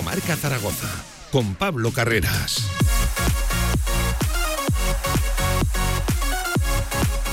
Radio Marca Zaragoza con Pablo Carreras.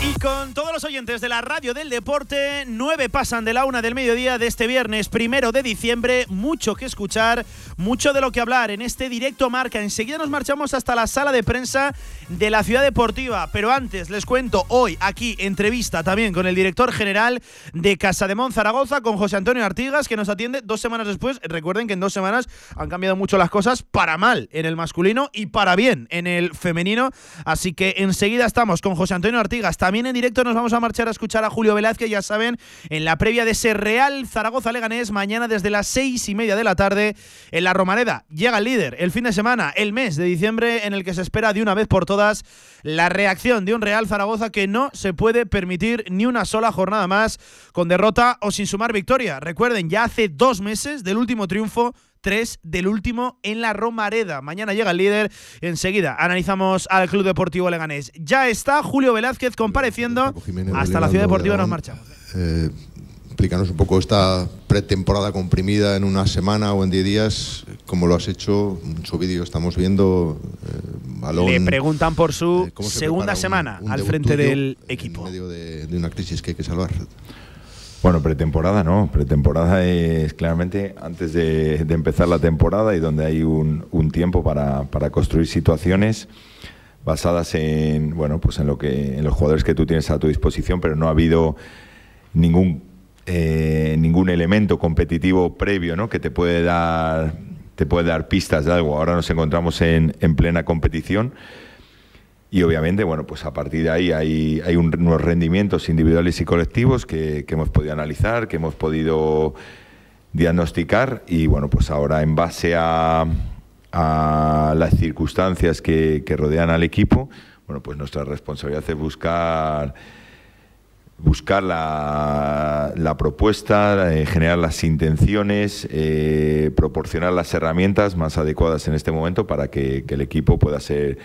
Y con todos los oyentes de la radio del deporte, nueve pasan de la una del mediodía de este viernes primero de diciembre. Mucho que escuchar, mucho de lo que hablar en este directo marca. Enseguida nos marchamos hasta la sala de prensa de la ciudad deportiva. Pero antes les cuento hoy aquí entrevista también con el director general de Casa de Mon Zaragoza, con José Antonio Artigas, que nos atiende dos semanas después. Recuerden que en dos semanas han cambiado mucho las cosas para mal en el masculino y para bien en el femenino. Así que enseguida estamos con José Antonio Artigas también en directo nos vamos a marchar a escuchar a Julio Velázquez, ya saben, en la previa de ese Real Zaragoza Leganés, mañana desde las seis y media de la tarde en la Romareda. Llega el líder, el fin de semana, el mes de diciembre, en el que se espera de una vez por todas la reacción de un Real Zaragoza que no se puede permitir ni una sola jornada más con derrota o sin sumar victoria. Recuerden, ya hace dos meses del último triunfo 3 del último en la Romareda. Mañana llega el líder. Enseguida analizamos al Club Deportivo Leganés. Ya está Julio Velázquez compareciendo. Hasta la Ciudad Deportiva nos marchamos. Eh, explícanos un poco esta pretemporada comprimida en una semana o en 10 días, cómo lo has hecho, mucho vídeo estamos viendo, eh, balón, Le preguntan por su eh, segunda semana al frente del equipo. En medio de, de, una crisis que hay que salvar. Bueno, pretemporada no, pretemporada es claramente antes de, empezar la temporada y donde hay un, tiempo para, construir situaciones basadas en bueno pues en lo que en los jugadores que tú tienes a tu disposición, pero no ha habido ningún eh, ningún elemento competitivo previo, ¿no? Que te puede dar te puede dar pistas de algo. Ahora nos encontramos en, en plena competición y obviamente, bueno, pues a partir de ahí hay, hay unos rendimientos individuales y colectivos que, hemos podido analizar, que hemos podido diagnosticar y bueno, pues ahora en base a, a las circunstancias que, rodean al equipo, bueno, pues nuestra responsabilidad es buscar buscar la, la propuesta, eh, generar las intenciones, eh, proporcionar las herramientas más adecuadas en este momento para que, que el equipo pueda ser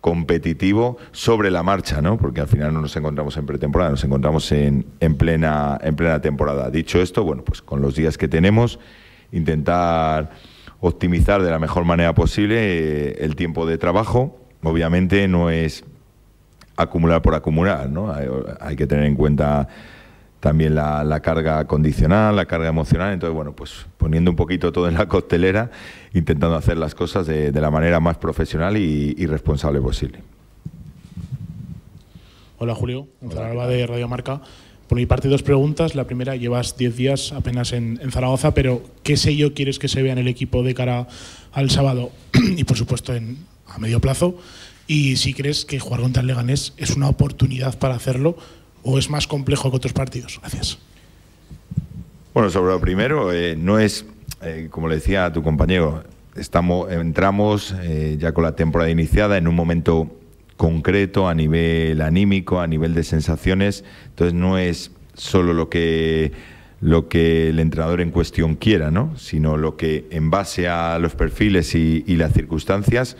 competitivo sobre la marcha, ¿no? Porque al final no nos encontramos en pretemporada, nos encontramos en, en, plena, en plena temporada. Dicho esto, bueno, pues con los días que tenemos, intentar optimizar de la mejor manera posible eh, el tiempo de trabajo. Obviamente no es acumular por acumular, ¿no? hay que tener en cuenta también la, carga condicional, la carga emocional. Entonces, bueno, pues poniendo un poquito todo en la costelera, intentando hacer las cosas de, la manera más profesional y, responsable posible. Hola Julio, Alba de Radio Marca. Por mi parte, dos preguntas. La primera, llevas 10 días apenas en, Zaragoza, pero ¿qué sello quieres que se vea en el equipo de cara al sábado y, por supuesto, en, a medio plazo? Y si crees que jugar contra el Leganés es una oportunidad para hacerlo o es más complejo que otros partidos? Gracias. Bueno, sobre lo primero, eh, no es, eh, como le decía a tu compañero, estamos, entramos eh, ya con la temporada iniciada en un momento concreto a nivel anímico, a nivel de sensaciones, entonces no es solo lo que lo que el entrenador en cuestión quiera, ¿no? sino lo que en base a los perfiles y, y las circunstancias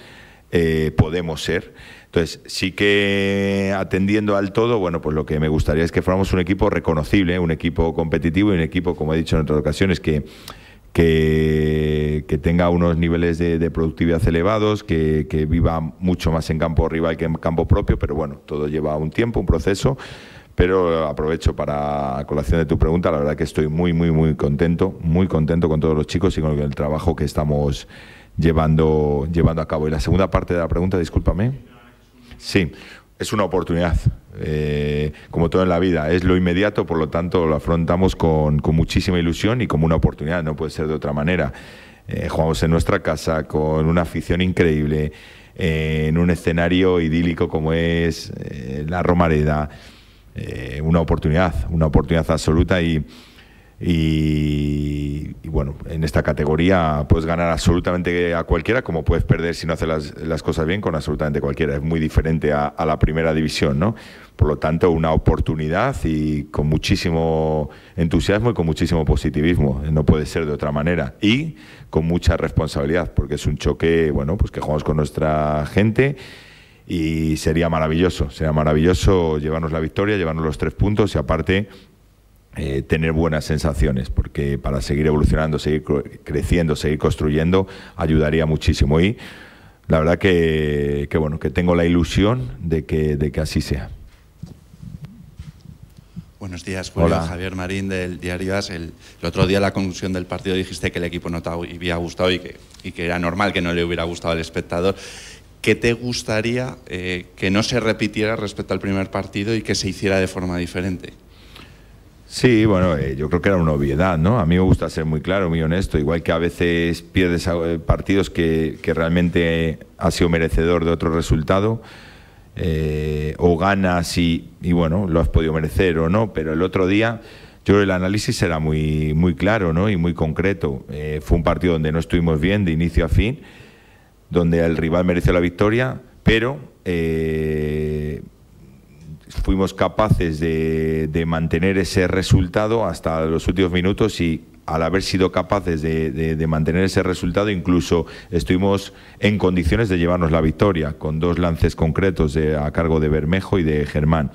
podemos ser. Entonces, sí que atendiendo al todo, bueno, pues lo que me gustaría es que fuéramos un equipo reconocible, un equipo competitivo y un equipo, como he dicho en otras ocasiones, que, que, tenga unos niveles de, productividad elevados, que, viva mucho más en campo rival que en campo propio, pero bueno, todo lleva un tiempo, un proceso. Pero aprovecho para colación de tu pregunta, la verdad que estoy muy, muy, muy contento, muy contento con todos los chicos y con el trabajo que estamos llevando, llevando a cabo. Y la segunda parte de la pregunta, discúlpame. Sí, es una oportunidad. Eh, como todo en la vida, es lo inmediato, por lo tanto lo afrontamos con, muchísima ilusión y como una oportunidad, no puede ser de otra manera. Eh, jugamos en nuestra casa con una afición increíble, eh, en un escenario idílico como es la Romareda. una oportunidad, una oportunidad absoluta y y, bueno, en esta categoría puedes ganar absolutamente a cualquiera, como puedes perder si no haces las, cosas bien con absolutamente cualquiera. Es muy diferente a, la primera división, ¿no? Por lo tanto, una oportunidad y con muchísimo entusiasmo y con muchísimo positivismo. No puede ser de otra manera. Y con mucha responsabilidad, porque es un choque, bueno, pues que jugamos con nuestra gente y sería maravilloso, sería maravilloso llevarnos la victoria, llevarnos los tres puntos y aparte eh, tener buenas sensaciones, porque para seguir evolucionando, seguir creciendo, seguir construyendo, ayudaría muchísimo. Y la verdad que, que bueno, que tengo la ilusión de que, de que así sea. Buenos días, Julio. Javier Marín del Diario As. El, otro día, la conclusión del partido, dijiste que el equipo no te había gustado y que, y que era normal que no le hubiera gustado al espectador. ¿Qué te gustaría eh, que no se repitiera respecto al primer partido y que se hiciera de forma diferente? Sí, bueno, eh, yo creo que era una obviedad, ¿no? A mí me gusta ser muy claro, muy honesto, igual que a veces pierdes eh, partidos que, que realmente ha sido merecedor de otro resultado. Eh, o ganas y, bueno, lo has podido merecer o no, pero el otro día yo creo el análisis era muy, muy claro ¿no? y muy concreto. Eh, fue un partido donde no estuvimos bien de inicio a fin, donde el rival mereció la victoria, pero fuimos capaces de, de mantener ese resultado hasta los últimos minutos y al haber sido capaces de, mantener ese resultado, incluso estuvimos en condiciones de llevarnos la victoria, con dos lances concretos a cargo de Bermejo y de Germán.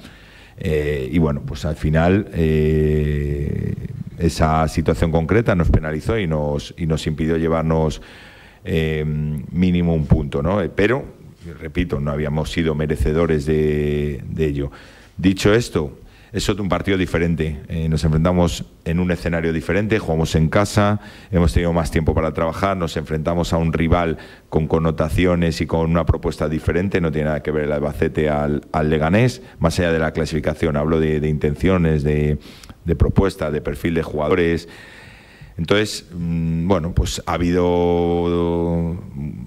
Eh, y bueno, pues al final eh, esa situación concreta nos penalizó y nos, y nos impidió llevarnos eh, mínimo un punto, ¿no? Pero, repito, no habíamos sido merecedores de ello. Dicho esto, es un partido diferente. Eh, nos enfrentamos en un escenario diferente, jugamos en casa, hemos tenido más tiempo para trabajar, nos enfrentamos a un rival con connotaciones y con una propuesta diferente, no tiene nada que ver el Albacete al, Leganés, más allá de la clasificación, hablo de, intenciones, de, de propuesta, de perfil de jugadores. Entonces, mm, bueno, pues ha habido,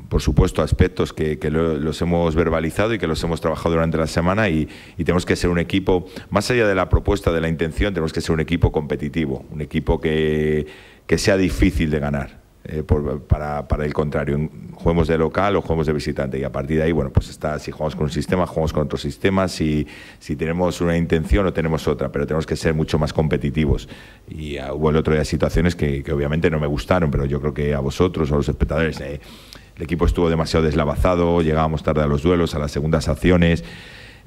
por supuesto, aspectos que, los hemos verbalizado y que los hemos trabajado durante la semana y, tenemos que ser un equipo, más allá de la propuesta, de la intención, tenemos que ser un equipo competitivo, un equipo que sea difícil de ganar. Eh, para, para, el contrario, juegos de local o juegos de visitante. Y a partir de ahí, bueno, pues está, si jugamos con un sistema, jugamos con otro sistema, si, si tenemos una intención o tenemos otra, pero tenemos que ser mucho más competitivos. Y uh, hubo el otro día situaciones que, que, obviamente no me gustaron, pero yo creo que a vosotros a los espectadores, eh, el equipo estuvo demasiado deslavazado, llegábamos tarde a los duelos, a las segundas acciones.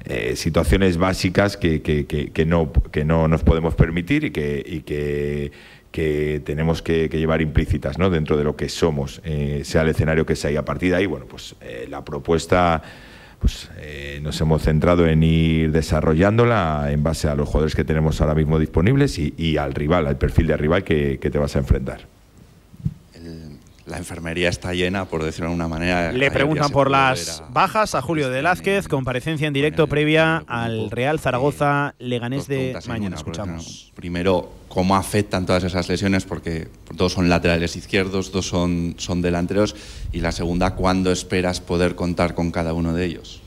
Eh, situaciones básicas que, que, que, no, que no nos podemos permitir y que, y que que tenemos que, llevar implícitas ¿no? dentro de lo que somos, eh, sea el escenario que sea. Y a partir de ahí, bueno, pues eh, la propuesta pues nos hemos centrado en ir desarrollándola en base a los jugadores que tenemos ahora mismo disponibles y, al rival, al perfil de rival que te vas a enfrentar la enfermería está llena, por decirlo de alguna manera. Le preguntan por las bajas a Julio de Lázquez, comparecencia en directo previa al Real Zaragoza Leganés de mañana. Escuchamos. Primero, cómo afectan todas esas lesiones, porque dos son laterales izquierdos, dos son, son delanteros. Y la segunda, ¿cuándo esperas poder contar con cada uno de ellos?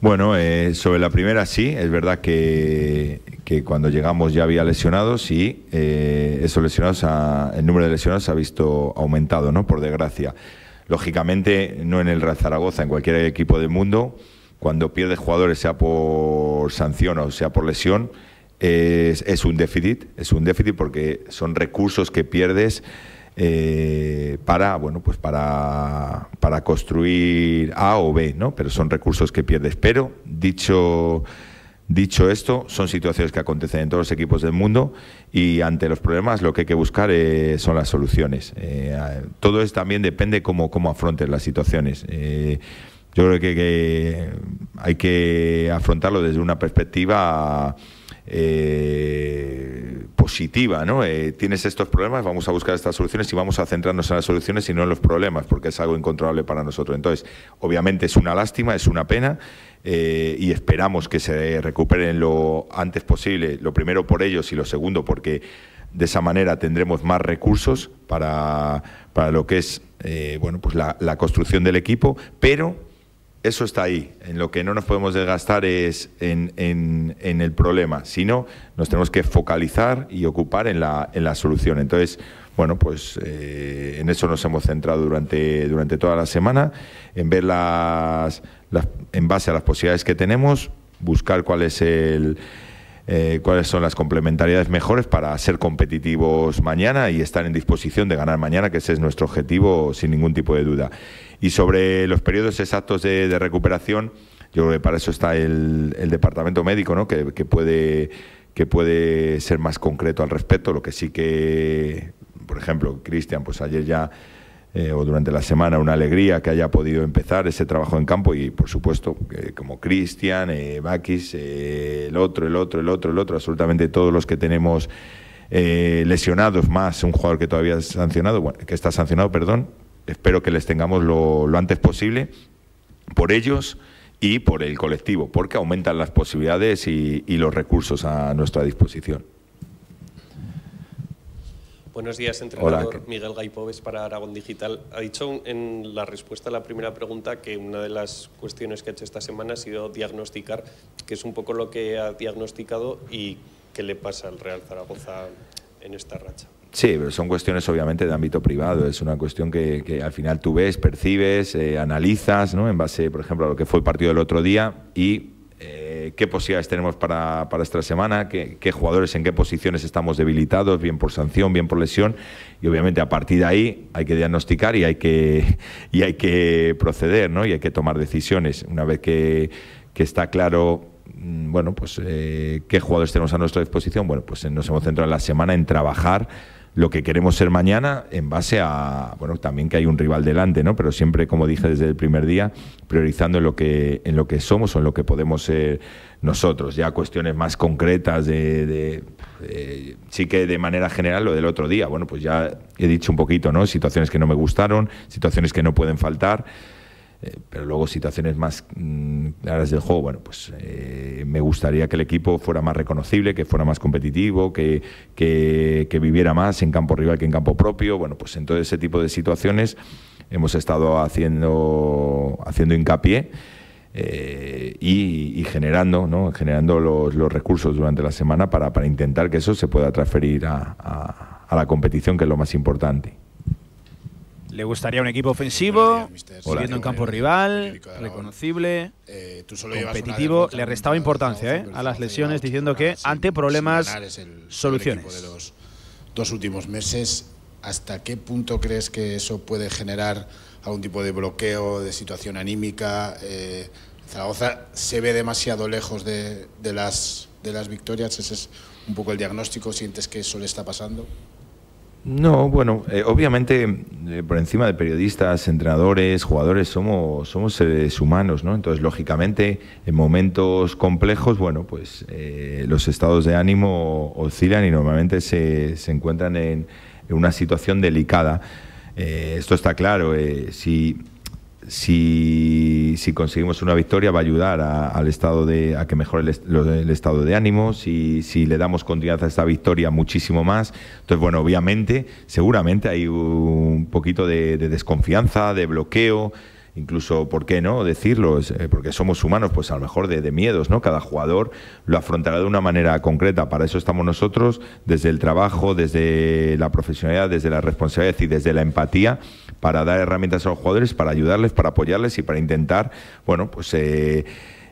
Bueno, eh, sobre la primera sí, es verdad que, que cuando llegamos ya había lesionados y eh, esos lesionados, el número de lesionados se ha visto aumentado, ¿no? Por desgracia. Lógicamente, no en el Real Zaragoza, en cualquier equipo del mundo, cuando pierdes jugadores, sea por sanción o sea por lesión, es, es un déficit, es un déficit porque son recursos que pierdes eh, para, bueno, pues para, para construir A o B, ¿no? Pero son recursos que pierdes. Pero, dicho, dicho esto, son situaciones que acontecen en todos los equipos del mundo y ante los problemas lo que hay que buscar eh, son las soluciones. Eh, todo es también depende cómo, cómo afrontes las situaciones. yo creo que, hay que afrontarlo desde una perspectiva eh, positiva, ¿no? Eh, tienes estos problemas, vamos a buscar estas soluciones y vamos a centrarnos en las soluciones y no en los problemas, porque es algo incontrolable para nosotros. Entonces, obviamente es una lástima, es una pena eh, y esperamos que se recuperen lo antes posible, lo primero por ellos y lo segundo porque de esa manera tendremos más recursos para, para lo que es bueno, pues la construcción del equipo, pero eso está ahí. En lo que no nos podemos desgastar es en, el problema, sino nos tenemos que focalizar y ocupar en la, en la solución. Entonces, bueno, pues eh, en eso nos hemos centrado durante, durante toda la semana, en ver las, en base a las posibilidades que tenemos, buscar cuál es el, eh, cuáles son las complementariedades mejores para ser competitivos mañana y estar en disposición de ganar mañana, que ese es nuestro objetivo sin ningún tipo de duda. Y sobre los periodos exactos de, recuperación, yo creo que para eso está el, departamento médico, ¿no? que, puede que puede ser más concreto al respecto. Lo que sí que, por ejemplo, Cristian, pues ayer ya eh, o durante la semana una alegría que haya podido empezar ese trabajo en campo y por supuesto como Cristian, eh, Bakis, eh, el otro, el otro, el otro, el otro, absolutamente todos los que tenemos eh, lesionados más un jugador que todavía sancionado, bueno, que está sancionado, perdón, espero que les tengamos lo, antes posible por ellos y por el colectivo, porque aumentan las posibilidades y los recursos a nuestra disposición. Buenos días, entrenador Hola. Miguel Gaipoves para Aragón Digital. Ha dicho en la respuesta a la primera pregunta que una de las cuestiones que ha hecho esta semana ha sido diagnosticar, que es un poco lo que ha diagnosticado y qué le pasa al Real Zaragoza en esta racha. Sí, pero son cuestiones obviamente de ámbito privado. Es una cuestión que, que al final tú ves, percibes, eh, analizas, ¿no? En base, por ejemplo, a lo que fue el partido del otro día y eh, qué posibilidades tenemos para, para esta semana, qué, jugadores en qué posiciones estamos debilitados, bien por sanción, bien por lesión. Y obviamente a partir de ahí hay que diagnosticar y hay que, y hay que proceder, ¿no? Y hay que tomar decisiones. Una vez que, que está claro mm, bueno, pues eh, qué jugadores tenemos a nuestra disposición, bueno, pues nos hemos centrado en la semana en trabajar lo que queremos ser mañana en base a, bueno, también que hay un rival delante, ¿no? Pero siempre, como dije desde el primer día, priorizando en lo que, en lo que somos o en lo que podemos ser nosotros. Ya cuestiones más concretas de, de eh, sí que de manera general lo del otro día. Bueno, pues ya he dicho un poquito, ¿no? Situaciones que no me gustaron, situaciones que no pueden faltar. Eh, pero luego situaciones más mm, claras del juego, bueno, pues eh, me gustaría que el equipo fuera más reconocible, que fuera más competitivo, que, que, viviera más en campo rival que en campo propio. Bueno, pues en todo ese tipo de situaciones hemos estado haciendo, haciendo hincapié. Eh, y, generando, ¿no? generando los, recursos durante la semana para, para, intentar que eso se pueda transferir a, a la competición, que es lo más importante. Le gustaría un equipo ofensivo, siguiendo en campo rival, reconocible, eh, competitivo. Le restaba importancia ¿eh? a las lesiones, diciendo que ante problemas, soluciones. de los dos últimos meses, ¿hasta qué punto crees que eso puede generar algún tipo de bloqueo, de situación anímica? Eh, Zaragoza se ve demasiado lejos de, de, las, de las victorias. Ese es un poco el diagnóstico. ¿Sientes que eso le está pasando? No, bueno, eh, obviamente eh, por encima de periodistas, entrenadores, jugadores, somos, somos seres humanos, ¿no? Entonces, lógicamente, en momentos complejos, bueno, pues eh, los estados de ánimo oscilan y normalmente se, se encuentran en, en, una situación delicada. esto está claro. si si, si, conseguimos una victoria va a ayudar a, al estado de, a que mejore el, estado de ánimo, si, si, le damos continuidad a esta victoria muchísimo más. Entonces, bueno, obviamente, seguramente hay un poquito de desconfianza, de bloqueo, incluso, ¿por qué no decirlo? Porque somos humanos, pues a lo mejor de, miedos, ¿no? Cada jugador lo afrontará de una manera concreta. Para eso estamos nosotros, desde el trabajo, desde la profesionalidad, desde la responsabilidad y desde la empatía, para dar herramientas a los jugadores, para ayudarles, para apoyarles y para intentar, bueno, pues... Eh,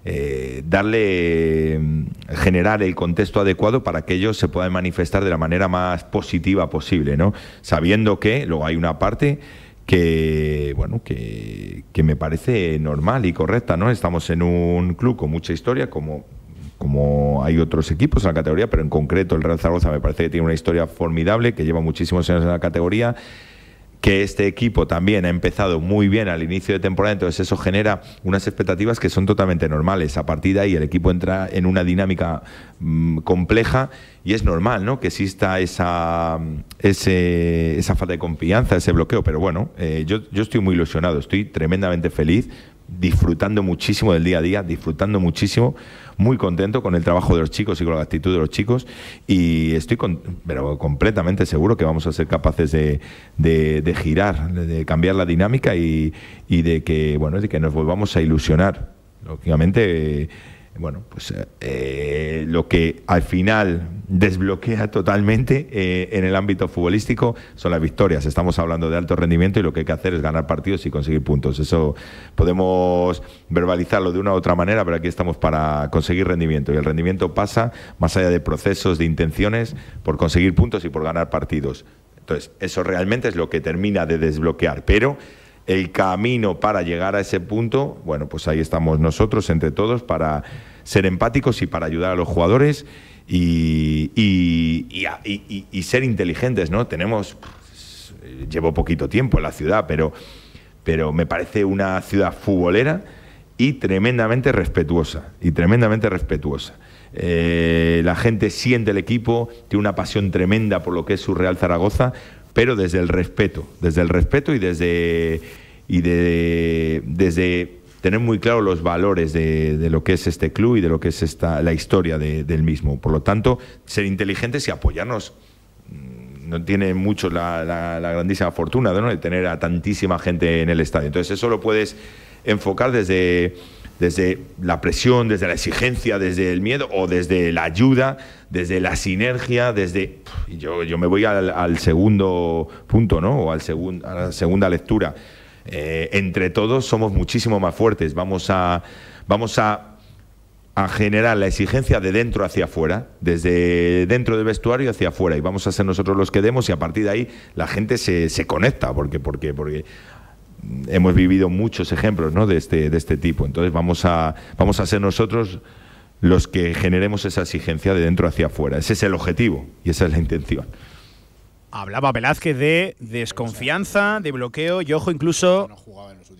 eh, darle, generar el contexto adecuado para que ellos se puedan manifestar de la manera más positiva posible, ¿no? Sabiendo que luego hay una parte que bueno que, que, me parece normal y correcta no estamos en un club con mucha historia como como hay otros equipos en la categoría pero en concreto el Real Zaragoza me parece que tiene una historia formidable que lleva muchísimos años en la categoría que este equipo también ha empezado muy bien al inicio de temporada, entonces eso genera unas expectativas que son totalmente normales. A partir de ahí el equipo entra en una dinámica mmm, compleja y es normal ¿no? que exista esa, esa falta de confianza, ese bloqueo, pero bueno, eh, yo, yo estoy muy ilusionado, estoy tremendamente feliz, disfrutando muchísimo del día a día, disfrutando muchísimo muy contento con el trabajo de los chicos y con la actitud de los chicos y estoy con, pero completamente seguro que vamos a ser capaces de, de, de girar, de, cambiar la dinámica y, y, de que bueno de que nos volvamos a ilusionar. Lógicamente. Bueno, pues eh, lo que al final desbloquea totalmente eh, en el ámbito futbolístico son las victorias. Estamos hablando de alto rendimiento y lo que hay que hacer es ganar partidos y conseguir puntos. Eso podemos verbalizarlo de una u otra manera, pero aquí estamos para conseguir rendimiento. Y el rendimiento pasa, más allá de procesos, de intenciones, por conseguir puntos y por ganar partidos. Entonces, eso realmente es lo que termina de desbloquear. Pero el camino para llegar a ese punto, bueno, pues ahí estamos nosotros entre todos para ser empáticos y para ayudar a los jugadores y, y, ser inteligentes, ¿no? Tenemos, llevo poquito tiempo en la ciudad, pero, pero me parece una ciudad futbolera y tremendamente respetuosa, y tremendamente respetuosa. Eh, la gente siente el equipo, tiene una pasión tremenda por lo que es su Real Zaragoza, pero desde el respeto, desde el respeto y desde, y de, desde tener muy claro los valores de, lo que es este club y de lo que es esta, la historia del mismo. Por lo tanto, ser inteligentes y apoyarnos. Mm, no tiene mucho la, grandísima fortuna de tener a tantísima gente en el estadio. Entonces, eso lo puedes enfocar desde, desde la presión, desde la exigencia, desde el miedo o desde la ayuda, desde la sinergia, desde... Yo, yo me voy al, segundo punto, ¿no? O al a la segunda lectura. Eh, entre todos somos muchísimo más fuertes. Vamos a, vamos a, generar la exigencia de dentro hacia afuera, desde dentro del vestuario hacia afuera, y vamos a ser nosotros los que demos, y a partir de ahí la gente se, se conecta, porque, porque, porque hemos vivido muchos ejemplos ¿no? de, este, de este tipo. Entonces vamos a, vamos a ser nosotros los que generemos esa exigencia de dentro hacia afuera. Ese es el objetivo y esa es la intención. Hablaba Velázquez de desconfianza, de bloqueo y ojo incluso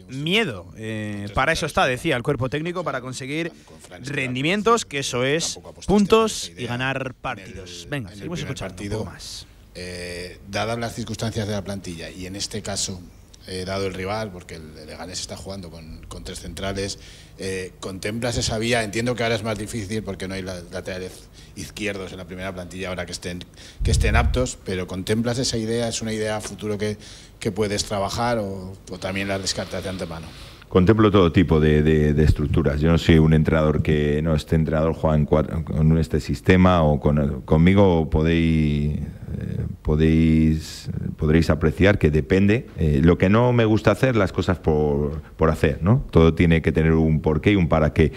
miedo. Eh, para eso está, decía el cuerpo técnico, para conseguir rendimientos, que eso es puntos y ganar partidos. Venga, seguimos escuchando un poco más. Eh, dadas las circunstancias de la plantilla y en este caso eh, dado el rival, porque el Leganés está jugando con, tres centrales. Eh, ¿Contemplas esa vía? Entiendo que ahora es más difícil porque no hay laterales izquierdos en la primera plantilla ahora que estén, que estén aptos, pero ¿contemplas esa idea? ¿Es una idea futuro que, que puedes trabajar o, también la descartas de antemano? Contemplo todo tipo de, estructuras. Yo no soy un entrenador que no este entrenador juega en con este sistema o con, conmigo podéis, podéis podréis apreciar que depende. Eh, lo que no me gusta hacer, las cosas por, por, hacer, ¿no? Todo tiene que tener un porqué y un para qué.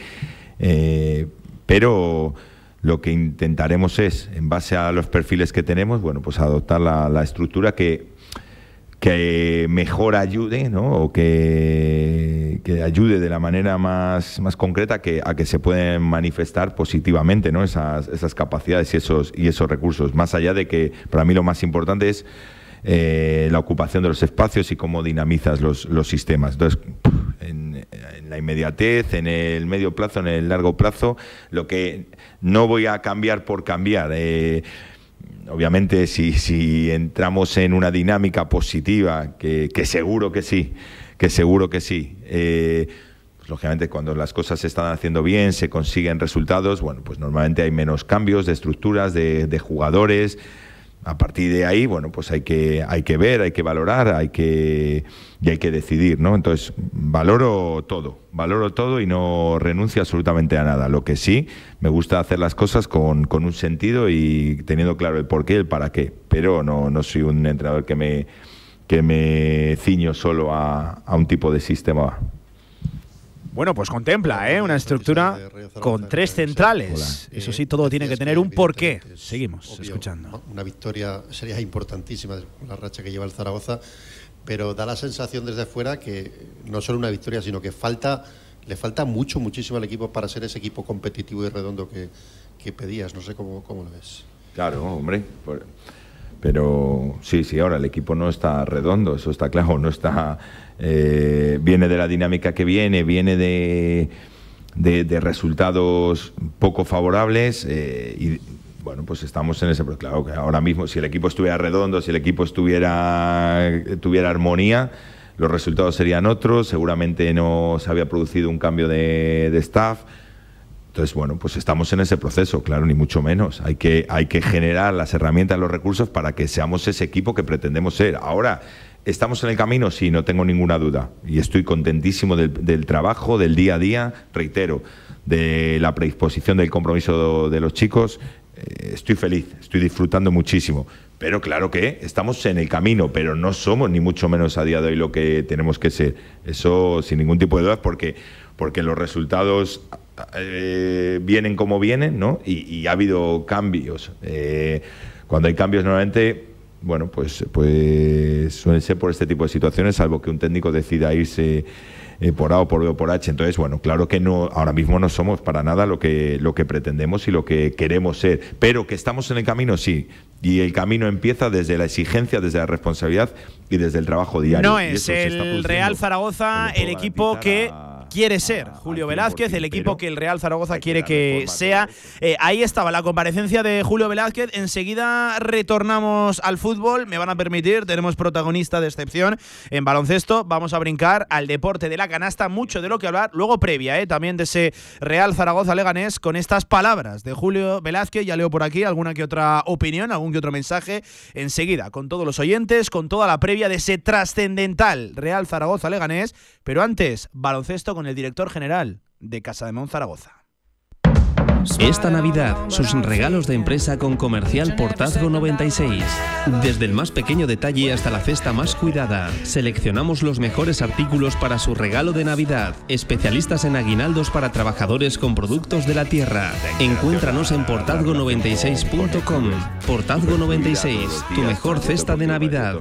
Eh, pero lo que intentaremos es, en base a los perfiles que tenemos, bueno, pues adoptar la estructura que que mejor ayude, ¿no? O que, ayude de la manera más, más concreta que, a que se pueden manifestar positivamente, ¿no? Esas, esas capacidades y esos, y esos recursos. Más allá de que, para mí lo más importante es eh, la ocupación de los espacios y cómo dinamizas los, los sistemas. Entonces, en, en, la inmediatez, en el medio plazo, en el largo plazo, lo que no voy a cambiar por cambiar. Eh, obviamente si, si, entramos en una dinámica positiva, que, seguro que sí, que seguro que sí, eh, pues, lógicamente cuando las cosas se están haciendo bien, se consiguen resultados, bueno, pues normalmente hay menos cambios de estructuras, de, de jugadores, a partir de ahí, bueno, pues hay que, hay que ver, hay que valorar, hay que, y hay que decidir, ¿no? Entonces, valoro todo, valoro todo y no renuncio absolutamente a nada. Lo que sí, me gusta hacer las cosas con, con un sentido y teniendo claro el por qué y el para qué. Pero no, no soy un entrenador que me, que me ciño solo a, a un tipo de sistema bueno, pues contempla ¿eh? una estructura con tres centrales. Eso sí, todo tiene que tener un porqué. Seguimos escuchando. Una victoria sería importantísima con la racha que lleva el Zaragoza, pero da la sensación desde fuera que no solo una victoria, sino que falta, le falta mucho, muchísimo al equipo para ser ese equipo competitivo y redondo que, que pedías. No sé cómo, cómo lo ves. Claro, hombre. Pero sí, sí, ahora el equipo no está redondo, eso está claro, no está eh, viene de la dinámica que viene, viene de, de, resultados poco favorables eh, y bueno, pues estamos en ese, pero claro que ahora mismo si el equipo estuviera redondo, si el equipo estuviera tuviera armonía, los resultados serían otros, seguramente no se había producido un cambio de, de staff. Entonces, bueno, pues estamos en ese proceso, claro, ni mucho menos. Hay que, hay que generar las herramientas, los recursos para que seamos ese equipo que pretendemos ser. Ahora, ¿Estamos en el camino? Sí, no tengo ninguna duda. Y estoy contentísimo del, trabajo, del día a día, reitero, de la predisposición del compromiso de, los chicos. Eh, estoy feliz, estoy disfrutando muchísimo. Pero claro que estamos en el camino, pero no somos ni mucho menos a día de hoy lo que tenemos que ser. Eso sin ningún tipo de duda, porque, porque los resultados eh, vienen como vienen, ¿no? Y, ha habido cambios. Eh, cuando hay cambios, normalmente bueno, pues, pues suele ser por este tipo de situaciones, salvo que un técnico decida irse eh, por A o por B o por H. Entonces, bueno, claro que no, ahora mismo no somos para nada lo que, lo que pretendemos y lo que queremos ser, pero que estamos en el camino, sí. Y el camino empieza desde la exigencia, desde la responsabilidad y desde el trabajo diario. No es el Real Zaragoza el equipo que quiere ser Julio Velázquez, el equipo que el Real Zaragoza quiere que sea. Eh, ahí estaba la comparecencia de Julio Velázquez. Enseguida retornamos al fútbol. Me van a permitir, tenemos protagonista de excepción en baloncesto. Vamos a brincar al deporte de la canasta. Mucho de lo que hablar. Luego previa, eh, también de ese Real Zaragoza Leganés con estas palabras de Julio Velázquez. Ya leo por aquí alguna que otra opinión, algún que otro mensaje. Enseguida, con todos los oyentes, con toda la previa de ese trascendental Real Zaragoza Leganés. Pero antes, baloncesto con el director general de Casa de Zaragoza. Esta Navidad, sus regalos de empresa con Comercial Portazgo 96. Desde el más pequeño detalle hasta la cesta más cuidada, seleccionamos los mejores artículos para su regalo de Navidad. Especialistas en aguinaldos para trabajadores con productos de la tierra. Encuéntranos en portazgo96.com. Portazgo 96, tu mejor cesta de Navidad.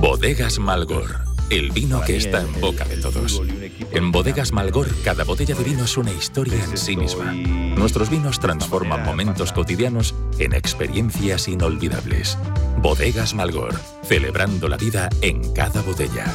Bodegas Malgor el vino que está en boca de todos. En Bodegas Malgor, cada botella de vino es una historia en sí misma. Nuestros vinos transforman momentos cotidianos en experiencias inolvidables. Bodegas Malgor, celebrando la vida en cada botella.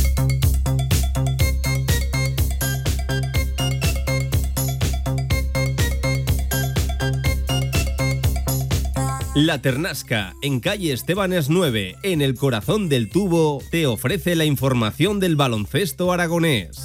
La Ternasca, en calle Estebanes 9, en el corazón del tubo, te ofrece la información del baloncesto aragonés.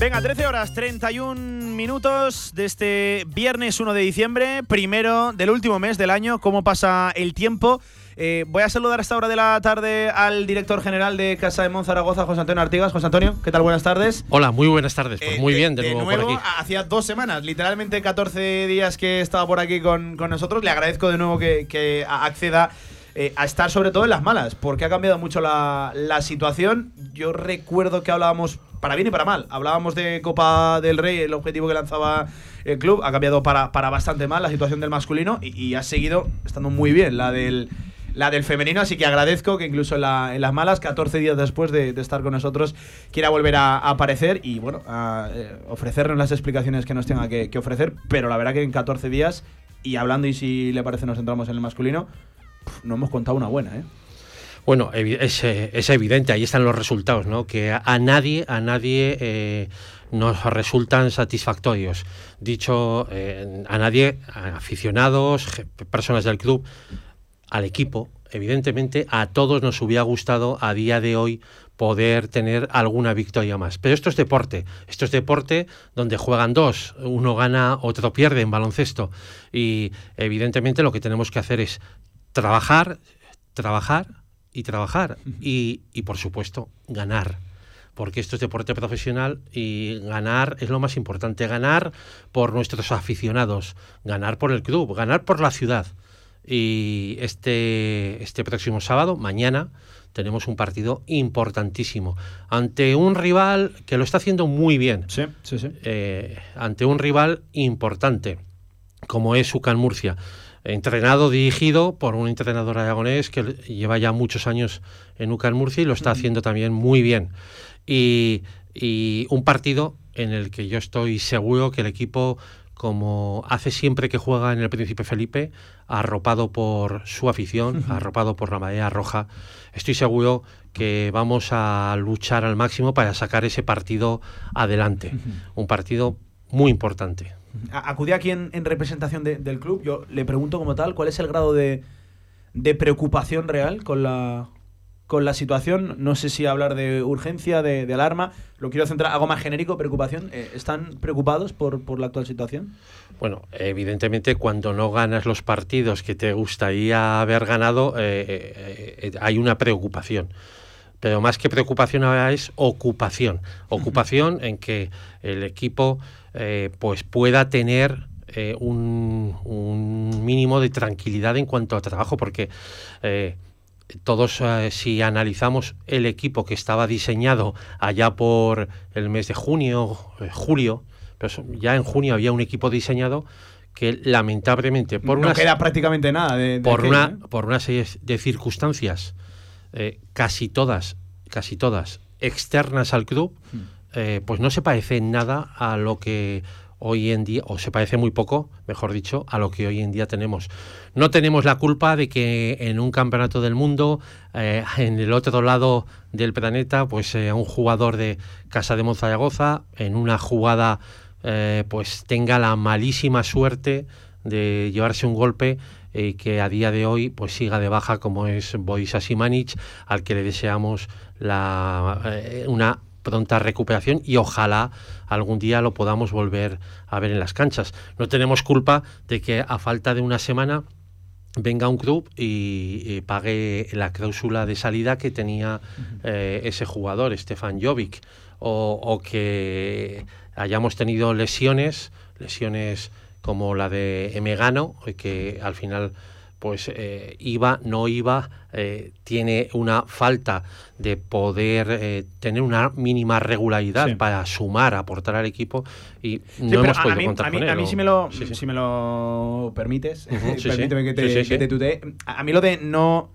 Venga, 13 horas 31 minutos de este viernes 1 de diciembre, primero del último mes del año. ¿Cómo pasa el tiempo? Eh, voy a saludar a esta hora de la tarde al director general de Casa de Monzaragoza, José Antonio Artigas. José Antonio, ¿qué tal? Buenas tardes. Hola, muy buenas tardes. Pues eh, muy bien, de, nuevo, por aquí. Hacía dos semanas, literalmente 14 días que estaba por aquí con, nosotros. Le agradezco de nuevo que, acceda. Eh, a estar sobre todo en las malas, porque ha cambiado mucho la, la, situación. Yo recuerdo que hablábamos, para bien y para mal, hablábamos de Copa del Rey, el objetivo que lanzaba el club, ha cambiado para, para bastante mal la situación del masculino y, y ha seguido estando muy bien la del la del femenino, así que agradezco que incluso en, las malas, 14 días después de, estar con nosotros, quiera volver a, aparecer y bueno, a eh, ofrecernos las explicaciones que nos tenga que, ofrecer, pero la verdad que en 14 días, y hablando y si le parece nos centramos en el masculino, no hemos contado una buena, ¿eh? Bueno, es, es, evidente, ahí están los resultados, ¿no? Que a, nadie, a nadie eh, nos resultan satisfactorios. Dicho, eh, a nadie, aficionados, personas del club, al equipo, evidentemente a todos nos hubiera gustado a día de hoy poder tener alguna victoria más. Pero esto es deporte, esto es deporte donde juegan dos, uno gana, otro pierde en baloncesto. Y evidentemente lo que tenemos que hacer es trabajar, trabajar y trabajar. Y, y por supuesto, ganar porque esto es deporte profesional y ganar es lo más importante, ganar por nuestros aficionados, ganar por el club, ganar por la ciudad. Y este, este próximo sábado, mañana, tenemos un partido importantísimo ante un rival que lo está haciendo muy bien. Sí, sí, sí. Eh, ante un rival importante, como es UCAN Murcia. Entrenado, dirigido por un entrenador aragonés que lleva ya muchos años en UCAN Murcia y lo está haciendo también muy bien. Y, y un partido en el que yo estoy seguro que el equipo como hace siempre que juega en el Príncipe Felipe, arropado por su afición, arropado por la marea roja. Estoy seguro que vamos a luchar al máximo para sacar ese partido adelante. Un partido muy importante. Acudí aquí en, representación del club. Yo le pregunto como tal, ¿cuál es el grado de, de preocupación real con la, con la situación. No sé si hablar de urgencia, de, alarma. Lo quiero centrar, algo más genérico, preocupación. Eh, ¿Están preocupados por, por, la actual situación? Bueno, evidentemente cuando no ganas los partidos que te gustaría haber ganado, eh, eh, hay una preocupación. pero más que preocupación ahora es ocupación. Ocupación en que el equipo eh, pues pueda tener eh, un, mínimo de tranquilidad en cuanto a trabajo, porque eh, todos, si analizamos el equipo que estaba diseñado allá por el mes de junio, julio, pues ya en junio había un equipo diseñado que lamentablemente por no queda prácticamente nada de, por una por una serie de circunstancias eh, casi todas, casi todas externas al club, hmm. eh, pues no se parece en nada a lo que hoy en día, o se parece muy poco, mejor dicho, a lo que hoy en día tenemos. No tenemos la culpa de que en un campeonato del mundo, eh, en el otro lado del planeta, pues un jugador de Casa de Monzaragoza, en una jugada, pues tenga la malísima suerte de llevarse un golpe y que a día de hoy pues siga de baja como es Boisa Simanic, al que le deseamos la, eh, una pronta recuperación y ojalá algún día lo podamos volver a ver en las canchas. No tenemos culpa de que a falta de una semana venga un club y, pague la cláusula de salida que tenía eh, ese jugador, Stefan Jovic, o, o, que hayamos tenido lesiones, lesiones como la de Emegano, que al final pues eh, iba, no iba, eh, tiene una falta de poder eh, tener una mínima regularidad para sumar, aportar al equipo y no hemos podido contar con él. A mí, si, me lo, si me lo permites, permíteme que te, que te tutee. A mí lo de no,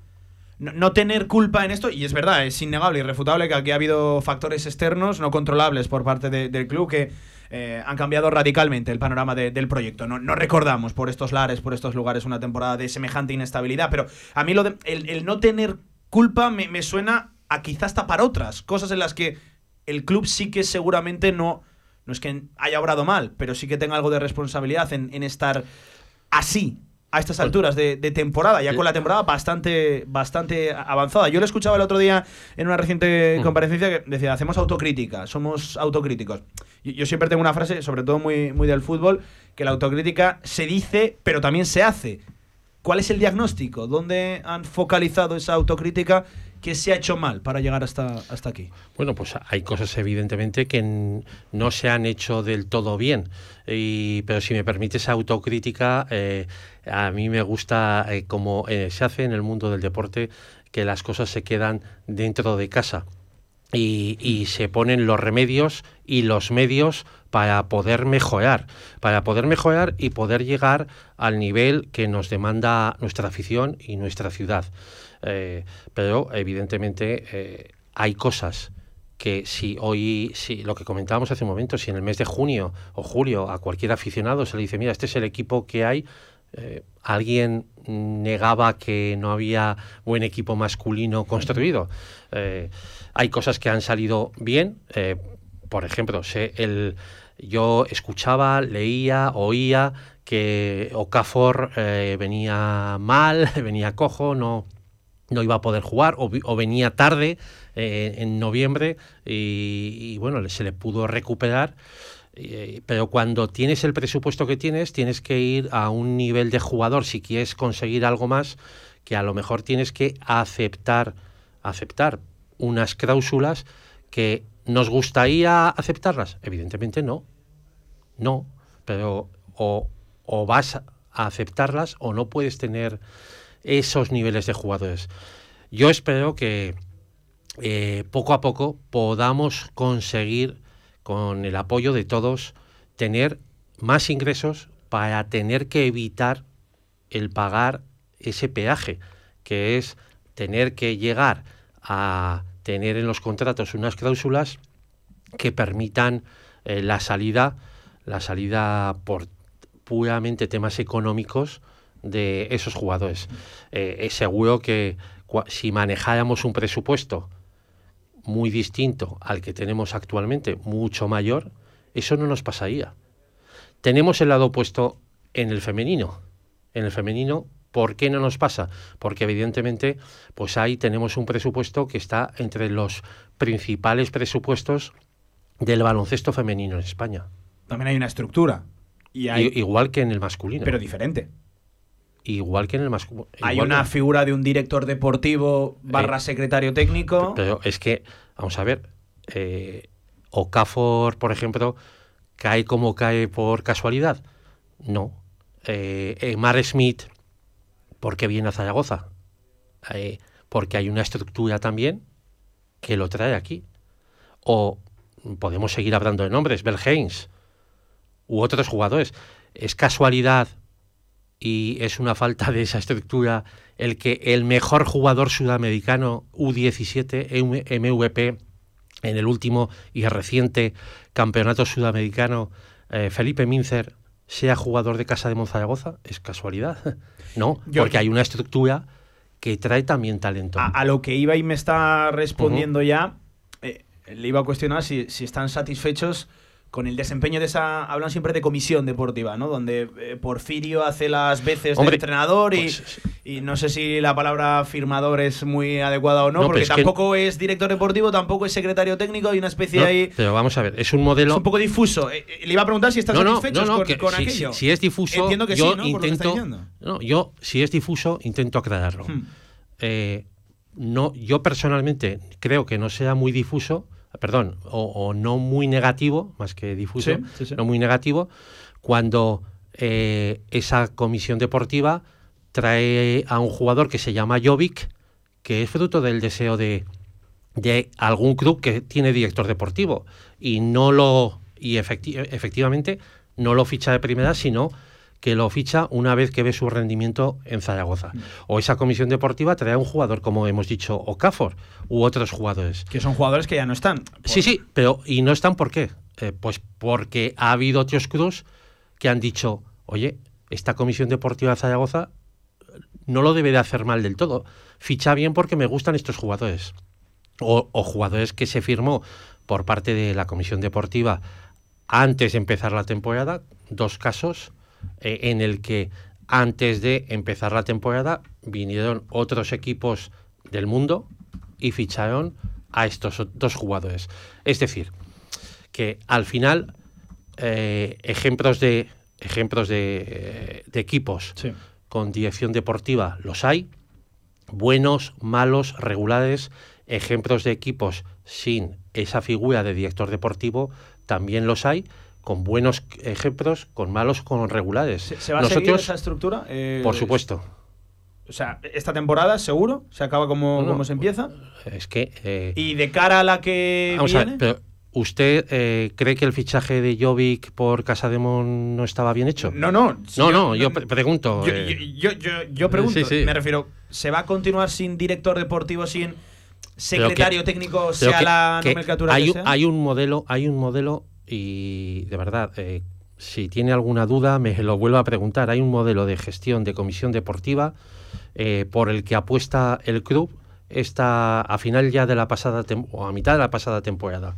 no, tener culpa en esto, y es verdad, es innegable irrefutable que aquí ha habido factores externos no controlables por parte del club que eh, han cambiado radicalmente el panorama del proyecto. No, recordamos por estos lares, por estos lugares, una temporada de semejante inestabilidad, pero a mí lo de, el, no tener culpa me, suena a quizás tapar otras, cosas en las que el club sí que seguramente no, no es que haya obrado mal, pero sí que tenga algo de responsabilidad en, en estar así a estas alturas de, temporada, ya con la temporada bastante, bastante avanzada. Yo le escuchaba el otro día en una reciente comparecencia que decía, hacemos autocrítica, somos autocríticos. Yo, siempre tengo una frase, sobre todo muy, muy del fútbol, que la autocrítica se dice, pero también se hace. ¿Cuál es el diagnóstico? ¿Dónde han focalizado esa autocrítica? ¿Qué se ha hecho mal para llegar hasta, hasta aquí? Bueno, pues hay cosas evidentemente que no se han hecho del todo bien. Y, pero si me permites autocrítica, eh, a mí me gusta, eh, como eh, se hace en el mundo del deporte, que las cosas se quedan dentro de casa. Y, se ponen los remedios y los medios para poder mejorar, para poder mejorar y poder llegar al nivel que nos demanda nuestra afición y nuestra ciudad. Eh, pero evidentemente eh, hay cosas que si hoy, si lo que comentábamos hace un momento, si en el mes de junio o julio a cualquier aficionado se le dice, mira, este es el equipo que hay, eh, alguien negaba que no había buen equipo masculino construido. hay cosas que han salido bien. por ejemplo, el, yo escuchaba, leía, oía que Okafor venía mal, venía cojo, no, no iba a poder jugar o, venía tarde eh, en noviembre y, bueno, se le pudo recuperar. Eh, pero cuando tienes el presupuesto que tienes, tienes que ir a un nivel de jugador si quieres conseguir algo más, que a lo mejor tienes que aceptar, aceptar unas cláusulas que nos gustaría aceptarlas. Evidentemente no. No. Pero o, o vas a aceptarlas o no puedes tener esos niveles de jugadores. Yo espero que eh, poco a poco podamos conseguir, con el apoyo de todos, tener más ingresos para tener que evitar el pagar ese peaje, que es tener que llegar a tener en los contratos unas cláusulas que permitan eh, la salida, la salida por puramente temas económicos de esos jugadores. Eh, es seguro que si manejáramos un presupuesto muy distinto al que tenemos actualmente, mucho mayor, eso no nos pasaría. Tenemos el lado opuesto en el femenino. En el femenino, ¿por qué no nos pasa? Porque evidentemente, pues ahí tenemos un presupuesto que está entre los principales presupuestos del baloncesto femenino en España. También hay una estructura. Y Igual que en el masculino. Pero diferente igual que en el masculino. Hay una figura de un director deportivo barra secretario técnico. Pero es que, vamos a ver, eh, Okafor, por ejemplo, cae como cae por casualidad. No. Eh, Mar Smith, ¿por qué viene a Zaragoza? Eh, porque hay una estructura también que lo trae aquí. O podemos seguir hablando de nombres, Bell Haynes u otros jugadores. ¿Es casualidad y es una falta de esa estructura el que el mejor jugador sudamericano U17 MVP en el último y reciente campeonato sudamericano eh, Felipe Mincer sea jugador de Casa de Monzaragoza? ¿Es casualidad? no, porque hay una estructura que trae también talento. A, lo que iba y me está respondiendo ya, eh, le iba a cuestionar si, si están satisfechos con el desempeño de esa, hablan siempre de comisión deportiva, ¿no? Donde eh, Porfirio hace las veces de entrenador y, pues, y, no sé si la palabra firmador es muy adecuada o no, porque tampoco es director deportivo, tampoco es secretario técnico, hay una especie ahí... Pero vamos a ver, es un modelo... Es un poco difuso. Eh, le iba a preguntar si están satisfechos con, aquello. Si, es difuso, Entiendo que yo sí, ¿no? intento... No, yo, si es difuso, intento aclararlo. Hmm. Eh, no, yo personalmente creo que no sea muy difuso perdón, o, no muy negativo, más que difuso, no muy negativo, cuando eh, esa comisión deportiva trae a un jugador que se llama Jovic, que es fruto del deseo de, de algún club que tiene director deportivo. Y no lo y efectivamente no lo ficha de primera, sino que lo ficha una vez que ve su rendimiento en Zaragoza. Mm. O esa comisión deportiva trae a un jugador, como hemos dicho, Okafor, u otros jugadores. Que son jugadores que ya no están. Sí, sí, pero ¿y no están por qué? Eh, pues porque ha habido otros cruz que han dicho, oye, esta comisión deportiva de Zaragoza no lo debe de hacer mal del todo. Ficha bien porque me gustan estos jugadores. O, o jugadores que se firmó por parte de la comisión deportiva antes de empezar la temporada, dos casos, eh, en el que antes de empezar la temporada vinieron otros equipos del mundo y ficharon a estos dos jugadores. Es decir, que al final eh, ejemplos de ejemplos de, eh, equipos con dirección deportiva los hay, buenos, malos, regulares, ejemplos de equipos sin esa figura de director deportivo también los hay con buenos ejemplos, con malos, con regulares. ¿Se, va a seguir esa estructura? Eh, por supuesto. O sea, esta temporada seguro se acaba como, como se empieza. Es que. Eh, y de cara a la que viene. pero ¿Usted eh, cree que el fichaje de Jovic por Casademón no estaba bien hecho? No, no. no, no, yo, pregunto. Yo, yo, pregunto, me refiero, ¿se va a continuar sin director deportivo, sin secretario técnico, sea la nomenclatura hay, que sea? Hay un modelo, hay un modelo y de verdad, eh, si tiene alguna duda, me lo vuelvo a preguntar. Hay un modelo de gestión de comisión deportiva eh, por el que apuesta el club está a final ya de la pasada o a mitad de la pasada temporada.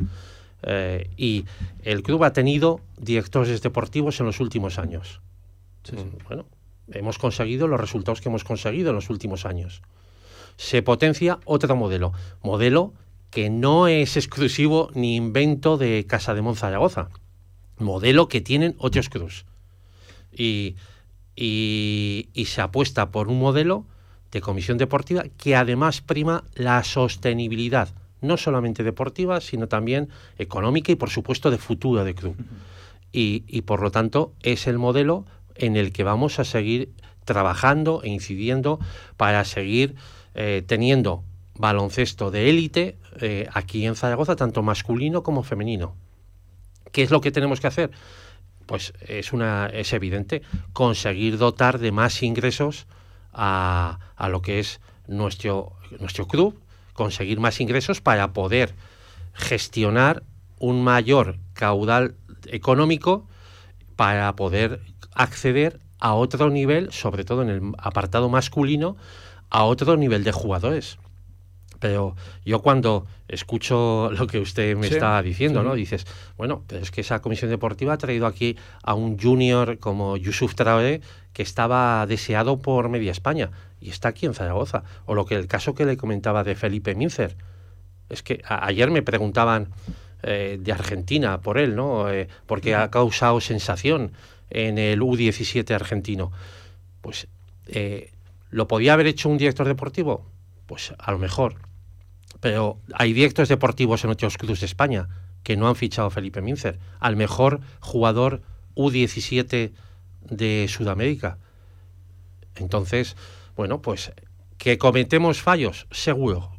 Eh, y el club ha tenido directores deportivos en los últimos años. Mm, bueno, hemos conseguido los resultados que hemos conseguido en los últimos años. Se potencia otro modelo, modelo que no es exclusivo ni invento de Casa de Monzaragoza, modelo que tienen otros cruz. Y, y, se apuesta por un modelo de comisión deportiva que además prima la sostenibilidad, no solamente deportiva, sino también económica y por supuesto de futuro de club. Y, y por lo tanto es el modelo en el que vamos a seguir trabajando e incidiendo para seguir eh, teniendo baloncesto de élite eh, aquí en Zaragoza, tanto masculino como femenino. ¿Qué es lo que tenemos que hacer? Pues es, una, es evidente, conseguir dotar de más ingresos a, a lo que es nuestro, nuestro club, conseguir más ingresos para poder gestionar un mayor caudal económico para poder acceder a otro nivel, sobre todo en el apartado masculino, a otro nivel de jugadores. Pero yo cuando escucho lo que usted me está diciendo, ¿no? Dices, bueno, pero es que esa comisión deportiva ha traído aquí a un junior como Yusuf Traoré que estaba deseado por media España y está aquí en Zaragoza. O lo que el caso que le comentaba de Felipe Mincer. Es que ayer me preguntaban eh, de Argentina por él, ¿no? Eh, porque ha causado sensación en el U17 argentino. Pues Eh, ¿Lo podía haber hecho un director deportivo? Pues a lo mejor. Pero hay directores deportivos en otros clubes de España que no han fichado a Felipe Mincer, al mejor jugador U17 de Sudamérica. Entonces, bueno, pues que cometemos fallos, seguro.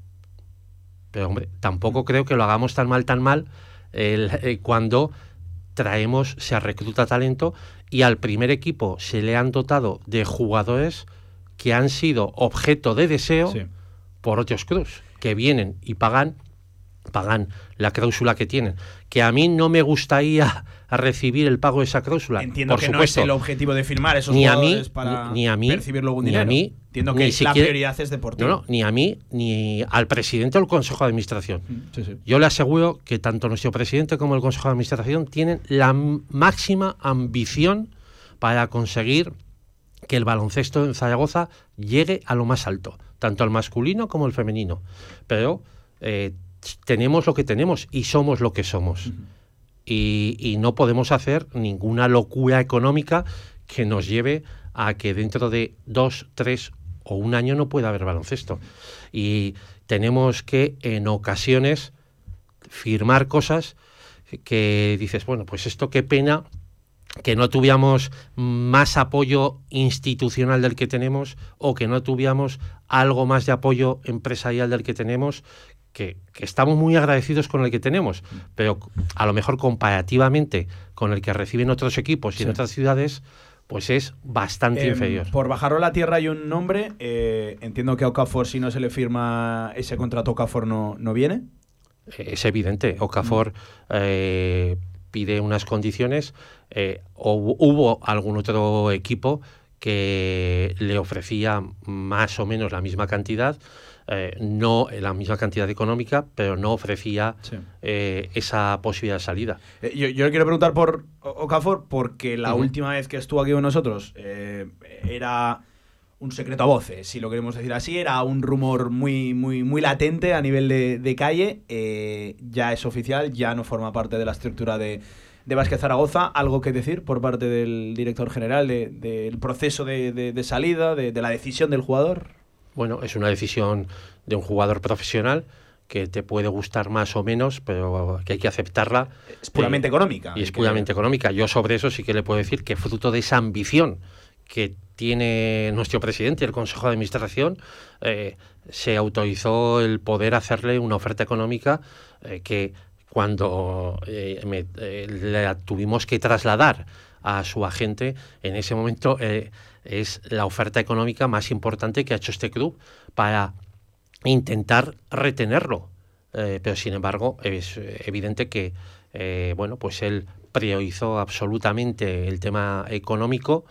Pero hombre, tampoco creo que lo hagamos tan mal, tan mal eh, cuando traemos, se recluta talento y al primer equipo se le han dotado de jugadores que han sido objeto de deseo por otros clubes, que vienen y pagan pagan la cláusula que tienen. Que a mí no me gustaría recibir el pago de esa cláusula. Entiendo por que supuesto. no es el objetivo de firmar esos ni a mí, para ni a mí, percibir luego un ni a mí, Entiendo ni que siquiera- la prioridad es deportiva. No, no, ni a mí ni al presidente del Consejo de Administración. Mm, Sí, sí. Yo le aseguro que tanto nuestro presidente como el Consejo de Administración tienen la máxima ambición para conseguir que el baloncesto en Zaragoza llegue a lo más alto, tanto al masculino como al femenino. Pero eh, tenemos lo que tenemos y somos lo que somos. y, y no podemos hacer ninguna locura económica que nos lleve a que dentro de dos, tres o un año no pueda haber baloncesto. Y tenemos que en ocasiones firmar cosas que dices, bueno, pues esto qué pena que no tuviéramos más apoyo institucional del que tenemos o que no tuviéramos algo más de apoyo empresarial del que tenemos, que, que estamos muy agradecidos con el que tenemos, pero a lo mejor comparativamente con el que reciben otros equipos y en otras ciudades, pues es bastante Em, inferior. Por bajarlo a la tierra hay un nombre. eh, entiendo que a Okafor, si no se le firma ese contrato, Okafor no, no viene. Es evidente, Okafor eh, pide unas condiciones. Eh, o hu- hubo algún otro equipo que le ofrecía más o menos la misma cantidad, eh, no la misma cantidad económica, pero no ofrecía Sí. eh, esa posibilidad de salida. Eh, yo, yo le quiero preguntar por Okafor porque la última vez que estuvo aquí con nosotros eh, era un secreto a voces, si lo queremos decir así, era un rumor muy, muy, muy latente a nivel de, de calle, eh, ya es oficial, ya no forma parte de la estructura de, de Vázquez Zaragoza. ¿Algo que decir por parte del director general de- del proceso de, salida, de, la decisión del jugador? Bueno, es una decisión de un jugador profesional que te puede gustar más o menos, pero que hay que aceptarla. Es puramente económica. Y es que- puramente económica. Yo sobre eso sí que le puedo decir que fruto de esa ambición que tiene nuestro presidente y el Consejo de Administración, eh, se autorizó el poder hacerle una oferta económica eh, que cuando eh, me- eh, la tuvimos que trasladar a su agente, en ese momento eh, es la oferta económica más importante que ha hecho este club para intentar retenerlo. Eh, pero sin embargo, es evidente que bueno, pues él priorizó absolutamente el tema económico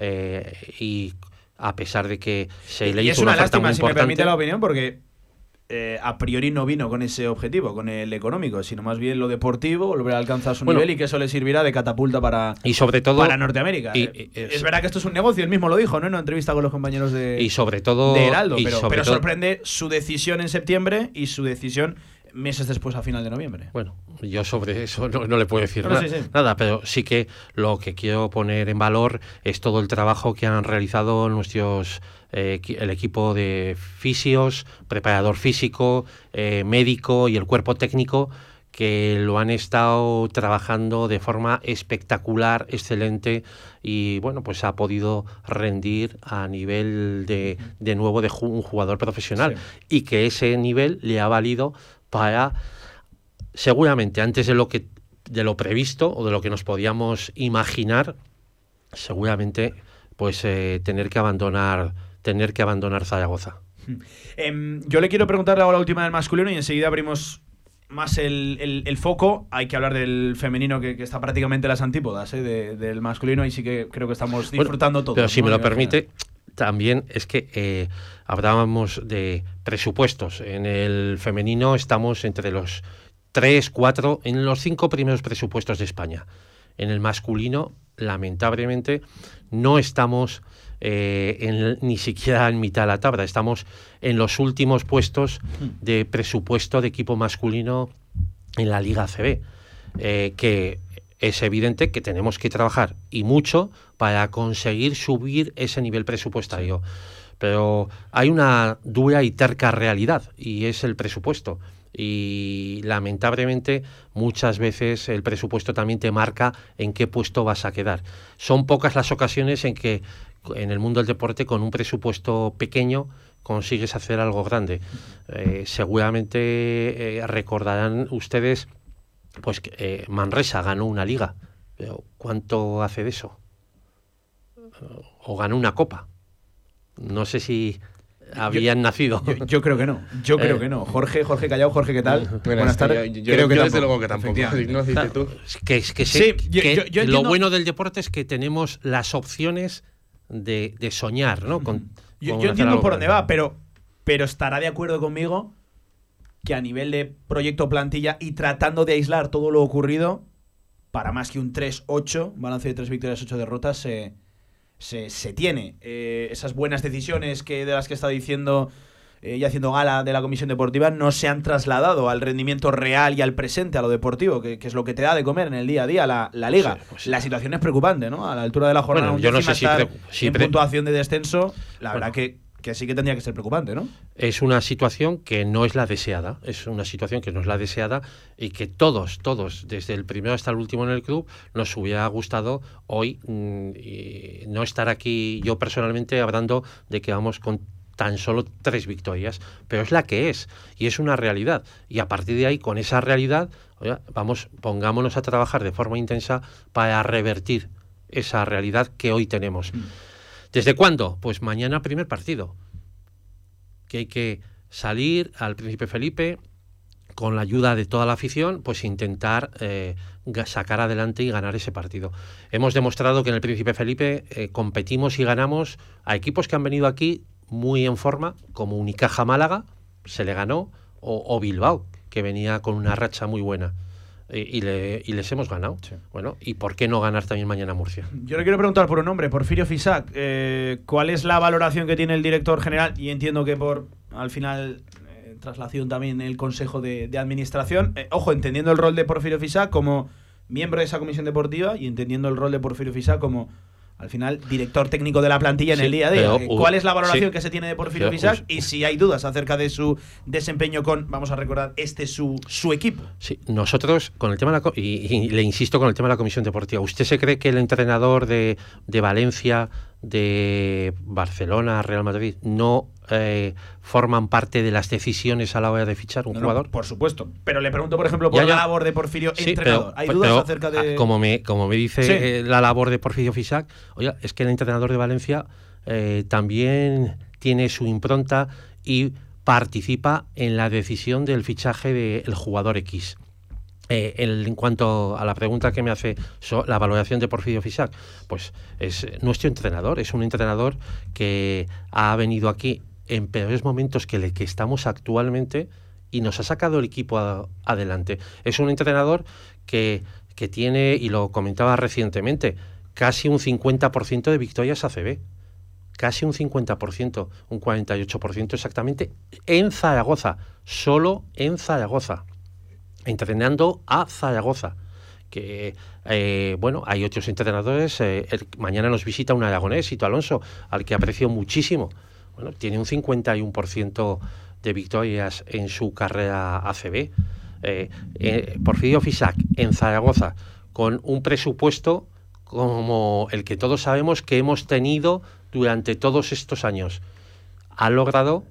y a pesar de que se le y hizo es una, lástima, muy si me permite la opinión, porque eh, a priori no vino con ese objetivo, con el económico, sino más bien lo deportivo, volver a alcanzar su Bueno. nivel y que eso le servirá de catapulta para, y sobre todo para Norteamérica. y- Eh, y- es, verdad que esto es un negocio, él mismo lo dijo, ¿no? En una entrevista con los compañeros de, y sobre todo de Heraldo, y pero, sobre pero todo- sorprende su decisión en septiembre y su decisión meses después, a final de noviembre. Bueno, yo sobre eso no, no le puedo decir nada, sí, sí. nada, pero sí que lo que quiero poner en valor es todo el trabajo que han realizado nuestros eh, el equipo de fisios, preparador físico, eh, médico y el cuerpo técnico que lo han estado trabajando de forma espectacular, excelente y bueno, pues ha podido rendir a nivel de, de nuevo de un jugador profesional y que ese nivel le ha valido para seguramente antes de lo que de lo previsto o de lo que nos podíamos imaginar, seguramente pues eh, tener que abandonar tener que abandonar Zaragoza. Em, yo le quiero preguntarle ahora la última del masculino y enseguida abrimos más el, el- el foco. Hay que hablar del femenino que, que está prácticamente en las antípodas ¿eh? de- del masculino y sí que creo que estamos Bueno, disfrutando todo. Pero si me lo permite, también es que eh, hablábamos de presupuestos. En el femenino estamos entre los tres, cuatro, en los cinco primeros presupuestos de España. En el masculino, lamentablemente, no estamos eh, ni siquiera en mitad de la tabla. Estamos en los últimos puestos de presupuesto de equipo masculino en la Liga CB. eh, que es evidente que tenemos que trabajar y mucho para conseguir subir ese nivel presupuestario. Pero hay una dura y terca realidad y es el presupuesto. Y lamentablemente muchas veces el presupuesto también te marca en qué puesto vas a quedar. Son pocas las ocasiones en que en el mundo del deporte con un presupuesto pequeño consigues hacer algo grande. Eh, seguramente eh, recordarán ustedes pues que eh, Manresa ganó una liga. Pero ¿cuánto hace de eso? O ganó una copa. No sé si habían nacido. Yo, creo que no. Yo creo que no. Jorge, Jorge Callao, Jorge, ¿qué tal? Buenas tardes. Yo, creo que desde luego que tampoco. Que, que, lo bueno del deporte es que tenemos las opciones de, soñar, ¿no? Con, yo, entiendo por dónde va, pero, pero estará de acuerdo conmigo que a nivel de proyecto plantilla y tratando de aislar todo lo ocurrido, para más que un 3-8, balance de 3 victorias, 8 derrotas, se, se, tiene. Eh, esas buenas decisiones que de las que está diciendo eh, y haciendo gala de la comisión deportiva no se han trasladado al rendimiento real y al presente, a lo deportivo, que, es lo que te da de comer en el día a día la, liga. Pues la situación es preocupante, ¿no? A la altura de la jornada, yo no sé si, en puntuación de descenso, la verdad que que sí que tendría que ser preocupante, ¿no? Es una situación que no es la deseada, es una situación que no es la deseada y que todos, todos, desde el primero hasta el último en el club, nos hubiera gustado hoy mm, no estar aquí yo personalmente hablando de que vamos con tan solo tres victorias, pero es la que es y es una realidad. Y a partir de ahí, con esa realidad, vamos, pongámonos a trabajar de forma intensa para revertir esa realidad que hoy tenemos. Mm. ¿Desde cuándo? Pues mañana primer partido. Que hay que salir al Príncipe Felipe con la ayuda de toda la afición, pues intentar eh, sacar adelante y ganar ese partido. Hemos demostrado que en el Príncipe Felipe eh, competimos y ganamos a equipos que han venido aquí muy en forma, como Unicaja Málaga, se le ganó, o Bilbao, que venía con una racha muy buena y, les hemos ganado. Bueno, ¿y por qué no ganar también mañana Murcia? Yo le quiero preguntar por un nombre, Porfirio Fisac. Eh, ¿Cuál es la valoración que tiene el director general? Y entiendo que por, al final, eh, traslación también el Consejo de, Administración. Eh, ojo, entendiendo el rol de Porfirio Fisac como miembro de esa comisión deportiva y entendiendo el rol de Porfirio Fisac como al final, director técnico de la plantilla en el día a día. ¿Cuál es la valoración que se tiene de Porfirio Fisac? Y si hay dudas acerca de su desempeño con, vamos a recordar, este su, su equipo. Sí, nosotros, con el tema de la, y, le insisto con el tema de la comisión deportiva, ¿usted se cree que el entrenador de, de Valencia, de Barcelona, Real Madrid, no eh, forman parte de las decisiones a la hora de fichar un jugador? por supuesto. Pero le pregunto, por ejemplo, por la labor de Porfirio entrenador. ¿Hay dudas acerca de.? Ah, como me, como me dice eh, la labor de Porfirio Fisac, oye, es que el entrenador de Valencia eh, también tiene su impronta y participa en la decisión del fichaje del jugador X. en cuanto a la pregunta que me hace la valoración de Porfirio Fisac, pues es nuestro entrenador, es un entrenador que ha venido aquí en peores momentos que el que estamos actualmente y nos ha sacado el equipo adelante. Es un entrenador que, que, tiene, y lo comentaba recientemente, casi un 50% de victorias ACB. Casi un 50%, un 48% exactamente, en Zaragoza, solo en Zaragoza, entrenando a Zaragoza que eh, bueno, hay otros entrenadores. Eh, mañana nos visita un aragonés, Sito Alonso, al que aprecio muchísimo bueno, tiene un 51% de victorias en su carrera ACB. Eh, eh, Porfirio Fisac en Zaragoza, con un presupuesto como el que todos sabemos que hemos tenido durante todos estos años, ha logrado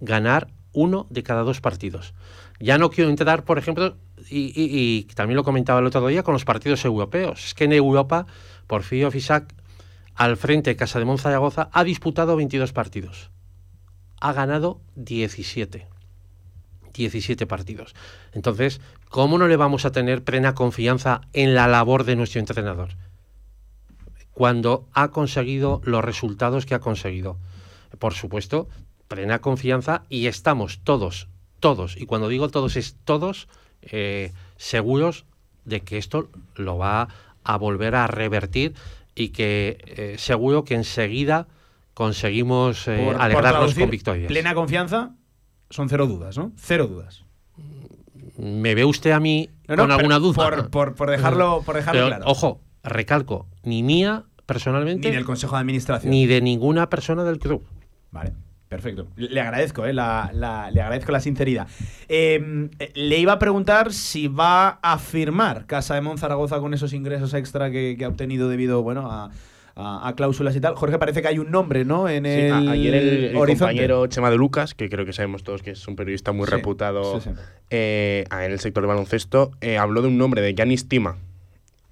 ganar uno de cada dos partidos. Ya no quiero entrar, por ejemplo, y, también lo comentaba el otro día con los partidos europeos. Es que en Europa, Porfirio Fisac al frente de Casa de Monzaragoza, ha disputado 22 partidos. Ha ganado 17. 17 partidos. Entonces, ¿cómo no le vamos a tener plena confianza en la labor de nuestro entrenador? Cuando ha conseguido los resultados que ha conseguido. Por supuesto, plena confianza y estamos todos, todos, y cuando digo todos es todos, eh, seguros de que esto lo va a volver a revertir y que eh, seguro que enseguida conseguimos eh, alegrarnos con victorias. Plena confianza, son cero dudas, ¿no? Cero dudas. ¿Me ve usted a mí con alguna duda? Por, por, dejarlo, por dejarlo claro. Ojo, recalco, ni mía personalmente. Ni del Consejo de Administración. Ni de ninguna persona del club. Vale. Perfecto. Le agradezco, eh, la, le agradezco la sinceridad. Em, le iba a preguntar si va a firmar Casa de Monzaragoza con esos ingresos extra que, ha obtenido debido bueno, a, cláusulas y tal. Jorge, parece que hay un nombre, ¿no? En el ayer el, compañero Chema de Lucas, que creo que sabemos todos que es un periodista muy reputado eh, en el sector de baloncesto, eh, habló de un nombre, de Yanis Tima.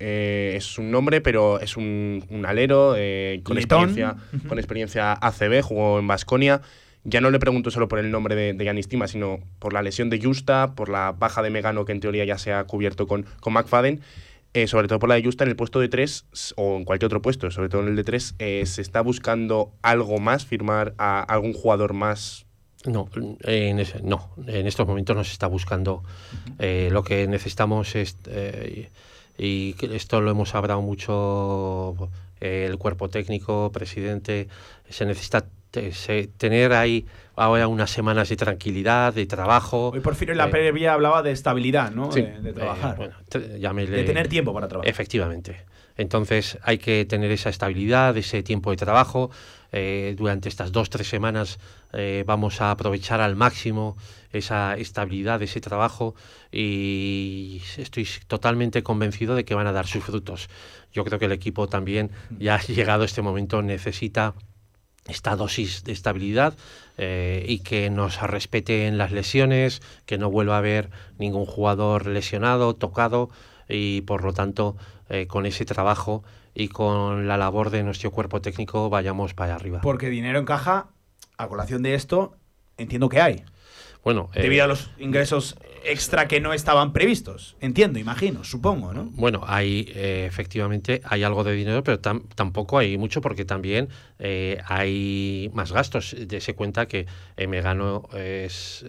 Es un nombre, pero es un, alero con, experiencia, con experiencia ACB, jugó en Basconia ya no le pregunto solo por el nombre de, de Yanis Tima, sino por la lesión de Justa, por la baja de Megano, que en teoría ya se ha cubierto con, con McFadden. Eh, sobre todo por la de Justa, en el puesto de tres o en cualquier otro puesto, sobre todo en el de tres, eh, ¿se está buscando algo más, firmar a algún jugador más? No, en no, en estos momentos no se está buscando. Eh, lo que necesitamos es, y esto lo hemos hablado mucho, el cuerpo técnico, presidente, se necesita tener ahí ahora unas semanas de tranquilidad, de trabajo. Hoy por fin en la eh, previa hablaba de estabilidad, ¿no? de, trabajar. de tener tiempo para trabajar. Efectivamente. Entonces hay que tener esa estabilidad, ese tiempo de trabajo. Eh, durante estas dos, tres semanas eh, vamos a aprovechar al máximo esa estabilidad, ese trabajo y estoy totalmente convencido de que van a dar sus frutos. Yo creo que el equipo también, ya llegado este momento, necesita esta dosis de estabilidad eh, y que nos respeten las lesiones, que no vuelva a haber ningún jugador lesionado, tocado y por lo tanto con ese trabajo y con la labor de nuestro cuerpo técnico vayamos para arriba. Porque dinero en caja, a colación de esto, entiendo que hay. Bueno, debido a los ingresos extra que no estaban previstos. Entiendo, imagino, supongo, ¿no? Bueno, hay eh, efectivamente hay algo de dinero, pero tampoco hay mucho porque también eh, hay más gastos. se cuenta que eh, Megano es,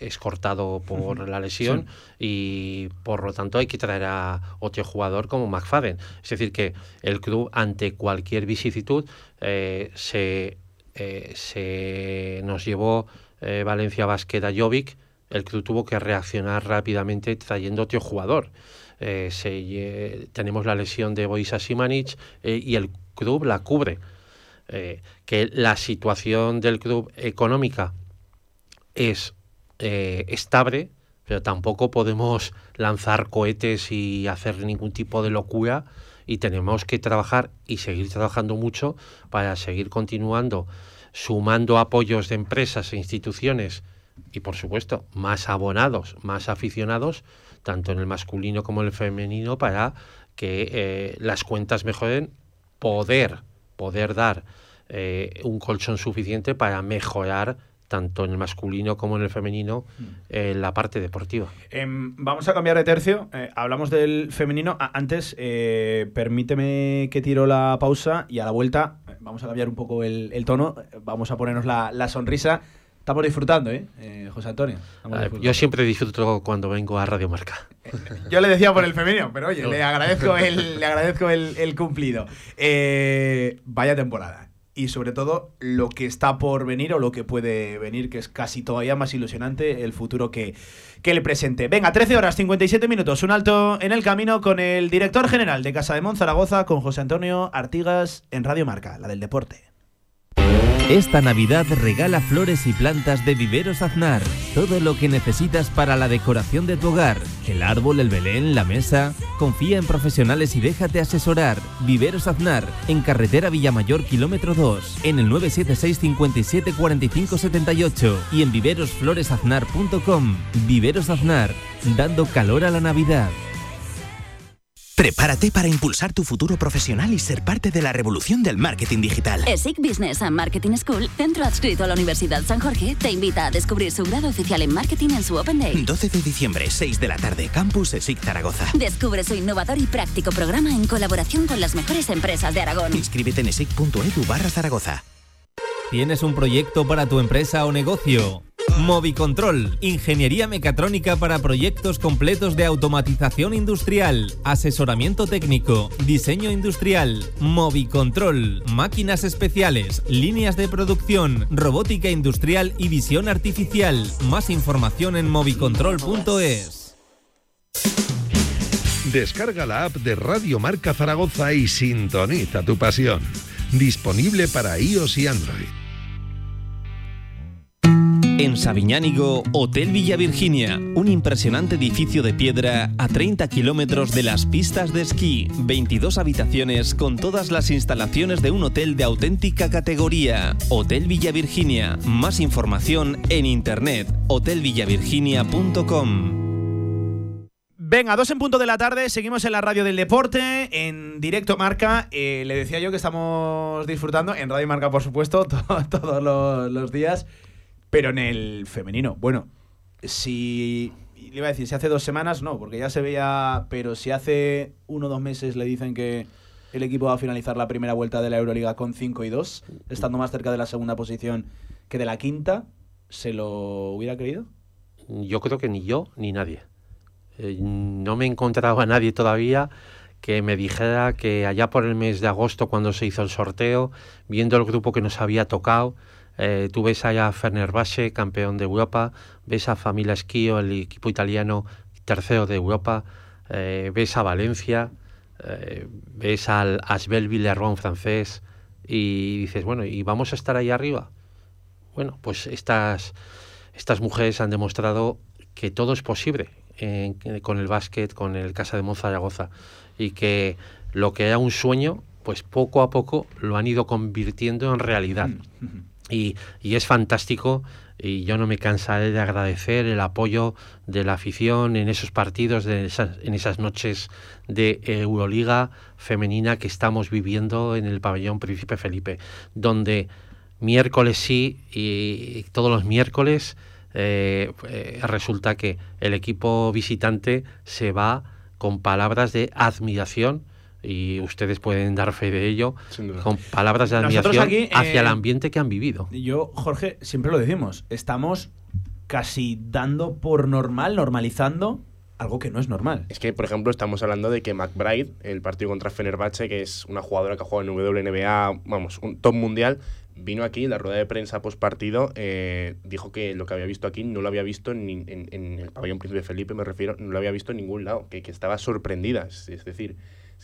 es, cortado por la lesión y por lo tanto hay que traer a otro jugador como McFadden. Es decir, que el club ante cualquier vicisitud se, se nos llevó Valencia Basqueda Jovic el club tuvo que reaccionar rápidamente trayendo otro jugador. Eh, tenemos la lesión de Boisa Simanic eh, y el club la cubre. Eh, que la situación del club económica es estable, pero tampoco podemos lanzar cohetes y hacer ningún tipo de locura y tenemos que trabajar y seguir trabajando mucho para seguir continuando sumando apoyos de empresas e instituciones y por supuesto más abonados, más aficionados, tanto en el masculino como en el femenino, para que eh, las cuentas mejoren, poder, poder dar eh, un colchón suficiente para mejorar tanto en el masculino como en el femenino, mm. la parte deportiva. Em, vamos a cambiar de tercio. Eh, hablamos del femenino. antes, permíteme que tiro la pausa y a la vuelta vamos a cambiar un poco el, tono. Vamos a ponernos la, la sonrisa. Estamos disfrutando, ¿eh? eh José Antonio. Yo siempre disfruto cuando vengo a Radio Marca. Yo le decía por el femenino, pero oye, le agradezco el, le agradezco el, cumplido. Eh, vaya temporada. Y sobre todo lo que está por venir o lo que puede venir, que es casi todavía más ilusionante el futuro que, que le presente. Venga, 13 horas 57 minutos, un alto en el camino con el director general de Casa de Monzaragoza, con José Antonio Artigas en Radio Marca, la del deporte. Esta Navidad regala flores y plantas de Viveros Aznar. Todo lo que necesitas para la decoración de tu hogar. El árbol, el belén, la mesa. Confía en profesionales y déjate asesorar. Viveros Aznar, en carretera Villamayor, kilómetro 2. En el 976 57 45 78 y en viverosfloresaznar.com. Viveros Aznar, dando calor a la Navidad. Prepárate para impulsar tu futuro profesional y ser parte de la revolución del marketing digital. ESIC Business and Marketing School, centro adscrito a la Universidad San Jorge, te invita a descubrir su grado oficial en marketing en su Open Day. 12 de diciembre, 6 de la tarde, Campus ESIC Zaragoza. Descubre su innovador y práctico programa en colaboración con las mejores empresas de Aragón. Inscríbete en esic.edu barra Zaragoza. ¿Tienes un proyecto para tu empresa o negocio? Movicontrol, ingeniería mecatrónica para proyectos completos de automatización industrial, asesoramiento técnico, diseño industrial, Movicontrol, máquinas especiales, líneas de producción, robótica industrial y visión artificial. Más información en movicontrol.es. Descarga la app de Radio Marca Zaragoza y sintoniza tu pasión. Disponible para iOS y Android. En Sabiñánigo, Hotel Villa Virginia, un impresionante edificio de piedra a 30 kilómetros de las pistas de esquí, 22 habitaciones con todas las instalaciones de un hotel de auténtica categoría. Hotel Villa Virginia, más información en internet, hotelvillavirginia.com. Venga, dos en punto de la tarde, seguimos en la radio del deporte, en directo Marca. Eh, le decía yo que estamos disfrutando, en Radio Marca, por supuesto, todos los, los días pero en el femenino. Bueno, si. Le iba a decir, si hace dos semanas, no, porque ya se veía. Pero si hace uno o dos meses le dicen que el equipo va a finalizar la primera vuelta de la Euroliga con 5 y 2, estando más cerca de la segunda posición que de la quinta, ¿se lo hubiera creído? Yo creo que ni yo ni nadie. Eh, no me he encontrado a nadie todavía que me dijera que allá por el mes de agosto, cuando se hizo el sorteo, viendo el grupo que nos había tocado, eh, tú ves allá a Fenerbahce, campeón de Europa, ves a Familia Esquío, el equipo italiano tercero de Europa, eh, ves a Valencia, eh, ves al Asbel Villarron francés y dices, bueno, ¿y vamos a estar ahí arriba? Bueno, pues estas, estas mujeres han demostrado que todo es posible con el básquet, con el Casa de Monzaragoza y que lo que era un sueño, pues poco a poco lo han ido convirtiendo en realidad. Mm, y, es fantástico y yo no me cansaré de agradecer el apoyo de la afición en esos partidos, de en esas noches de Euroliga femenina que estamos viviendo en el pabellón Príncipe Felipe, donde miércoles sí y todos los miércoles eh, eh, resulta que el equipo visitante se va con palabras de admiración y ustedes pueden dar fe de ello con palabras de admiración hacia el eh, ambiente que han vivido. Yo, Jorge, siempre lo decimos, estamos casi dando por normal, normalizando algo que no es normal. Es que, por ejemplo, estamos hablando de que McBride, el partido contra Fenerbahce, que es una jugadora que ha jugado en WNBA, vamos, un top mundial, vino aquí en la rueda de prensa post partido, eh, dijo que lo que había visto aquí no lo había visto en, en, el pabellón Príncipe Felipe, me refiero, no lo había visto en ningún lado, que, que estaba sorprendida. es decir,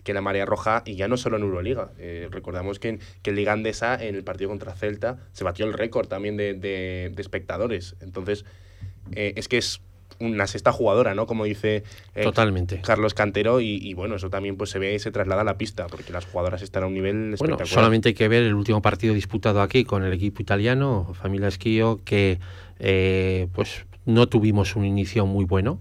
que la marea roja, y ya no solo en Euroliga, eh, recordamos que, en, que el Liga Andesa, en el partido contra Celta, se batió el récord también de, de, espectadores. Entonces, eh, es que es una sexta jugadora, ¿no? Como dice eh, Totalmente. Carlos Cantero, y, bueno, eso también pues se ve y se traslada a la pista, porque las jugadoras están a un nivel bueno, solamente hay que ver el último partido disputado aquí con el equipo italiano, Familia Esquío, que pues no tuvimos un inicio muy bueno,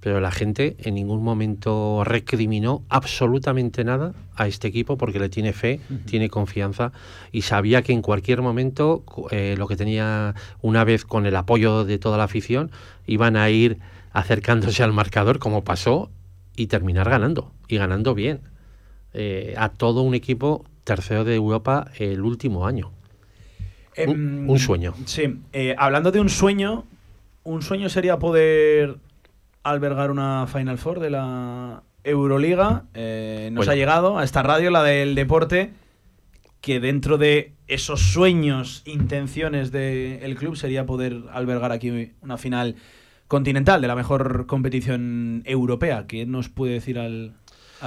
pero la gente en ningún momento recriminó absolutamente nada a este equipo porque le tiene fe, tiene confianza y sabía que en cualquier momento eh, lo que tenía una vez con el apoyo de toda la afición iban a ir acercándose al marcador como pasó y terminar ganando y ganando bien eh, a todo un equipo tercero de Europa el último año. un, em, sueño. Sí, eh, hablando de un sueño, un sueño sería poder albergar una Final Four de la Euroliga. Eh, nos ha llegado a esta radio, la del deporte, que dentro de esos sueños, intenciones del club sería poder albergar aquí una final continental de la mejor competición europea. ¿Qué nos puede decir al,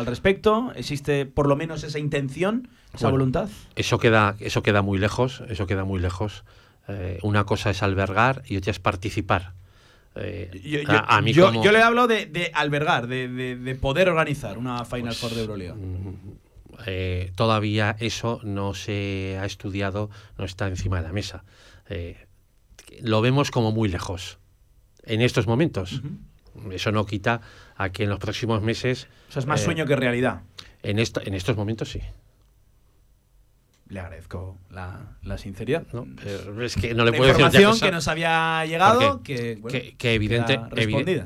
respecto? ¿Existe por lo menos esa intención, esa voluntad? Eso queda, eso queda muy lejos, eso queda muy lejos. Eh, una cosa es albergar y otra es participar. Eh, yo, le hablo de, albergar, de, poder organizar una Final Four de Euroliga. Mm, eh, todavía eso no se ha estudiado, no está encima de la mesa. Eh, lo vemos como muy lejos en estos momentos. Eso no quita a que en los próximos meses. O sea, es más sueño que realidad. En, esto, en estos momentos sí le agradezco la, sinceridad. No, es que no le puedo decir información que nos había llegado que, que, evidente,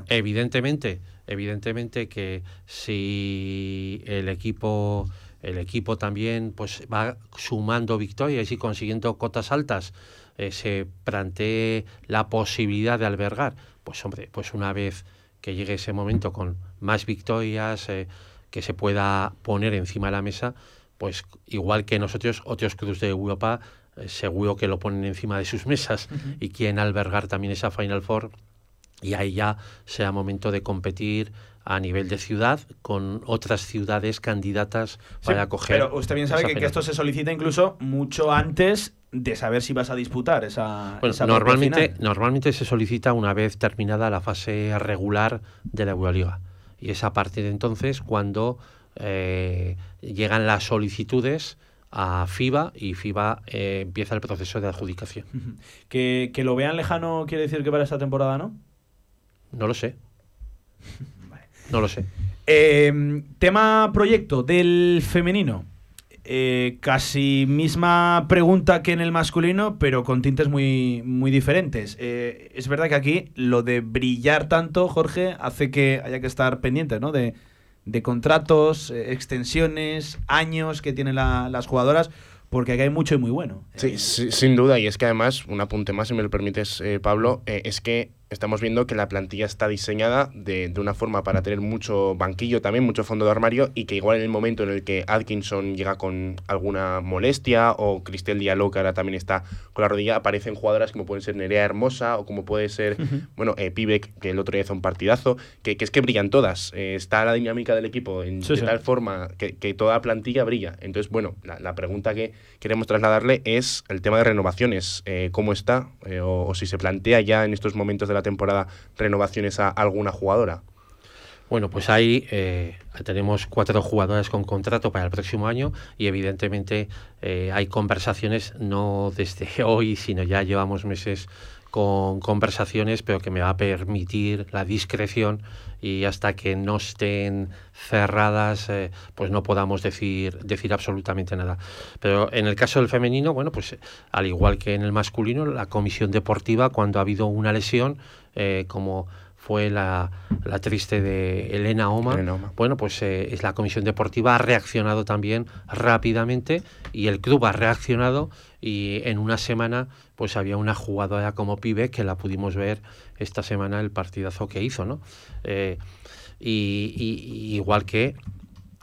evidentemente, evidentemente que si el equipo el equipo también pues va sumando victorias y consiguiendo cotas altas, eh, se plantee la posibilidad de albergar, pues hombre, pues una vez que llegue ese momento con más victorias, eh, que se pueda poner encima de la mesa, pues igual que nosotros, otros clubes de Europa, eh, seguro que lo ponen encima de sus mesas y quieren albergar también esa Final Four y ahí ya sea momento de competir a nivel de ciudad con otras ciudades candidatas para acoger. Pero usted bien sabe que, esto se solicita incluso mucho antes de saber si vas a disputar esa. Bueno, normalmente, normalmente se solicita una vez terminada la fase regular de la Euroliga. Y es a partir de entonces cuando eh, llegan las solicitudes a FIBA y FIBA eh, empieza el proceso de adjudicación. ¿Que, ¿Que, lo vean lejano quiere decir que para esta temporada no? No lo sé. No lo sé. Em, tema proyecto del femenino. Eh, casi misma pregunta que en el masculino, pero con tintes muy, muy diferentes. Eh, es verdad que aquí lo de brillar tanto, Jorge, hace que haya que estar pendiente ¿no? de, contratos, eh, extensiones, años que tienen las jugadoras porque aquí hay mucho y muy bueno. Sí, sin duda, y es que además, un apunte más, si me lo permites, Pablo, es que estamos viendo que la plantilla está diseñada de, una forma para tener mucho banquillo también, mucho fondo de armario, y que igual en el momento en el que Atkinson llega con alguna molestia, o Cristel Diallo, que ahora también está con la rodilla, aparecen jugadoras como pueden ser Nerea Hermosa, o como puede ser, bueno, eh, Pibek, que el otro día hizo un partidazo, que, es que brillan todas. Eh, está la dinámica del equipo en, de tal forma que, toda la plantilla brilla. Entonces, bueno, la, pregunta que queremos trasladarle es el tema de renovaciones. Eh, ¿Cómo está? o si se plantea ya en estos momentos de la temporada renovaciones a alguna jugadora? Bueno, pues ahí eh, tenemos cuatro jugadoras con contrato para el próximo año y evidentemente eh, hay conversaciones, no desde hoy, sino ya llevamos meses con conversaciones, pero que me va a permitir la discreción y hasta que no estén cerradas, eh, pues no podamos decir, decir absolutamente nada. Pero en el caso del femenino, bueno, pues al igual que en el masculino, la comisión deportiva, cuando ha habido una lesión, eh, como fue la, la, triste de Elena Oma. Bueno, pues eh, es la comisión deportiva ha reaccionado también rápidamente y el club ha reaccionado y en una semana pues había una jugadora como Pibe que la pudimos ver esta semana el partidazo que hizo, ¿no? Eh, y, igual que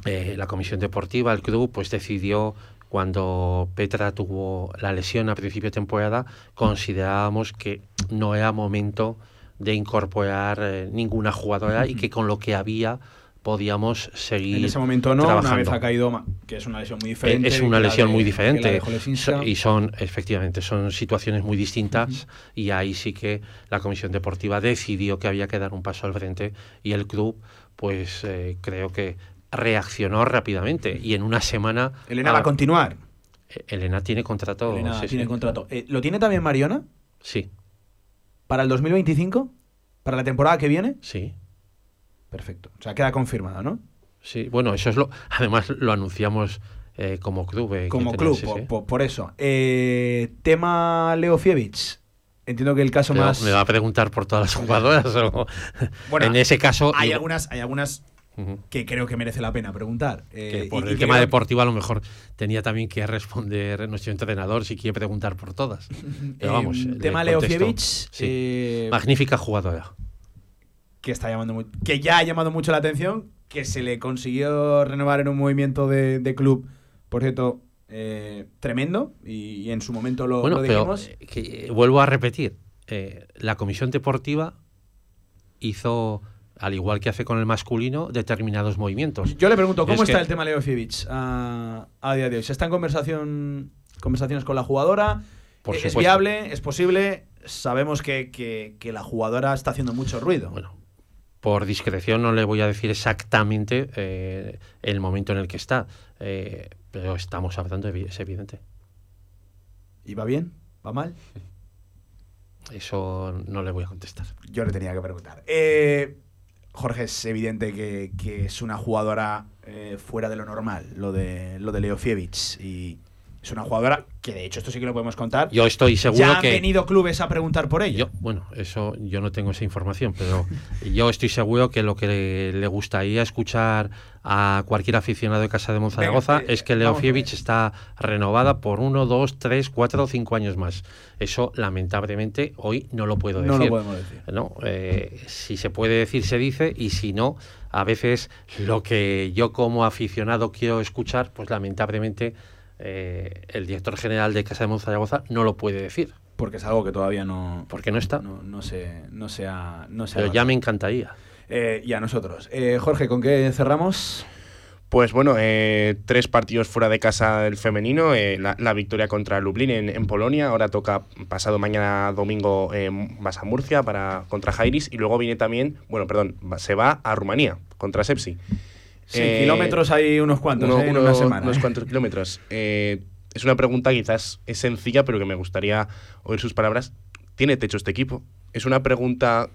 eh, la comisión deportiva, el club, pues decidió cuando Petra tuvo la lesión a principio de temporada, considerábamos que no era momento de incorporar eh, ninguna jugadora y que con lo que había podíamos seguir. En ese momento no, una vez ha caído, que es una lesión muy diferente. Es una lesión muy diferente. Y son, efectivamente, son situaciones muy distintas. Y ahí sí que la comisión deportiva decidió que había que dar un paso al frente. Y el club, pues eh, creo que reaccionó rápidamente. Y en una semana. Elena va a continuar. Eh, Elena tiene contrato. Elena tiene contrato. Eh, ¿Lo tiene también Mariona? Sí. ¿Para el 2025? ¿Para la temporada que viene? Sí. Perfecto. O sea, queda confirmado, ¿no? Sí, bueno, eso es lo. Además, lo anunciamos eh, como club. Eh, como club, por, eso. Eh, tema Leo Fievich. Entiendo que el caso más. ¿Me va a preguntar por todas las jugadoras? bueno, en ese caso. Hay algunas, hay algunas que creo que merece la pena preguntar. por el tema deportivo, a lo mejor tenía también que responder nuestro entrenador si quiere preguntar por todas. Pero vamos. tema Leo Fievich. Magnífica jugadora que está llamando que ya ha llamado mucho la atención, que se le consiguió renovar en un movimiento de, club, por cierto, eh, tremendo, y, en su momento lo, bueno, dijimos. Eh, que, vuelvo a repetir, eh, la comisión deportiva hizo al igual que hace con el masculino, determinados movimientos. Yo le pregunto, ¿cómo está el tema Leo a, a, día de hoy? ¿Se está en conversación, conversaciones con la jugadora? ¿Es viable? ¿Es posible? Sabemos que, que, que, la jugadora está haciendo mucho ruido. Bueno, por discreción no le voy a decir exactamente eh, el momento en el que está, eh, pero estamos hablando, es evidente. ¿Y va bien? ¿Va mal? Eso no le voy a contestar. Yo le tenía que preguntar. Eh, Jorge, es evidente que, es una jugadora fuera de lo normal, lo de, lo de Leo Fievich. Y, Es una jugadora que de hecho esto sí que lo podemos contar. Yo estoy seguro ya que han venido clubes a preguntar por ella. Yo, bueno, eso yo no tengo esa información, pero yo estoy seguro que lo que le, gustaría escuchar a cualquier aficionado de Casa de Monzaragoza eh, es que Leofievich está renovada por uno, dos, tres, cuatro o cinco años más. Eso lamentablemente hoy no lo puedo decir. No lo podemos decir. No, eh, si se puede decir se dice y si no, a veces lo que yo como aficionado quiero escuchar, pues lamentablemente eh, el director general de Casa de Monzaragoza no lo puede decir. Porque es algo que todavía no. Porque no está. No, no se, no sea, no Pero ya me encantaría. Eh, y a nosotros. Eh, Jorge, ¿con qué cerramos? Pues bueno, tres partidos fuera de casa del femenino, la, victoria contra Lublin en, Polonia, ahora toca pasado mañana domingo vas a Murcia para, contra Jairis y luego viene también, bueno, perdón, se va a Rumanía contra Sepsi. Sí, eh, kilómetros hay unos cuantos, ¿eh? en una semana. Unos ¿eh? cuantos kilómetros. es una pregunta quizás es sencilla, pero que me gustaría oír sus palabras. ¿Tiene techo este equipo? Es una pregunta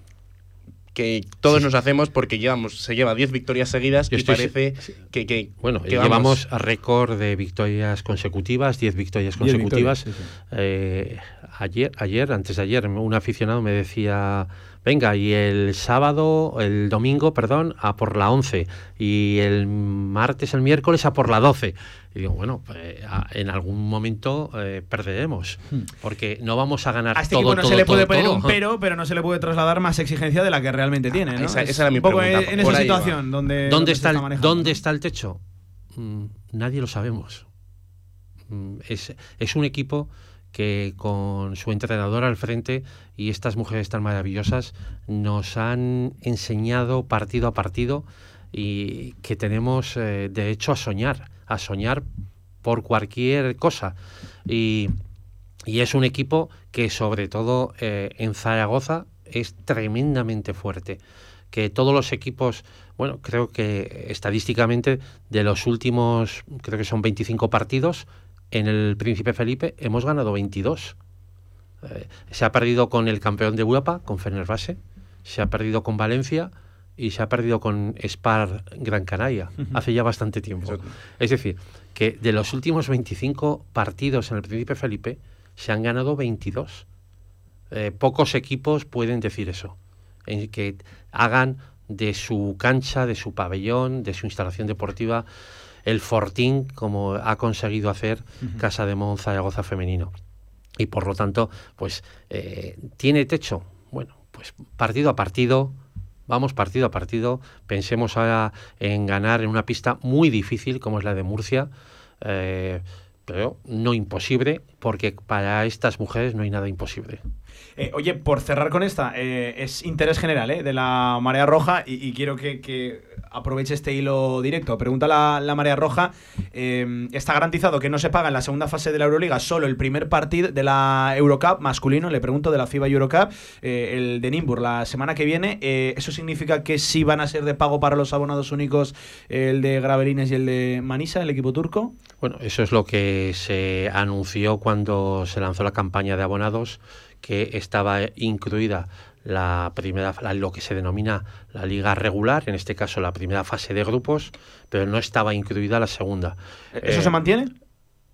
que todos nos hacemos porque llevamos, se lleva 10 victorias seguidas y parece que, Bueno, llevamos a récord de victorias consecutivas, 10 victorias consecutivas. ayer, ayer, antes de ayer, un aficionado me decía venga, y el sábado, el domingo, perdón, a por la 11, y el martes, el miércoles a por la 12. Y digo, bueno, pues, en algún momento eh, perderemos, hmm. porque no vamos a ganar a este todo, equipo no se le puede poner un pero, pero no se le puede trasladar más exigencia de la que realmente tiene. ¿no? Esa, era mi un poco en, esa situación donde, ¿Dónde, está, el, ¿Dónde está el techo? Mm, nadie lo sabemos. Mm, es, es un equipo que con su entrenador al frente y estas mujeres tan maravillosas nos han enseñado partido a partido y que tenemos eh, derecho a soñar, a soñar por cualquier cosa. Y, es un equipo que sobre todo eh, en Zaragoza es tremendamente fuerte. Que todos los equipos, bueno, creo que estadísticamente de los últimos, creo que son 25 partidos, en el Príncipe Felipe hemos ganado 22. Eh, se ha perdido con el campeón de Europa, con Fenerbahce, se ha perdido con Valencia y se ha perdido con Spar Gran Canaria hace ya bastante tiempo. Es decir, que de los últimos 25 partidos en el Príncipe Felipe se han ganado 22. Eh, pocos equipos pueden decir eso, en que hagan de su cancha, de su pabellón, de su instalación deportiva, el fortín como ha conseguido hacer Casa de Monza y Agoza femenino. Y por lo tanto, pues eh, tiene techo. Bueno, pues partido a partido, vamos partido a partido. Pensemos ahora en ganar en una pista muy difícil como es la de Murcia. Eh, pero no imposible, porque para estas mujeres no hay nada imposible. Eh, oye, por cerrar con esta, eh, es interés general eh, de la Marea Roja y, quiero que, aproveche este hilo directo. Pregunta la, la Marea Roja, ¿está garantizado que no se paga en la segunda fase de la Euroliga solo el primer partido de la Eurocup masculino? Le pregunto de la FIBA Eurocup, el de Nimbur la semana que viene. ¿Eso significa que sí van a ser de pago para los abonados únicos el de Gravelines y el de Manisa, el equipo turco? Bueno, eso es lo que se anunció cuando se lanzó la campaña de abonados que estaba incluida la primera, lo que se denomina la liga regular, en este caso la primera fase de grupos, pero no estaba incluida la segunda. ¿Eso se eh, mantiene?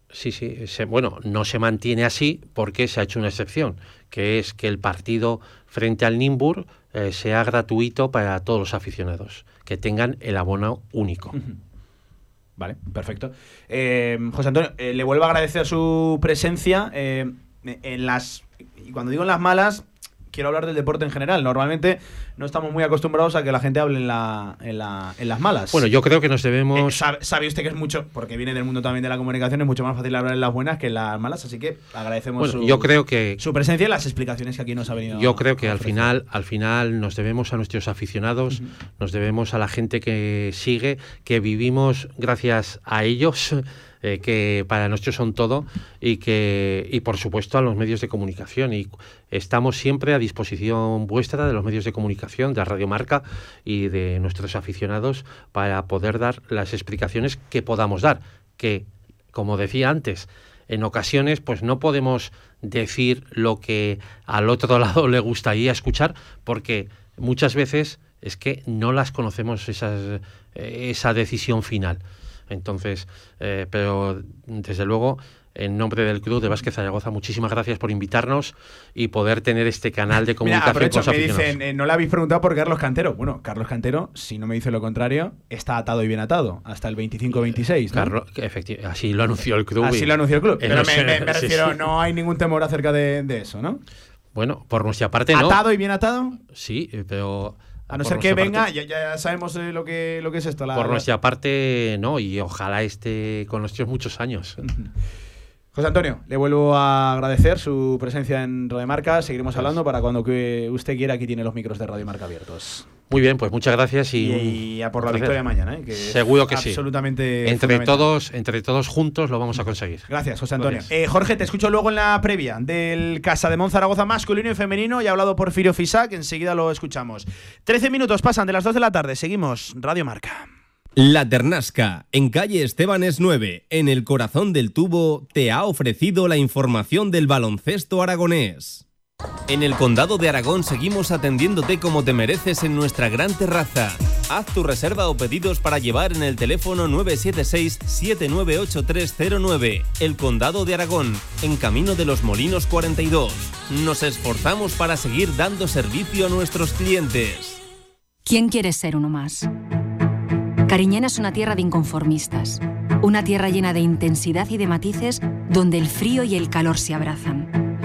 Sí, sí. bueno, no se mantiene así porque se ha hecho una excepción, que es que el partido frente al Nimbur eh, sea gratuito para todos los aficionados, que tengan el abono único. Vale, perfecto. Eh, José Antonio, le vuelvo a agradecer su presencia en las y cuando digo en las malas, quiero hablar del deporte en general. Normalmente no estamos muy acostumbrados a que la gente hable en, la, en, la, en las malas. Bueno, yo creo que nos debemos... Eh, sabe, usted que es mucho, porque viene del mundo también de la comunicación, es mucho más fácil hablar en las buenas que en las malas, así que agradecemos su, yo creo que, su presencia y las explicaciones que aquí nos ha venido Yo creo que al final, al final nos debemos a nuestros aficionados, nos debemos a la gente que sigue, que vivimos gracias a ellos eh, que para nosotros son todo y que y por supuesto a los medios de comunicación y estamos siempre a disposición vuestra de los medios de comunicación de Radio Marca y de nuestros aficionados para poder dar las explicaciones que podamos dar que como decía antes en ocasiones pues no podemos decir lo que al otro lado le gustaría escuchar porque muchas veces es que no las conocemos esas, esa decisión final. Entonces, eh, pero desde luego en nombre del Club de Vázquez Zaragoza, muchísimas gracias por invitarnos y poder tener este canal de comunicación Mira, aprovecho, me dicen, eh, no le habéis preguntado por Carlos Cantero. Bueno, Carlos Cantero, si no me dice lo contrario, está atado y bien atado hasta el 25-26. ¿no? Carlos, así lo anunció el club. Así lo anunció el club. Pero me, refiero, no hay ningún temor acerca de, eso, ¿no? Bueno, por nuestra parte no. ¿Atado y bien atado? Sí, pero... A no ser que venga, ya, sabemos eh, lo, que, lo que es esto. por nuestra parte, no, y ojalá esté con nosotros muchos años. José Antonio, le vuelvo a agradecer su presencia en Radio Marca. Seguiremos hablando para cuando usted quiera. Aquí tiene los micros de Radio Marca abiertos. Muy bien, pues muchas gracias y, a por la victoria mañana. ¿eh? Seguro que sí. Absolutamente. Entre todos, entre todos juntos lo vamos a conseguir. Gracias, José Antonio. Eh, Jorge, te escucho luego en la previa del Casa de Monzaragoza masculino y femenino. Ya ha hablado Porfirio Fisac, enseguida lo escuchamos. Trece minutos pasan de las dos de la tarde. Seguimos Radio Marca. La Ternasca, en calle Estebanes 9, en el corazón del tubo, te ha ofrecido la información del baloncesto aragonés. En el Condado de Aragón seguimos atendiéndote como te mereces en nuestra gran terraza. Haz tu reserva o pedidos para llevar en el teléfono 976-798309. El Condado de Aragón, en Camino de los Molinos 42. Nos esforzamos para seguir dando servicio a nuestros clientes. ¿Quién quiere ser uno más? Cariñena es una tierra de inconformistas, una tierra llena de intensidad y de matices donde el frío y el calor se abrazan.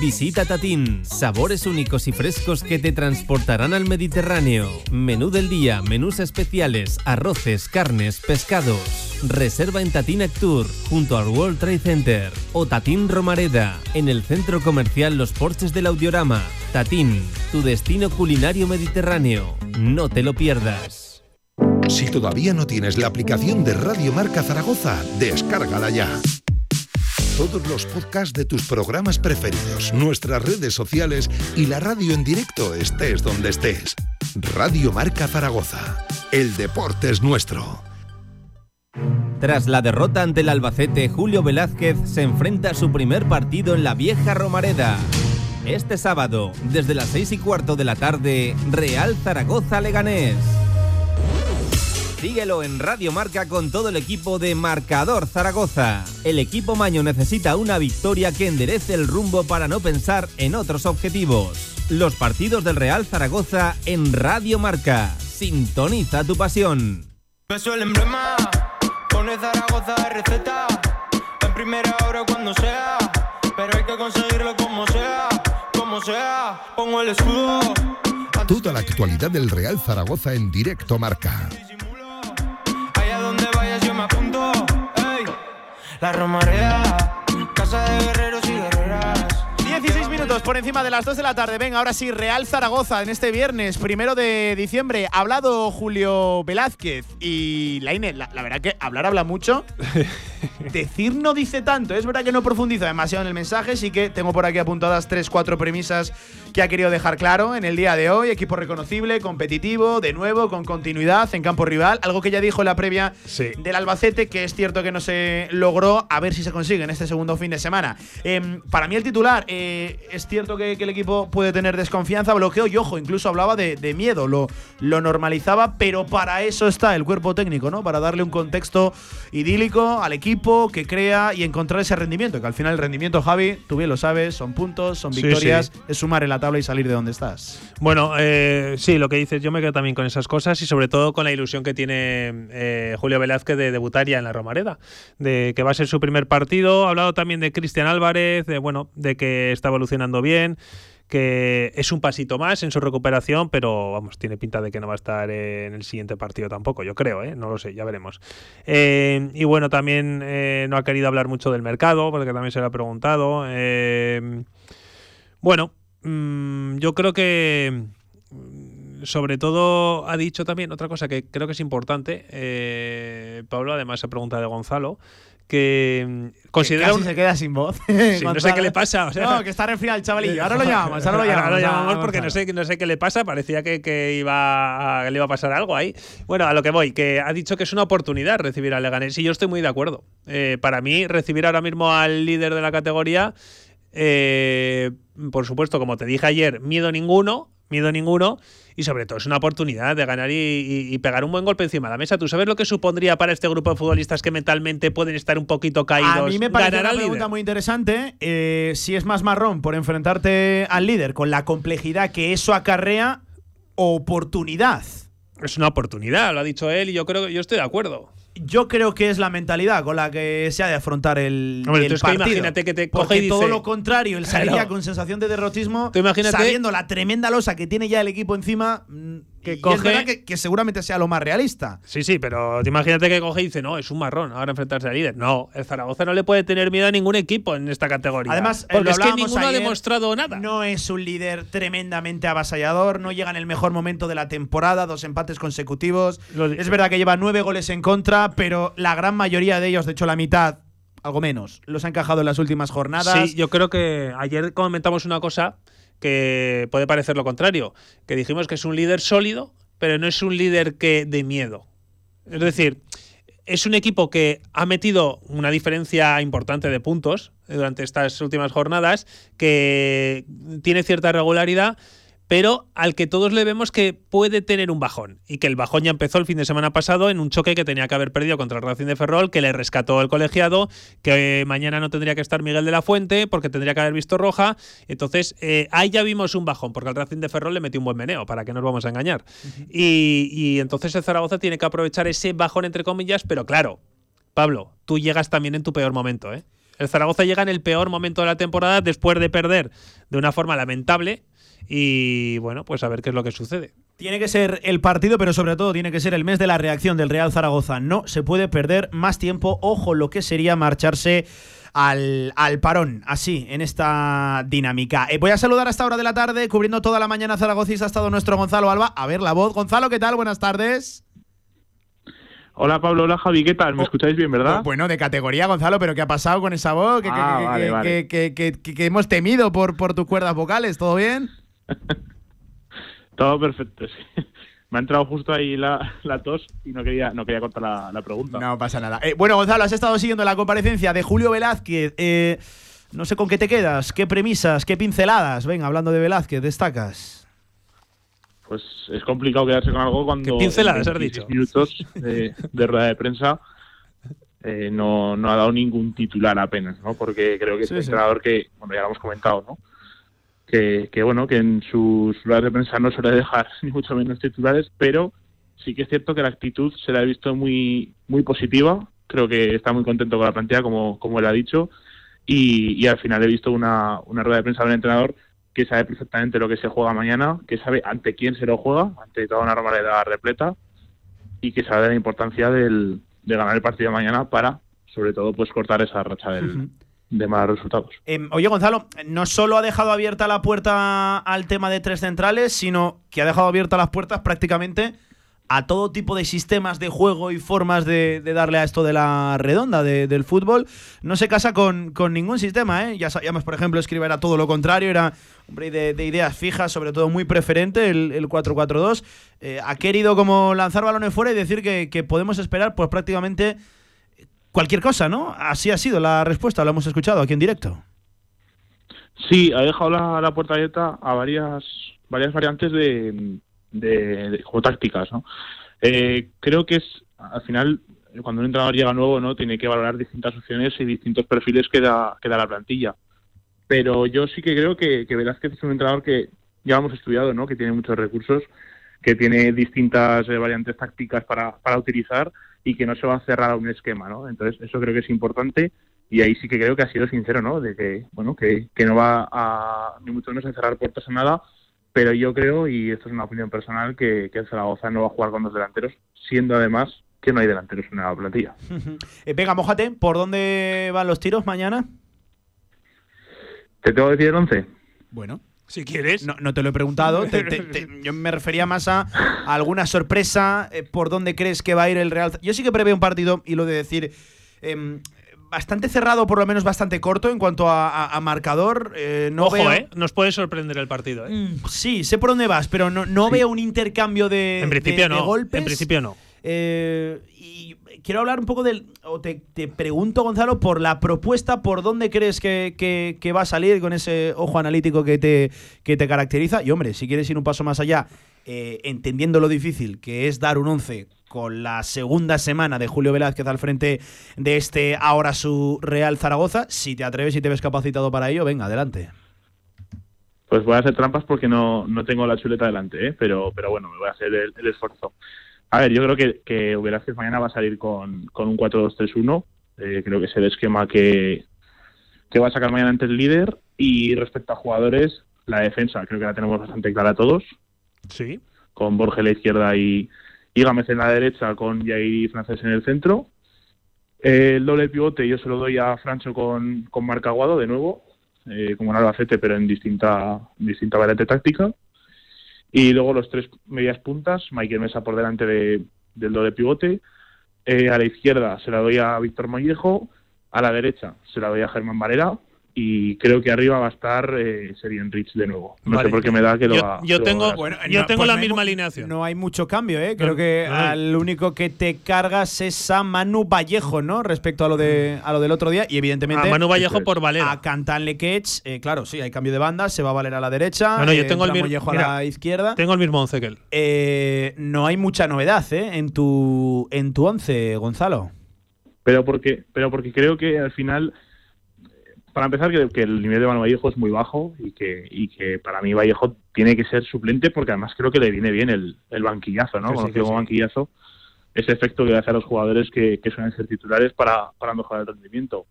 Visita Tatín, sabores únicos y frescos que te transportarán al Mediterráneo. Menú del día, menús especiales, arroces, carnes, pescados. Reserva en Tatín Actur, junto al World Trade Center. O Tatín Romareda, en el centro comercial Los Porches del Audiorama. Tatín, tu destino culinario mediterráneo. No te lo pierdas. Si todavía no tienes la aplicación de Radio Marca Zaragoza, descárgala ya. Todos los podcasts de tus programas preferidos, nuestras redes sociales y la radio en directo estés donde estés. Radio Marca Zaragoza. El deporte es nuestro. Tras la derrota ante el Albacete, Julio Velázquez se enfrenta a su primer partido en la vieja Romareda. Este sábado, desde las 6 y cuarto de la tarde, Real Zaragoza Leganés. Síguelo en Radio Marca con todo el equipo de Marcador Zaragoza. El equipo maño necesita una victoria que enderece el rumbo para no pensar en otros objetivos. Los partidos del Real Zaragoza en Radio Marca. Sintoniza tu pasión. el emblema, pone Zaragoza receta. En primera hora cuando sea, pero hay que conseguirlo como sea, como sea. Pongo el escudo. Toda la actualidad del Real Zaragoza en directo marca. La Romarea, casa de guerreros y guerreras. 16 minutos por encima de las 2 de la tarde. Venga, ahora sí, Real Zaragoza en este viernes, primero de diciembre. Ha hablado Julio Velázquez y Laine. La, la verdad que hablar habla mucho. Decir no dice tanto. Es verdad que no profundiza demasiado en el mensaje. Sí que tengo por aquí apuntadas 3-4 premisas que ha querido dejar claro en el día de hoy. Equipo reconocible, competitivo, de nuevo, con continuidad en campo rival. Algo que ya dijo en la previa del Albacete, que es cierto que no se logró. A ver si se consigue en este segundo fin de semana. Em, para mí, el titular, eh, es cierto que, el equipo puede tener desconfianza, bloqueo y ojo, incluso hablaba de, miedo. Lo, lo normalizaba, pero para eso está el cuerpo técnico, ¿no? Para darle un contexto idílico al equipo que crea y encontrar ese rendimiento. Que al final el rendimiento, Javi, tú bien lo sabes, son puntos, son victorias, es sumar en la y salir de donde estás. Bueno, eh, sí, lo que dices, yo me quedo también con esas cosas y sobre todo con la ilusión que tiene eh, Julio Velázquez de debutar ya en la Romareda, de que va a ser su primer partido. Ha hablado también de Cristian Álvarez, de, bueno, de que está evolucionando bien que es un pasito más en su recuperación, pero vamos, tiene pinta de que no va a estar en el siguiente partido tampoco, yo creo, ¿eh? no lo sé, ya veremos. Y bueno, también no ha querido hablar mucho del mercado, porque también se le ha preguntado. bueno, Mm, yo creo que mm, sobre todo ha dicho también otra cosa que creo que es importante. Eh, Pablo además se pregunta de Gonzalo, que mm, considera Casi se queda sin voz. Sí, no sé qué le pasa. O sea, no, que está resfriado el chavalillo. Ahora lo llamamos, ahora lo llamamos. Ahora lo llamamos porque no sé, no sé qué le pasa. Parecía que, que iba a- le iba a pasar algo ahí. Bueno, a lo que voy, que ha dicho que es una oportunidad recibir al Leganés. Y yo estoy muy de acuerdo. Eh, para mí, recibir ahora mismo al líder de la categoría, eh, por supuesto, como te dije ayer, miedo ninguno, miedo ninguno. Y sobre todo es una oportunidad de ganar y, y- y pegar un buen golpe encima de la mesa. ¿Tú sabes lo que supondría para este grupo de futbolistas que mentalmente pueden estar un poquito caídos? A mí me parece una pregunta líder? muy interesante. eh, si es más marrón por enfrentarte al líder con la complejidad que eso acarrea, oportunidad. Es una oportunidad, lo ha dicho él y yo creo que yo estoy de acuerdo. Yo creo que es la mentalidad con la que se ha de afrontar el, Hombre, el partido. imagínate que te Porque coge y todo lo contrario, el salir Claro. con sensación de derrotismo, Tú imagínate- sabiendo la tremenda losa que tiene ya el equipo encima, y es coge- verdad que, que seguramente sea lo más realista. Sí, sí, pero te imagínate que coge y dice, no, es un marrón ahora enfrentarse al líder. No, el Zaragoza no le puede tener miedo a ningún equipo en esta categoría. Además, eh, porque es que ninguno ha demostrado nada. No es un líder tremendamente avasallador, no llega en el mejor momento de la temporada, dos empates consecutivos. Es verdad que lleva nueve goles en contra, pero la gran mayoría de ellos, de hecho la mitad, algo menos, los ha encajado en las últimas jornadas. Sí, yo creo que ayer comentamos una cosa que puede parecer lo contrario, que dijimos que es un líder sólido, pero no es un líder que de miedo. Es decir, es un equipo que ha metido una diferencia importante de puntos durante estas últimas jornadas, que tiene cierta regularidad, pero al que todos le vemos que puede tener un bajón. Y que el bajón ya empezó el fin de semana pasado en un choque que tenía que haber perdido contra el Racing de Ferrol, que le rescató el colegiado, que eh, mañana no tendría que estar Miguel de la Fuente, porque tendría que haber visto roja. Entonces, eh, ahí ya vimos un bajón, porque al Racing de Ferrol le metió un buen meneo, para que no nos vamos a engañar. y, y entonces el Zaragoza tiene que aprovechar ese bajón, entre comillas, pero claro, Pablo, tú llegas también en tu peor momento, ¿eh? El Zaragoza llega en el peor momento de la temporada después de perder de una forma lamentable y bueno, pues a ver qué es lo que sucede. Tiene que ser el partido, pero sobre todo tiene que ser el mes de la reacción del Real Zaragoza. No se puede perder más tiempo. Ojo lo que sería marcharse al, al parón, así, en esta dinámica. Eh, voy a saludar a esta hora de la tarde, cubriendo toda la mañana zaragocista, ha estado nuestro Gonzalo Alba. A ver la voz. Gonzalo, ¿qué tal? Buenas tardes. Hola Pablo, hola Javi, ¿qué tal? ¿Me escucháis bien, verdad? Bueno, de categoría, Gonzalo, pero ¿qué ha pasado con esa voz? Que, que- Ah, que- vale, que- vale. que- que- que- que hemos temido por, por tus cuerdas vocales. ¿Todo bien? Todo perfecto, sí. Me ha entrado justo ahí la, la tos y no quería, no quería cortar la, la pregunta. No pasa nada. Eh, bueno, Gonzalo, has estado siguiendo la comparecencia de Julio Velázquez. Eh, no sé con qué te quedas, qué premisas, qué pinceladas. Venga, hablando de Velázquez, destacas. Pues es complicado quedarse con algo cuando. ¿Qué pinceladas has 26 dicho? minutos de, de rueda de prensa eh, no, no ha dado ningún titular apenas, ¿no? Porque creo que es Sí, un sí. entrenador que, bueno, ya lo hemos comentado, ¿no? Que, bueno, que en sus ruedas de prensa no suele dejar ni mucho menos titulares, pero sí que es cierto que la actitud se la ha visto muy, muy positiva. Creo que está muy contento con la plantilla, como, como él ha dicho. Y, y al final he visto una, una rueda de prensa de un entrenador que sabe perfectamente lo que se juega mañana, que sabe ante quién se lo juega, ante toda una normalidad repleta, y que sabe la importancia del, de ganar el partido mañana para, sobre todo, pues cortar esa racha del- de malos resultados. Em, oye, Gonzalo, no solo ha dejado abierta la puerta al tema de tres centrales, sino que ha dejado abiertas las puertas prácticamente a todo tipo de sistemas de juego y formas de, darle a esto de la redonda de- del fútbol. No se casa con, ningún sistema, ¿eh? Ya sabíamos, por ejemplo, escribir era todo lo contrario, era hombre de, de ideas fijas, sobre todo muy preferente, el, el 4-4-2. Eh, ha querido como lanzar balones fuera y decir que, que podemos esperar pues prácticamente cualquier cosa, ¿no? Así ha sido la respuesta, lo hemos escuchado aquí en directo. Sí, ha dejado la, la puerta abierta a varias, varias variantes de, de, juego tácticas, ¿no? Eh, creo que es, al final, cuando un entrenador llega nuevo, ¿no? Tiene que valorar distintas opciones y distintos perfiles que da, que da la plantilla. Pero yo sí que creo que, que Velázquez es un entrenador que ya hemos estudiado, ¿no? Que tiene muchos recursos, que tiene distintas eh, variantes tácticas para, para utilizar y que no se va a cerrar a un esquema, ¿no? Entonces, eso creo que es importante y ahí sí que creo que ha sido sincero, ¿no? De que, bueno, que, que no va a, ni mucho menos a cerrar puertas a nada, pero yo creo, y esto es una opinión personal, que, que el Zaragoza no va a jugar con dos delanteros, siendo además que no hay delanteros en la plantilla. Eh, venga, mojate, ¿por dónde van los tiros mañana? ¿Te tengo que decir el 11? Bueno. Si quieres. No, no te lo he preguntado. te- te- te- yo me refería más a alguna sorpresa. eh, ¿Por dónde crees que va a ir el Real? Yo sí que prevé un partido, y lo de decir. em, bastante cerrado, por lo menos bastante corto en cuanto a, marcador. Eh, no Ojo, veo... ¿eh? Nos puede sorprender el partido. ¿eh? Mm, sí, sé por dónde vas, pero no, no veo un intercambio de, en principio no, golpes. En principio no. Eh, y quiero hablar un poco del. O te, pregunto, Gonzalo, por la propuesta, por dónde crees que, va a salir con ese ojo analítico que te, que te caracteriza. Y hombre, si quieres ir un paso más allá, eh, entendiendo lo difícil que es dar un 11 con la segunda semana de Julio Velázquez al frente de este ahora su Real Zaragoza, si te atreves y te ves capacitado para ello, venga, adelante. Pues voy a hacer trampas porque no, no tengo la chuleta delante, ¿eh? pero, pero bueno, me voy a hacer el esfuerzo. A ver, yo creo que, que Velázquez mañana va a salir con, con un 4-2-3-1. Eh, creo que es el esquema que, que va a sacar mañana ante el líder. Y respecto a jugadores, la defensa creo que la tenemos bastante clara todos. Sí. Con Borges en la izquierda y, y Gámez en la derecha, con Jair y Francés en el centro. Eh, el doble pivote yo se lo doy a Francho con, con Marc Aguado de nuevo, eh, como en Albacete, pero en distinta, distinta variante táctica. Y luego los tres medias puntas, Michael Mesa por delante de, del doble pivote. Eh, a la izquierda se la doy a Víctor Mollejo. A la derecha se la doy a Germán Varela y creo que arriba va a estar eh, Serien Rich de nuevo. No sé por qué me da que lo Yo, yo tengo, yo tengo pues la misma alineación. No hay mucho cambio, ¿eh? Creo que al único que te cargas es a Manu Vallejo, ¿no? Respecto a lo de a lo del otro día. Y evidentemente. A Manu Vallejo por Valera. A Cantan Lequech, eh, claro, sí, hay cambio de banda, se va a valer a la derecha. No, no, yo tengo el mismo. Vallejo a la izquierda. Tengo el mismo once que él. Eh, no hay mucha novedad, ¿eh? En tu, en tu once, Gonzalo. Pero porque, pero porque creo que al final para empezar, que, el nivel de Manu Vallejo es muy bajo y que, y que para mí Vallejo tiene que ser suplente porque además creo que le viene bien el, el banquillazo, ¿no? Cuando digo banquillazo, ese efecto que hace a los jugadores que, que suelen ser titulares para, para mejorar el rendimiento.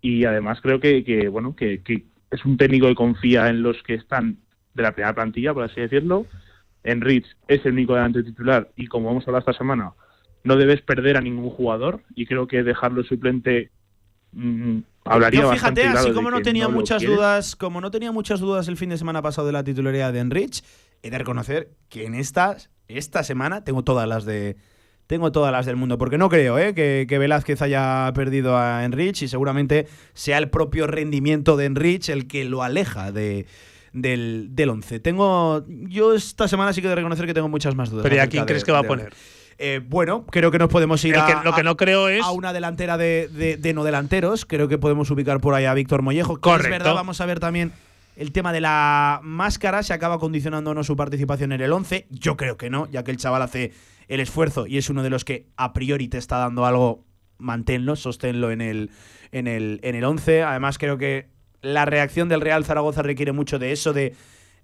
Y además creo que, que bueno, que, que es un técnico que confía en los que están de la primera plantilla, por así decirlo. En Rich es el único delante titular y como vamos a hablar esta semana, no debes perder a ningún jugador y creo que dejarlo suplente mm, hablaría fíjate, así como no tenía muchas dudas, como no tenía muchas dudas el fin de semana pasado de la titularidad de Enrich, he de reconocer que en estas, esta semana tengo todas las de tengo todas las del mundo, porque no creo ¿eh? que, que, Velázquez haya perdido a Enrich y seguramente sea el propio rendimiento de Enrich el que lo aleja de, del, del 11. Tengo, yo esta semana sí que he de reconocer que tengo muchas más dudas. Pero ¿y a quién crees que va a poner? Eh, bueno, creo que nos podemos ir a, lo que no creo es... a una delantera de, no delanteros. Creo que podemos ubicar por ahí a Víctor Mollejo. Correcto. Es verdad, vamos a ver también el tema de la máscara. ¿Se acaba condicionando o no su participación en el 11? Yo creo que no, ya que el chaval hace el esfuerzo y es uno de los que a priori te está dando algo. Manténlo, sosténlo en el, en el, en el 11. Además, creo que la reacción del Real Zaragoza requiere mucho de eso, de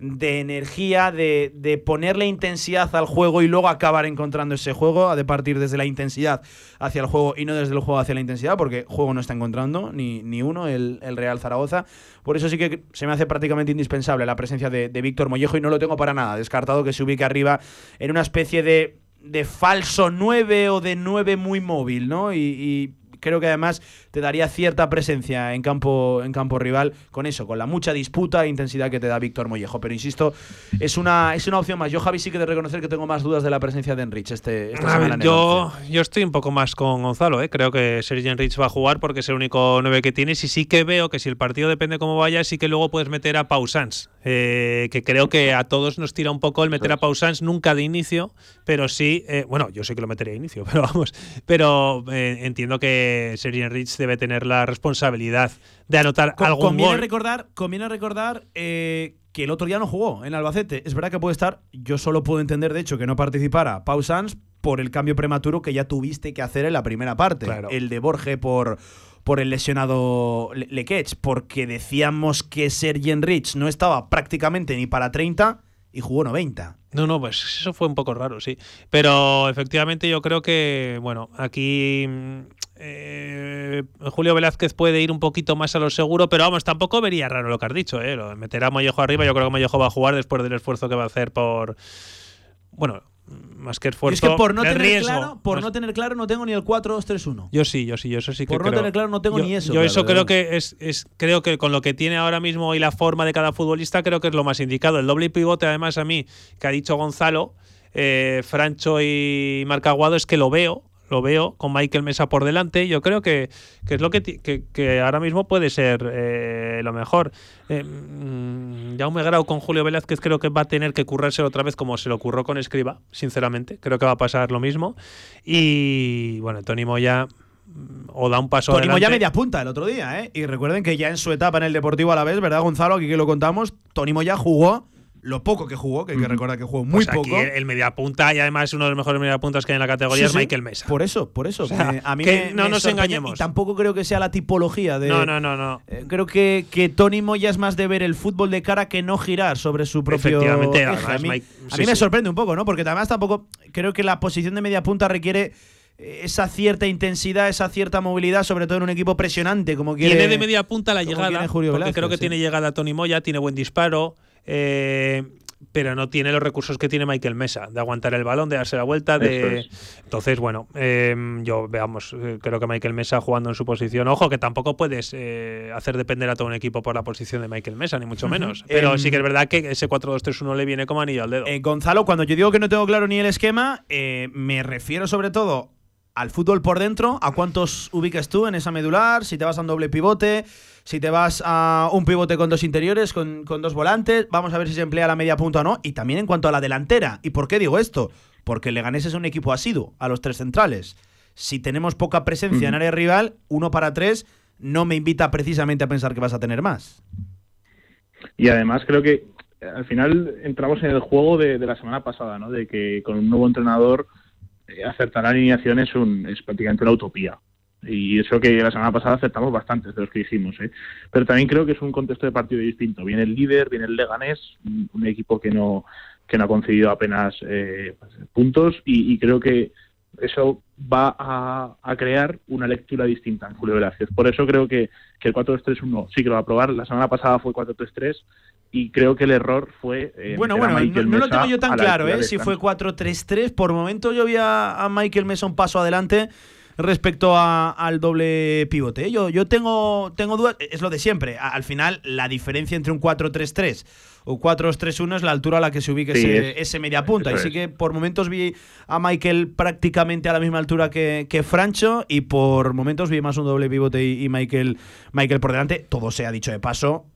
de energía, de, de, ponerle intensidad al juego y luego acabar encontrando ese juego, de partir desde la intensidad hacia el juego y no desde el juego hacia la intensidad, porque juego no está encontrando ni, ni uno, el, Real Zaragoza. Por eso sí que se me hace prácticamente indispensable la presencia de, Víctor Mollejo y no lo tengo para nada descartado que se ubique arriba en una especie de, de falso 9 o de 9 muy móvil, ¿no? y creo que además te daría cierta presencia en campo, en campo rival con eso, con la mucha disputa e intensidad que te da Víctor Mollejo. Pero insisto, es una, es una opción más. Yo, Javi, sí que de reconocer que tengo más dudas de la presencia de Enrich este, esta semana. yo, yo estoy un poco más con Gonzalo. ¿eh? Creo que Sergio Enrich va a jugar porque es el único 9 que tienes. Y sí que veo que si el partido depende cómo vaya, sí que luego puedes meter a Pausans. Eh, que creo que a todos nos tira un poco el meter a Pausans, nunca de inicio, pero sí. Eh, bueno, yo sé que lo metería de inicio, pero vamos. Pero entiendo que Sergio Enrich debe tener la responsabilidad de anotar algún conviene gol. Recordar, conviene recordar eh, que el otro día no jugó en Albacete. Es verdad que puede estar, yo solo puedo entender, de hecho, que no participara Pau Sanz por el cambio prematuro que ya tuviste que hacer en la primera parte. El de Borge por por el lesionado Lequech, porque decíamos que Sergien Rich no estaba prácticamente ni para 30 y jugó 90. No, no, pues eso fue un poco raro, sí. Pero efectivamente yo creo que, bueno, aquí eh, Julio Velázquez puede ir un poquito más a lo seguro, pero vamos, tampoco vería raro lo que has dicho, ¿eh? Lo meterá Mollejo arriba, yo creo que Mollejo va a jugar después del esfuerzo que va a hacer por... Bueno, más que esfuerzo. es que por no, tener riesgo, claro, por no tener claro, no tengo ni el 4-2-3-1. Yo sí, yo sí, yo eso sí que Por no tener claro, no tengo yo, ni eso. Yo eso creo que es, es, creo que con lo que tiene ahora mismo y la forma de cada futbolista, creo que es lo más indicado. El doble pivote, además, a mí, que ha dicho Gonzalo, eh, Francho y Marcaguado, es que lo veo, lo veo con Michael Mesa por delante. Yo creo que, es lo que, que, ahora mismo puede ser eh, lo mejor. Eh, mm, Jaume Grau con Julio Velázquez creo que va a tener que currárselo otra vez como se lo ocurrió con Escriba, sinceramente. Creo que va a pasar lo mismo. Y bueno, Tony Moya mm, o da un paso Tony Moya media punta el otro día, ¿eh? Y recuerden que ya en su etapa en el Deportivo a la vez, ¿verdad, Gonzalo? Aquí que lo contamos, Tony Moya jugó lo poco que jugó, que hay que recordar que jugó muy pues poco. el mediapunta y además uno de los mejores mediapuntas que hay en la categoría es Michael Mesa. Por eso, por eso. a mí no nos engañemos. Y tampoco creo que sea la tipología de. No, no, no, no. Eh, creo que, que Tony Moya es más de ver el fútbol de cara que no girar sobre su propio. Efectivamente, a mí, a mí me sorprende un poco, ¿no? Porque además tampoco creo que la posición de mediapunta requiere esa cierta intensidad, esa cierta movilidad, sobre todo en un equipo presionante como quiere. Tiene de media punta la llegada, porque creo que tiene llegada Tony Moya, tiene buen disparo. Eh, pero no tiene los recursos que tiene Michael Mesa, de aguantar el balón, de darse la vuelta, de... Entonces, bueno, em, yo, veamos, eh, creo que Michael Mesa jugando en su posición, ojo, que tampoco puedes eh, hacer depender a todo un equipo por la posición de Michael Mesa, ni mucho menos. Pero sí que es verdad que ese 4-2-3-1 le viene como anillo al dedo. Eh, Gonzalo, cuando yo digo que no tengo claro ni el esquema, me refiero sobre todo al fútbol por dentro, a cuántos ubicas tú en esa medular, si te vas a un doble pivote, si te vas a un pivote con dos interiores, con, dos volantes, vamos a ver si se emplea la media punta o no, y también en cuanto a la delantera. ¿Y por qué digo esto? Porque Leganés es un equipo asiduo a los tres centrales. Si tenemos poca presencia en área rival, uno para tres no me invita precisamente a pensar que vas a tener más. Y además creo que al final entramos en el juego de, de la semana pasada, ¿no? De que con un nuevo entrenador eh, acertar la alineación es, un, es prácticamente una utopía. Y eso que la semana pasada acertamos bastantes de los que dijimos. ¿eh? Pero también creo que es un contexto de partido distinto. Viene el líder, viene el Leganés, un equipo que no, que no ha conseguido apenas eh, pues, puntos y, creo que eso va a, crear una lectura distinta en Julio Velázquez. Por eso creo que, que el 4-2-3-1 sí que lo va a probar. La semana pasada fue 4-3-3 y creo que el error fue. Eh, bueno, bueno, no, lo tengo yo tan claro, ¿eh? Si fue 4-3-3, por momento yo vi a, Michael Mesa un paso adelante respecto al doble pivote. ¿eh? Yo, yo tengo, tengo dudas, es lo de siempre. Al final, la diferencia entre un 4-3-3 o 4-3-1 es la altura a la que se ubique ese, media punta. Y sí que por momentos vi a Michael prácticamente a la misma altura que, que Francho y por momentos vi más un doble pivote y, y Michael, Michael por delante. Todo se ha dicho de paso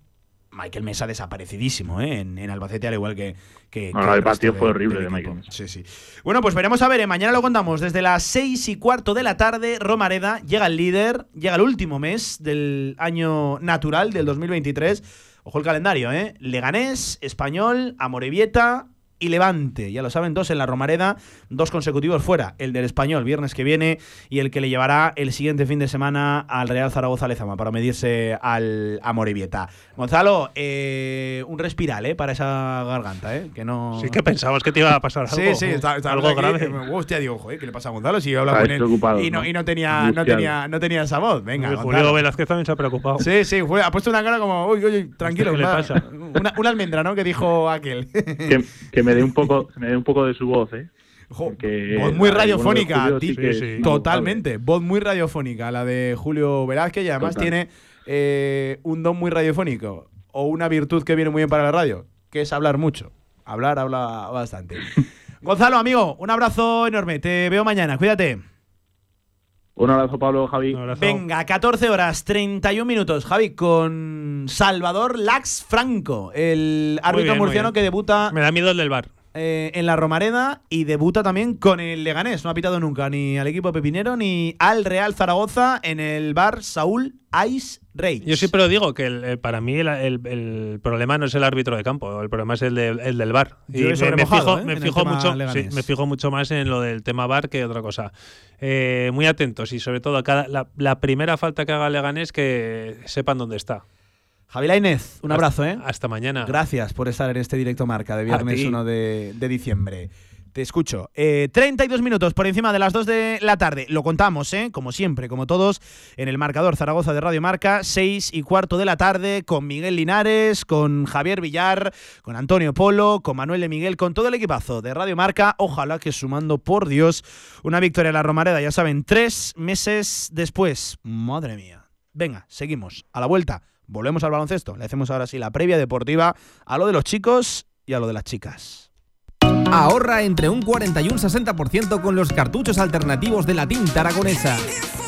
Michael Mesa desaparecidísimo ¿eh? en, Albacete, al igual que. que, el partido fue horrible de, Michael Mesa. Sí, sí. Bueno, pues veremos a ver. ¿eh? Mañana lo contamos. Desde las seis y cuarto de la tarde, Romareda llega el líder, llega el último mes del año natural del 2023. Ojo el calendario, ¿eh? Leganés, Español, Amorebieta, y Levante. Ya lo saben, dos en la Romareda, dos consecutivos fuera. El del Español, viernes que viene, y el que le llevará el siguiente fin de semana al Real Zaragoza Lezama para medirse al Amorebieta. Gonzalo, eh, un respiral ¿eh? para esa garganta, ¿eh? Que no... Sí, que pensabas que te iba a pasar algo. Sí, sí, está, algo grave. hostia, digo, joder, ¿qué le pasa a Gonzalo? Si yo hablaba con él y, no, y no, tenía, no, tenía, no tenía esa voz. Venga, Julio Velázquez también se ha preocupado. Sí, sí, fue, ha puesto una cara como, uy, uy, tranquilo. ¿Qué le pasa? Una, una, almendra, ¿no? Que dijo aquel. que me dé un poco, me dé un poco de su voz, ¿eh? voz muy radiofónica, totalmente. Voz muy radiofónica, la de Julio Velázquez, y además tiene eh, un don muy radiofónico, o una virtud que viene muy bien para la radio, que es hablar mucho. Hablar, habla bastante. Gonzalo, amigo, un abrazo enorme. Te veo mañana. Cuídate. Un abrazo, Pablo, Javi. Venga, 14 horas, 31 minutos, Javi, con Salvador Lax Franco, el árbitro murciano que debuta. Me da miedo el del bar. Eh, en la Romareda y debuta también con el Leganés. No ha pitado nunca ni al equipo pepinero ni al Real Zaragoza en el bar Saúl Ice Rey. Yo siempre digo que para mí el, problema no es el árbitro de campo, el problema es el, del bar. y me, fijo, ¿eh? me fijo mucho, me fijo mucho más en lo del tema bar que otra cosa. Eh, muy atentos y sobre todo cada, la, la primera falta que haga Leganés que sepan dónde está. Javi Lainez, un abrazo, ¿eh? Hasta mañana. Gracias por estar en este directo marca de viernes 1 de, diciembre. Te escucho. 32 eh, minutos por encima de las 2 de la tarde. Lo contamos, ¿eh? Como siempre, como todos, en el marcador Zaragoza de Radio Marca, 6 y cuarto de la tarde, con Miguel Linares, con Javier Villar, con Antonio Polo, con Manuel de Miguel, con todo el equipazo de Radio Marca. Ojalá que sumando, por Dios, una victoria en la Romareda, ya saben, tres meses después. Madre mía. Venga, seguimos. A la vuelta volvemos al baloncesto. Le hacemos ahora sí la previa deportiva a lo de los chicos y a lo de las chicas. Ahorra entre un 40 y un 60% con los cartuchos alternativos de la tinta aragonesa.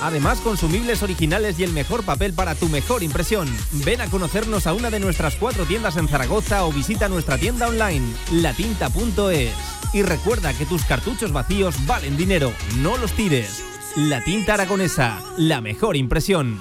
Además, consumibles originales y el mejor papel para tu mejor impresión. Ven a conocernos a una de nuestras cuatro tiendas en Zaragoza o visita nuestra tienda online, latinta.es. Y recuerda que tus cartuchos vacíos valen dinero, no los tires. La tinta aragonesa, la mejor impresión.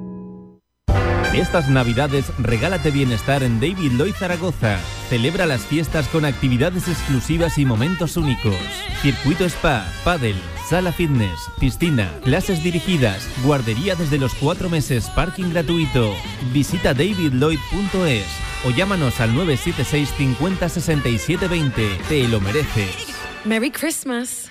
Estas navidades regálate bienestar en David Lloyd Zaragoza. Celebra las fiestas con actividades exclusivas y momentos únicos. Circuito spa, paddle, sala fitness, piscina, clases dirigidas, guardería desde los cuatro meses, parking gratuito. Visita davidlloyd.es o llámanos al 976 50 67 20. Te lo mereces. Merry Christmas.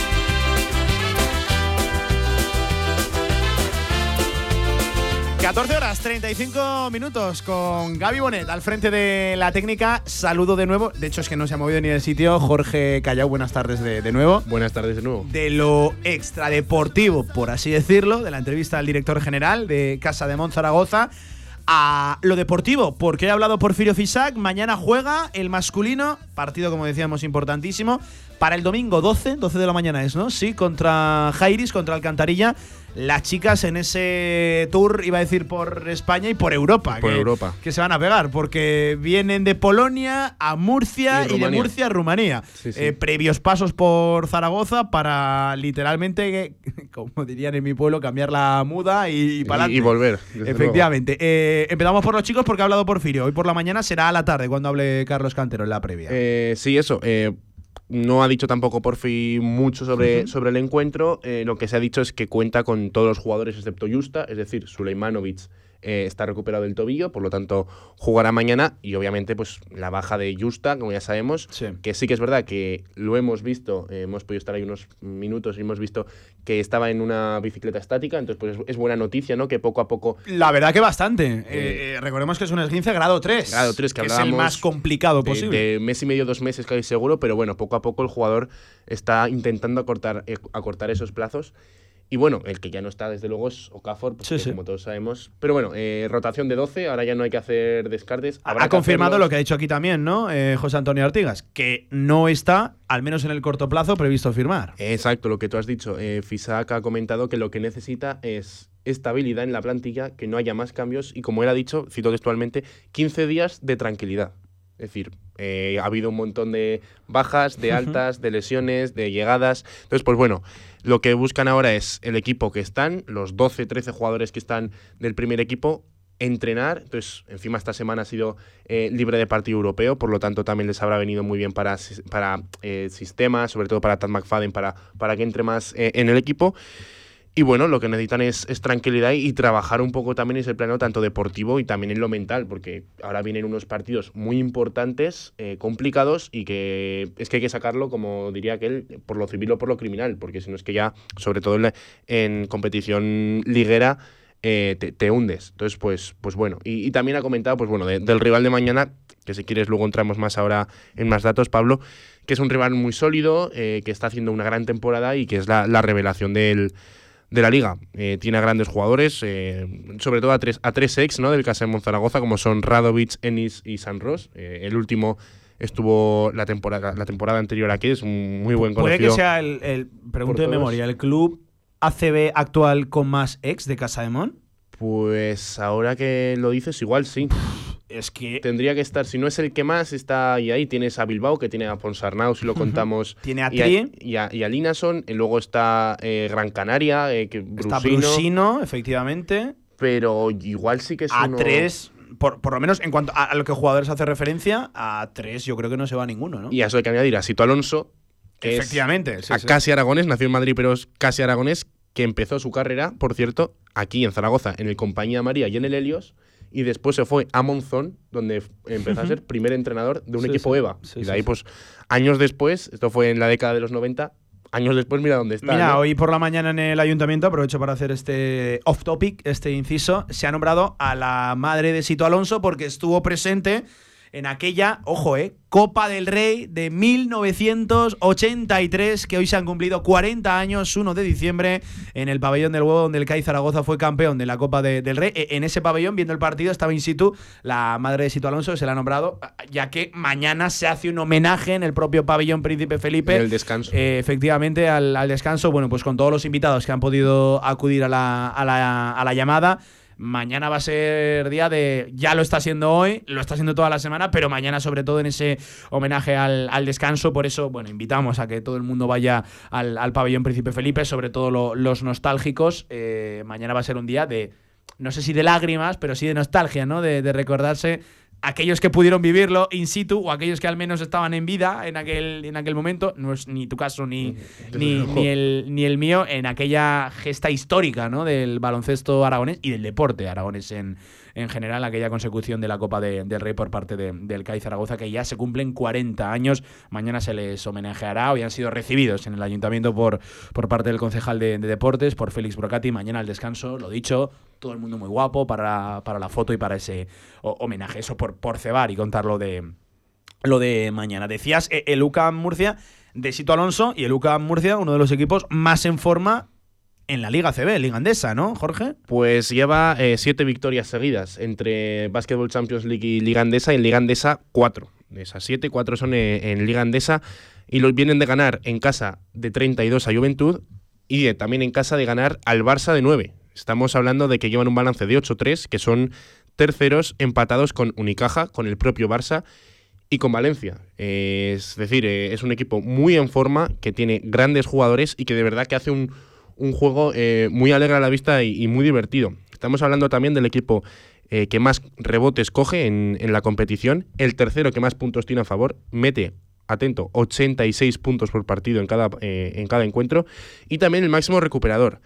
14 horas 35 minutos con Gaby Bonet al frente de la técnica. Saludo de nuevo. De hecho, es que no se ha movido ni del sitio. Jorge Callao, buenas tardes de, de nuevo. Buenas tardes de nuevo. De lo extradeportivo, por así decirlo, de la entrevista al director general de Casa de Monzaragoza a lo deportivo, porque he hablado Porfirio Fisac. Mañana juega el masculino, partido como decíamos importantísimo, para el domingo 12, 12 de la mañana es, ¿no? Sí, contra Jairis, contra Alcantarilla las chicas en ese tour, iba a decir por España y por Europa. Por que, Europa. Que se van a pegar, porque vienen de Polonia a Murcia y, de Murcia a Rumanía. Sí, sí. Eh, previos pasos por Zaragoza para literalmente, como dirían en mi pueblo, cambiar la muda y, y para Y, y volver. Efectivamente. Eh, empezamos por los chicos porque ha hablado Porfirio. Hoy por la mañana será a la tarde cuando hable Carlos Cantero en la previa. Eh, sí, eso. No ha dicho tampoco Porfi mucho sobre, sobre el encuentro. Eh, lo que se ha dicho es que cuenta con todos los jugadores excepto Justa, es decir, Suleimanovic eh, está recuperado del tobillo, por lo tanto jugará mañana y obviamente pues la baja de Justa, como ya sabemos, que sí que es verdad que lo hemos visto, eh, hemos podido estar ahí unos minutos y hemos visto que estaba en una bicicleta estática, entonces pues es, es buena noticia, ¿no? Que poco a poco La verdad que bastante. Eh, eh, recordemos que es un esguince grado 3. Grado 3 que, es el más complicado de- posible. De, mes y medio, dos meses casi seguro, pero bueno, poco a poco el jugador está intentando acortar, acortar esos plazos. Y bueno, el que ya no está, desde luego, es Okafor, porque, Sí, sí. como todos sabemos. Pero bueno, eh, rotación de 12, ahora ya no hay que hacer descartes. Habrá ha confirmado hacerlos. lo que ha dicho aquí también, ¿no? Eh, José Antonio Artigas, que no está, al menos en el corto plazo, previsto firmar. Exacto, lo que tú has dicho. Eh, Fisac ha comentado que lo que necesita es estabilidad en la plantilla, que no haya más cambios y, como él ha dicho, cito textualmente, 15 días de tranquilidad. Es decir, eh, ha habido un montón de bajas, de altas, de lesiones, de llegadas. Entonces, pues bueno, lo que buscan ahora es el equipo que están, los 12, 13 jugadores que están del primer equipo, entrenar. Entonces, encima esta semana ha sido eh, libre de partido europeo, por lo tanto también les habrá venido muy bien para, para eh, sistemas, sobre todo para Tad McFadden, para, para que entre más eh, en el equipo. Y bueno, lo que necesitan es, es tranquilidad y, trabajar un poco también en ese plano tanto deportivo y también en lo mental, porque ahora vienen unos partidos muy importantes, eh, complicados y que es que hay que sacarlo, como diría aquel, por lo civil o por lo criminal, porque si no es que ya, sobre todo en, en competición liguera, eh, te, te hundes. Entonces, pues, pues bueno. Y, y también ha comentado, pues bueno, de- del rival de mañana, que si quieres luego entramos más ahora en más datos, Pablo, que es un rival muy sólido, eh, que está haciendo una gran temporada y que es la, la revelación del, de la liga. Eh, tiene a grandes jugadores, eh, sobre todo a tres, a tres ex ¿no? del Casa de Monzaragoza, como son Radovic, Ennis y San Ross. Eh, el último estuvo la temporada, la temporada anterior aquí, es un muy buen Puede que sea el, el- pregunto de memoria, el club ACB actual con más ex de Casa de Mon. Pues ahora que lo dices, igual sí. Es que. Tendría que estar, si no es el que más, está ahí. ahí. Tienes a Bilbao, que tiene a Ponsarnau, si lo contamos. Tiene a y y a, y a Linason. Y luego está eh, Gran Canaria, eh, que Está Brusino, efectivamente. Pero igual sí que es A uno- tres, por, por lo menos en cuanto a, a lo que jugadores hace referencia, a tres yo creo que no se va ninguno, ¿no? Y a eso hay que añadir a Sito Alonso. que es Efectivamente, sí, a sí. casi aragonés, nació en Madrid, pero es casi aragonés, que empezó su carrera, por cierto, aquí en Zaragoza, en el Compañía María y en el Helios. Y después se fue a Monzón, donde empezó a ser primer entrenador de un Sí, equipo sí. EVA. Sí, y de ahí, pues, años después, esto fue en la década de los 90, años después, mira dónde está. Mira, ¿no? hoy por la mañana en el ayuntamiento, aprovecho para hacer este off topic, este inciso, se ha nombrado a la madre de Sito Alonso porque estuvo presente en aquella, ojo, eh, Copa del Rey de 1983, que hoy se han cumplido 40 años, 1 de diciembre, en el pabellón del huevo, donde el CAI Zaragoza fue campeón de la Copa de- del Rey. E- En ese pabellón, viendo el partido, estaba in situ la madre de Sito Alonso, se la ha nombrado, ya que mañana se hace un homenaje en el propio pabellón Príncipe Felipe. En el descanso. Eh, efectivamente, al, al descanso, bueno, pues con todos los invitados que han podido acudir a la, a la, a la llamada. Mañana va a ser día de. Ya lo está siendo hoy, lo está haciendo toda la semana, pero mañana, sobre todo, en ese homenaje al, al descanso. Por eso, bueno, invitamos a que todo el mundo vaya al, al pabellón Príncipe Felipe, sobre todo lo- los nostálgicos. Eh, mañana va a ser un día de. No sé si de lágrimas, pero sí de nostalgia, ¿no? De, de recordarse aquellos que pudieron vivirlo in situ o aquellos que al menos estaban en vida en aquel, en aquel momento, no es ni tu caso ni, ni, ni el, ni el mío, en aquella gesta histórica ¿no? del baloncesto aragonés y del deporte aragonés en, en general, aquella consecución de la Copa de- del Rey por parte de- del CAI Zaragoza, que ya se cumplen 40 años. Mañana se les homenajeará, hoy han sido recibidos en el ayuntamiento por, por parte del concejal de, de deportes, por Félix Brocati. Mañana al descanso, lo dicho, todo el mundo muy guapo para, para la foto y para ese homenaje. Eso por, por cebar y contar lo de, lo de mañana. Decías eh, el UCAM Murcia de Sito Alonso y el UCAM Murcia, uno de los equipos más en forma en la Liga CB, Liga Andesa, ¿no, Jorge? Pues lleva eh, siete victorias seguidas entre Basketball Champions League y Liga Andesa, y en Liga Andesa cuatro. De esas siete, cuatro son eh, en Liga Andesa, y los vienen de ganar en casa de 32 a Juventud y de- también en casa de ganar al Barça de 9. Estamos hablando de que llevan un balance de 8-3, que son terceros empatados con Unicaja, con el propio Barça y con Valencia. Eh, es decir, eh, es un equipo muy en forma, que tiene grandes jugadores y que de verdad que hace un, un juego eh, muy alegre a la vista y, muy divertido. Estamos hablando también del equipo eh, que más rebotes coge en, la competición, el tercero que más puntos tiene a favor, mete, atento, 86 puntos por partido en cada, eh, en cada encuentro, y también el máximo recuperador.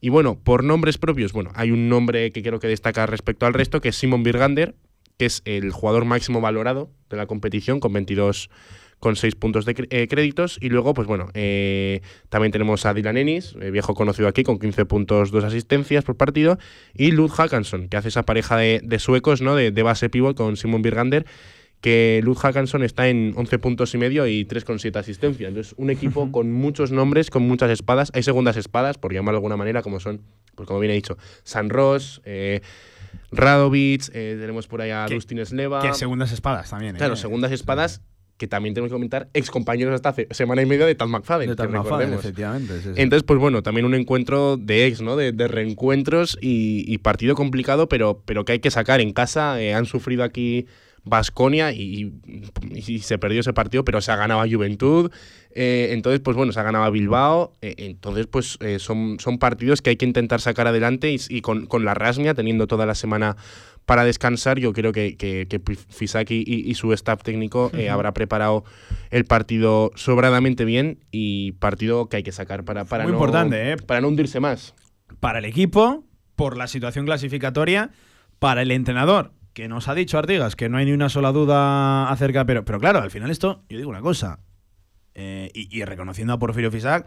Y bueno, por nombres propios, bueno, hay un nombre que creo que destaca respecto al resto, que es Simon Birgander, que es el jugador máximo valorado de la competición, con 22 con 6 puntos de eh, créditos. Y luego, pues bueno, eh, también tenemos a Dylan Ennis, eh, viejo conocido aquí, con 15 puntos, 2 asistencias por partido. Y Lud Hackanson, que hace esa pareja de, de suecos, ¿no? De, de base pivot con Simon Birgander, que Lud Hackanson está en 11 puntos y medio y 3,7 asistencias. Entonces, un equipo con muchos nombres, con muchas espadas. Hay segundas espadas, por llamarlo de alguna manera, como son, pues como bien he dicho, San Ross, eh, Radovic, eh, tenemos por ahí a Dustin Sleva. Que segundas espadas también. ¿eh? Claro, segundas espadas que también tenemos que comentar, ex compañeros hasta hace semana y media de Tal McFadden. De Tal McFadden, recordemos. efectivamente, sí, sí. Entonces, pues bueno, también un encuentro de ex, ¿no? De, de reencuentros y, y partido complicado, pero, pero que hay que sacar en casa. Eh, han sufrido aquí Basconia y, y- y se perdió ese partido, pero se ha ganado a Juventud. Eh, entonces, pues bueno, se ha ganado a Bilbao. Eh, entonces, pues eh, son, son partidos que hay que intentar sacar adelante y, y con, con la rasmia, teniendo toda la semana para descansar, yo creo que, que, que Fisaki y, y su staff técnico eh, habrá preparado el partido sobradamente bien y partido que hay que sacar para, para, Muy no, importante, ¿eh? para no hundirse más. Para el equipo, por la situación clasificatoria, para el entrenador, que nos ha dicho Artigas que no hay ni una sola duda acerca, pero, pero claro, al final esto, yo digo una cosa, eh, y, y reconociendo a Porfirio Fisac,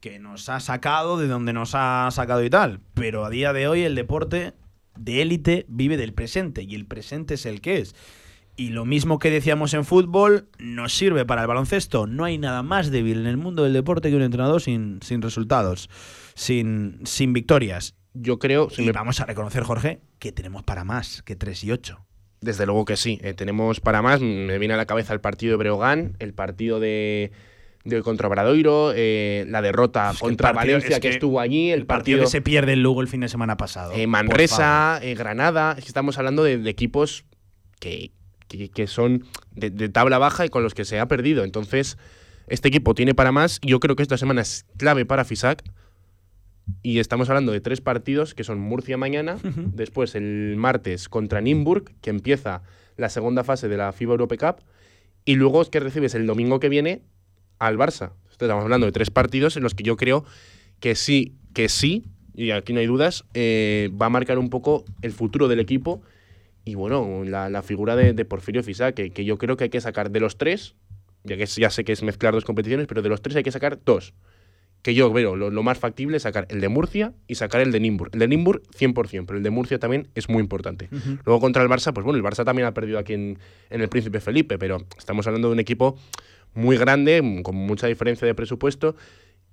que nos ha sacado de donde nos ha sacado y tal, pero a día de hoy el deporte de élite vive del presente, y el presente es el que es. Y lo mismo que decíamos en fútbol, nos sirve para el baloncesto. No hay nada más débil en el mundo del deporte que un entrenador sin, sin resultados, sin, sin victorias. Yo creo. y vamos a reconocer, Jorge, que tenemos para más que 3 y 8. Desde luego que sí. Eh, tenemos para más. Me viene a la cabeza el partido de Breogán, el partido de, de contra Bradoiro, eh, la derrota contra Valencia que, estuvo allí, el, partido, que se pierde el Lugo el fin de semana pasado. Eh, Manresa, eh, Granada, estamos hablando de, equipos que, que, son de, tabla baja y con los que se ha perdido. Entonces, este equipo tiene para más. Yo creo que esta semana es clave para Fisac. Y estamos hablando de tres partidos que son Murcia mañana, después el martes contra Nimburg, que empieza la segunda fase de la FIBA Europe Cup, y luego es que recibes el domingo que viene al Barça. Estamos hablando de tres partidos en los que yo creo que sí, que sí, y aquí no hay dudas, eh, va a marcar un poco el futuro del equipo y bueno, la, figura de, Porfirio Fisa, que, que, yo creo que hay que sacar de los tres, ya que ya sé que es mezclar dos competiciones, pero de los tres hay que sacar dos. Que yo veo lo, más factible es sacar el de Murcia y sacar el de Nimburg. El de Nimburg 100%, pero el de Murcia también es muy importante. Luego contra el Barça, pues bueno, el Barça también ha perdido aquí en, en el Príncipe Felipe, pero estamos hablando de un equipo muy grande, con mucha diferencia de presupuesto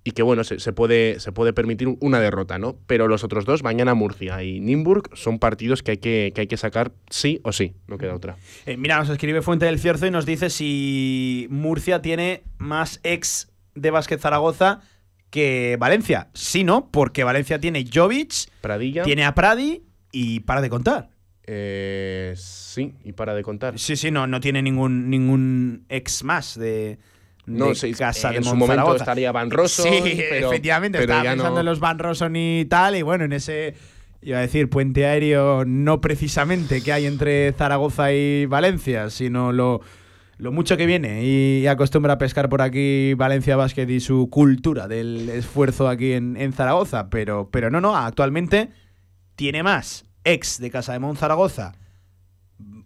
y que bueno, se, puede, se puede permitir una derrota, ¿no? Pero los otros dos, mañana Murcia y Nimburg, son partidos que hay que, hay que sacar sí o sí, no queda otra. Eh, mira, nos escribe Fuente del Cierzo y nos dice si Murcia tiene más ex de Básquet Zaragoza que Valencia. Sí, ¿no? Porque Valencia tiene Jovic, Pradilla. tiene a Pradi y para de contar. Eh, sí, y para de contar. Sí, sí, no, no tiene ningún, ningún ex más de, no, de casa en de su momento estaría Van Rosso. Sí, efectivamente, estaba pensando en los Van Rosso y tal, y bueno, en ese, iba a decir, puente aéreo no precisamente que hay entre Zaragoza y Valencia, sino lo, lo mucho que viene y, acostumbra a pescar por aquí Valencia Basket y su cultura del esfuerzo aquí en, en Zaragoza, pero, pero no, no, actualmente tiene más ex de Casa de Monzaragoza,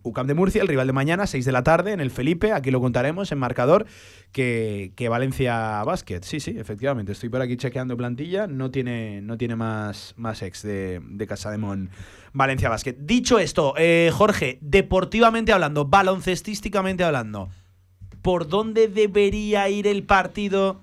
UCAM de Murcia, el rival de mañana, 6 de la tarde, en el Felipe, aquí lo contaremos en marcador, que, Valencia Basket. Sí, sí, efectivamente, estoy por aquí chequeando plantilla, no tiene, no tiene más, más ex de, de Casa de Mon Valencia Basket. Dicho esto, eh, Jorge, deportivamente hablando, baloncestísticamente hablando, ¿por dónde debería ir el partido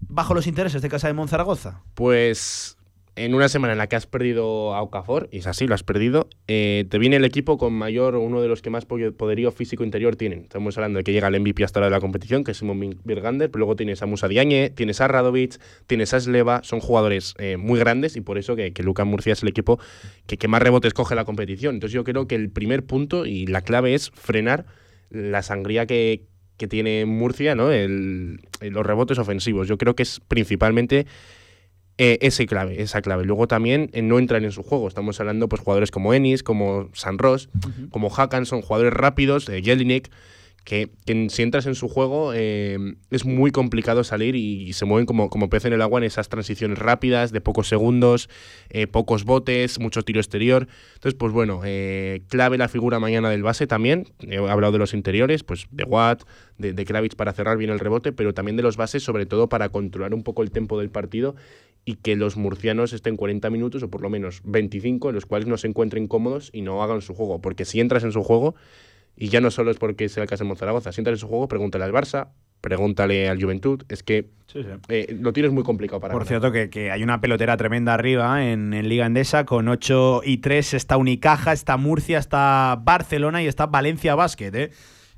bajo los intereses de Casa de Monzaragoza? Pues en una semana en la que has perdido a Okafor, y es así, lo has perdido, eh, te viene el equipo con mayor, uno de los que más poderío físico interior tienen. Estamos hablando de que llega el MVP hasta ahora de la competición, que es Simon Birgander, pero luego tienes a Musa Diagne, tienes a Radovic, tienes a Sleva, son jugadores eh, muy grandes y por eso que, que Luka Murcia es el equipo que, más rebotes coge la competición. Entonces yo creo que el primer punto y la clave es frenar la sangría que, tiene Murcia, ¿no? los rebotes ofensivos. Yo creo que es principalmente eh, ese clave, esa clave. Luego también eh, no entran en su juego. Estamos hablando pues jugadores como Ennis, como San Ross, como Hakan, son jugadores rápidos, eh, Jelinek, que, si entras en su juego eh, es muy complicado salir y, se mueven como, como pez en el agua en esas transiciones rápidas de pocos segundos, pocos botes, mucho tiro exterior. Entonces, pues bueno, clave la figura mañana del base también. He hablado de los interiores, pues de Watt, de, de Kravitz para cerrar bien el rebote, pero también de los bases, sobre todo para controlar un poco el tempo del partido y que los murcianos estén 40 minutos o por lo menos 25 en los cuales no se encuentren cómodos y no hagan su juego. Porque si entras en su juego, y ya no solo es porque sea el caso de Zaragoza, si entras en su juego, pregúntale al Barça, pregúntale al Juventud, es que eh, lo tienes muy complicado para Por cierto, que, hay una pelotera tremenda arriba en, en, Liga Endesa, con 8 y 3 está Unicaja, está Murcia, está Barcelona y está Valencia Basket, ¿eh?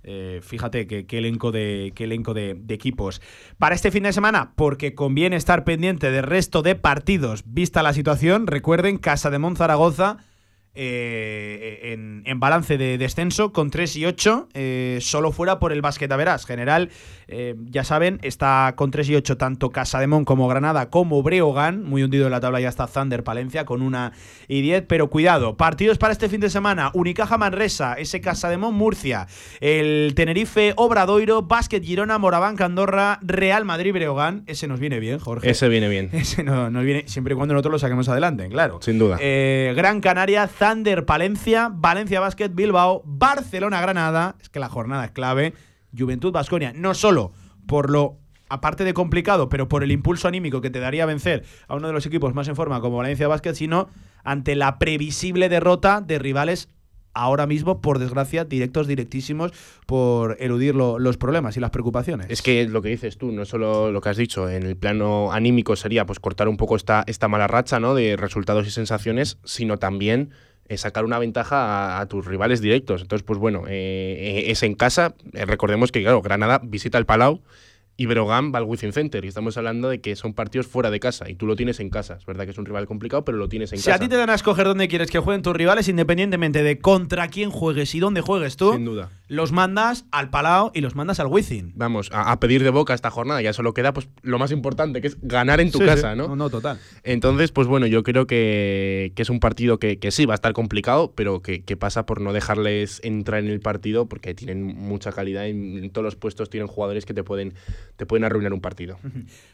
Eh, fíjate qué elenco, de, qué elenco de, equipos. Para este fin de semana, porque conviene estar pendiente del resto de partidos, vista la situación, recuerden, Casa de Monzaragoza eh, en, balance de descenso con 3 y 8, eh, solo fuera por el básquet verás. General, eh, ya saben, está con 3 y 8 tanto Casademón como Granada como Breogán. Muy hundido en la tabla ya está Thunder Palencia con 1 y 10. Pero cuidado, partidos para este fin de semana: Unicaja Manresa, ese Casademón Murcia, el Tenerife Obradoiro, Básquet Girona, Moraván Andorra, Real Madrid Breogán. Ese nos viene bien, Jorge. Ese viene bien. Ese no, nos viene siempre y cuando nosotros lo saquemos adelante, claro. Sin duda. Gran Canaria, Thunder, Palencia, Valencia Basket, Bilbao, Barcelona, Granada. Es que la jornada es clave. Juventud Basconia. No solo por lo aparte de complicado, pero por el impulso anímico que te daría vencer a uno de los equipos más en forma como Valencia Basket, sino ante la previsible derrota de rivales ahora mismo, por desgracia, directos, directísimos, por eludir los problemas y las preocupaciones. Es que lo que dices tú, no solo lo que has dicho, en el plano anímico sería pues cortar un poco esta, esta mala racha ¿no? de resultados y sensaciones, sino también sacar una ventaja a, tus rivales directos. Entonces, pues bueno, eh, eh, es en casa. recordemos que, claro, Granada visita el Palau y Brogan va al Wizzing Center. Y estamos hablando de que son partidos fuera de casa y tú lo tienes en casa. Es verdad que es un rival complicado, pero lo tienes en si casa. Si a ti te dan a escoger dónde quieres que jueguen tus rivales, independientemente de contra quién juegues y dónde juegues tú, Sin duda. Los mandas al Palau y los mandas al Wizzing. Vamos, a, a, pedir de boca esta jornada. Ya solo queda pues lo más importante, que es ganar en tu sí, casa, sí. ¿no? ¿no? No, total. Entonces, pues bueno, yo creo que, que es un partido que, que, sí va a estar complicado, pero que, que, pasa por no dejarles entrar en el partido porque tienen mucha calidad y en todos los puestos tienen jugadores que te pueden, te pueden arruinar un partido.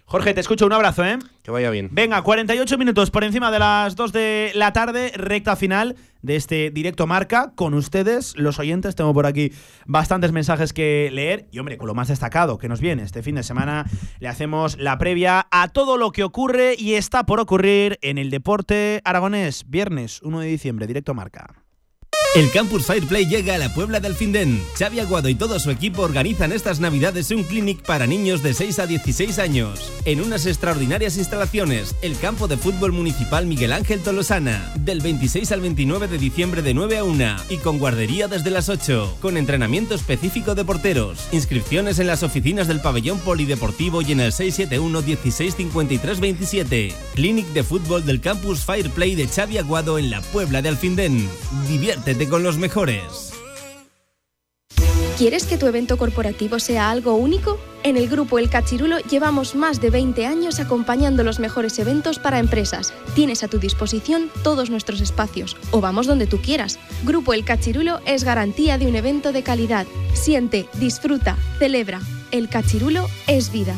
Jorge, te escucho, un abrazo, ¿eh? Que vaya bien. Venga, 48 minutos por encima de las 2 de la tarde, recta final de este directo marca con ustedes, los oyentes. Tengo por aquí bastantes mensajes que leer y, hombre, con lo más destacado que nos viene este fin de semana, le hacemos la previa a todo lo que ocurre y está por ocurrir en el deporte aragonés. Viernes 1 de diciembre, directo marca. El Campus Fireplay llega a la Puebla del Findén. Xavi Aguado y todo su equipo organizan estas navidades un clinic para niños de 6 a 16 años. En unas extraordinarias instalaciones, el campo de fútbol municipal Miguel Ángel Tolosana, del 26 al 29 de diciembre de 9 a 1 y con guardería desde las 8, con entrenamiento específico de porteros. Inscripciones en las oficinas del pabellón polideportivo y en el 671 16 53 27. Clinic de fútbol del Campus Fireplay de Xavi Aguado en la Puebla de Alfindén. Diviértete con los mejores. ¿Quieres que tu evento corporativo sea algo único? En el grupo El Cachirulo llevamos más de 20 años acompañando los mejores eventos para empresas. Tienes a tu disposición todos nuestros espacios o vamos donde tú quieras. Grupo El Cachirulo es garantía de un evento de calidad. Siente, disfruta, celebra. El Cachirulo es vida.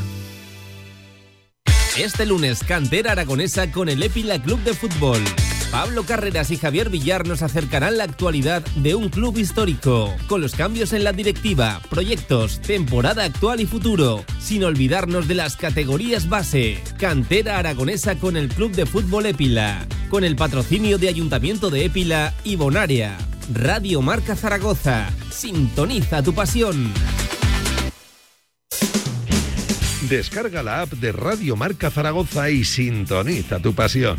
Este lunes, cantera aragonesa con el Épila Club de Fútbol. Pablo Carreras y Javier Villar nos acercarán la actualidad de un club histórico, con los cambios en la directiva, proyectos, temporada actual y futuro, sin olvidarnos de las categorías base. Cantera aragonesa con el Club de Fútbol Épila, con el patrocinio de Ayuntamiento de Épila y Bonaria. Radio Marca Zaragoza, sintoniza tu pasión. Descarga la app de Radio Marca Zaragoza y sintoniza tu pasión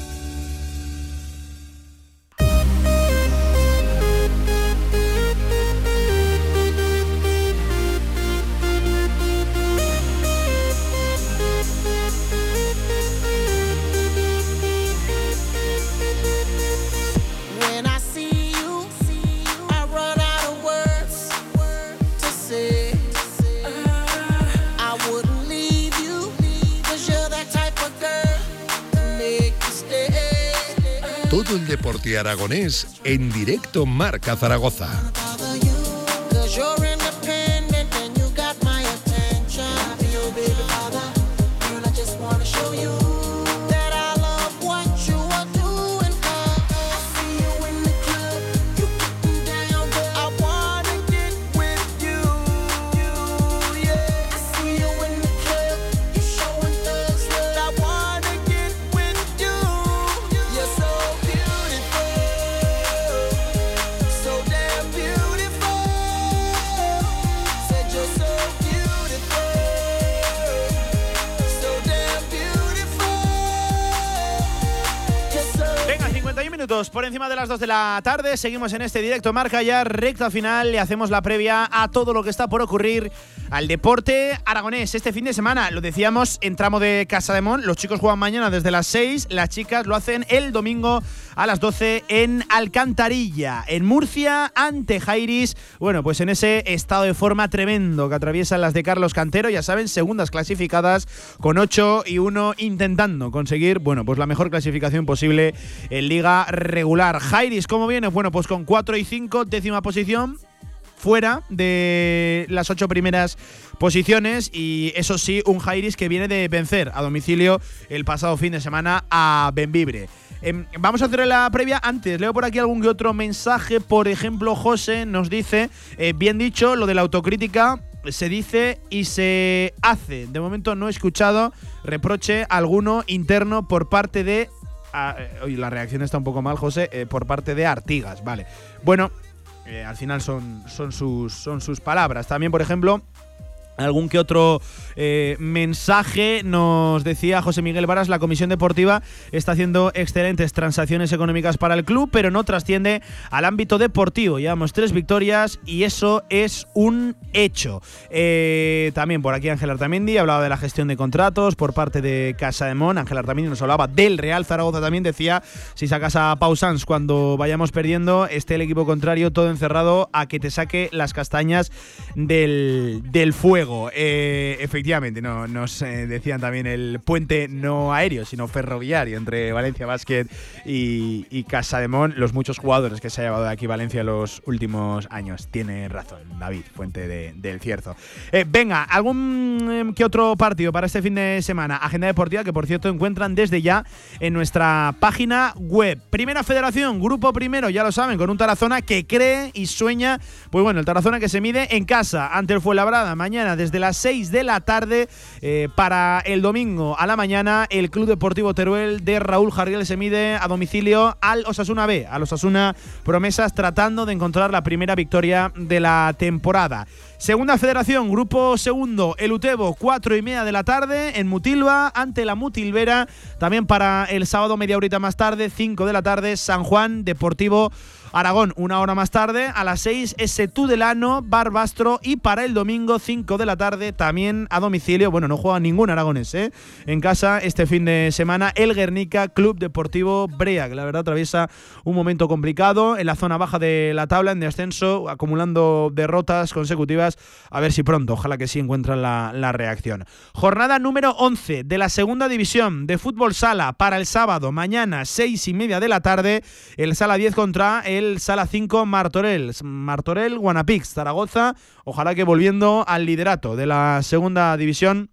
aragonés en directo Marca Zaragoza. Por encima de las 2 de la tarde. Seguimos en este directo marca ya recta final. Le hacemos la previa a todo lo que está por ocurrir al deporte aragonés este fin de semana. Lo decíamos en tramo de Casa de Mon. Los chicos juegan mañana desde las 6. Las chicas lo hacen el domingo a las 12 en Alcantarilla, en Murcia, ante Jairis. Bueno, pues en ese estado de forma tremendo que atraviesan las de Carlos Cantero. Ya saben, segundas clasificadas con 8 y 1 intentando conseguir, bueno, pues la mejor clasificación posible en Liga regular. Jairis, ¿cómo viene? Bueno, pues con 4 y 5, décima posición, fuera de las ocho primeras posiciones y eso sí, un Jairis que viene de vencer a domicilio el pasado fin de semana a Benvibre. Eh, vamos a hacer la previa antes. Leo por aquí algún que otro mensaje. Por ejemplo, José nos dice, eh, bien dicho, lo de la autocrítica se dice y se hace. De momento no he escuchado reproche alguno interno por parte de ah, eh, la reacción está un poco mal, José, eh, por parte de Artigas, vale. Bueno, al final son, son, sus, son sus palabras. También, por ejemplo, algún que otro eh, mensaje. Nos decía José Miguel Varas, la Comisión Deportiva está haciendo excelentes transacciones económicas para el club, pero no trasciende al ámbito deportivo. Llevamos tres victorias y eso es un hecho. Eh, también por aquí Ángel Artamendi hablaba de la gestión de contratos por parte de Casa de Mon. Ángel Artamendi nos hablaba del Real Zaragoza también. Decía, si sacas a Pausans cuando vayamos perdiendo, esté el equipo contrario todo encerrado a que te saque las castañas del fuego. Eh, efectivamente, no, nos eh, decían también el puente no aéreo, sino ferroviario entre Valencia Basket y, y Casa de Mon. Los muchos jugadores que se ha llevado de aquí Valencia los últimos años. Tiene razón, David, fuente del Cierzo. Eh, venga, algún que otro partido para este fin de semana. Agenda deportiva que, por cierto, encuentran desde ya en nuestra página web. Primera Federación, Grupo Primero, ya lo saben, con un Tarazona que cree y sueña. Pues bueno, el Tarazona que se mide en casa ante el Fuenlabrada mañana desde las 6 de la tarde eh, para el domingo a la mañana el Club Deportivo Teruel de Raúl Jarriel se mide a domicilio al Osasuna B, al Osasuna Promesas tratando de encontrar la primera victoria de la temporada. Segunda Federación, Grupo Segundo, el Utebo, 4 y media de la tarde en Mutilva, ante la Mutilvera. También para el sábado, media horita más tarde, 5 de la tarde, San Juan Deportivo Aragón, una hora más tarde, a las 6, ese Tudelano, Barbastro. Y para el domingo, 5 de la tarde, también a domicilio. Bueno, no juega ningún aragonés, ¿eh? En casa, este fin de semana, el Guernica Club Deportivo Brea, que la verdad atraviesa un momento complicado en la zona baja de la tabla, en descenso, acumulando derrotas consecutivas. A ver si pronto, ojalá que sí encuentran la, la reacción. Jornada número 11 de la segunda división de fútbol sala para el sábado, mañana, 6 y media de la tarde. El sala 10 contra el Sala 5 Martorell. Martorell, Guanapix, Zaragoza. Ojalá que volviendo al liderato de la segunda división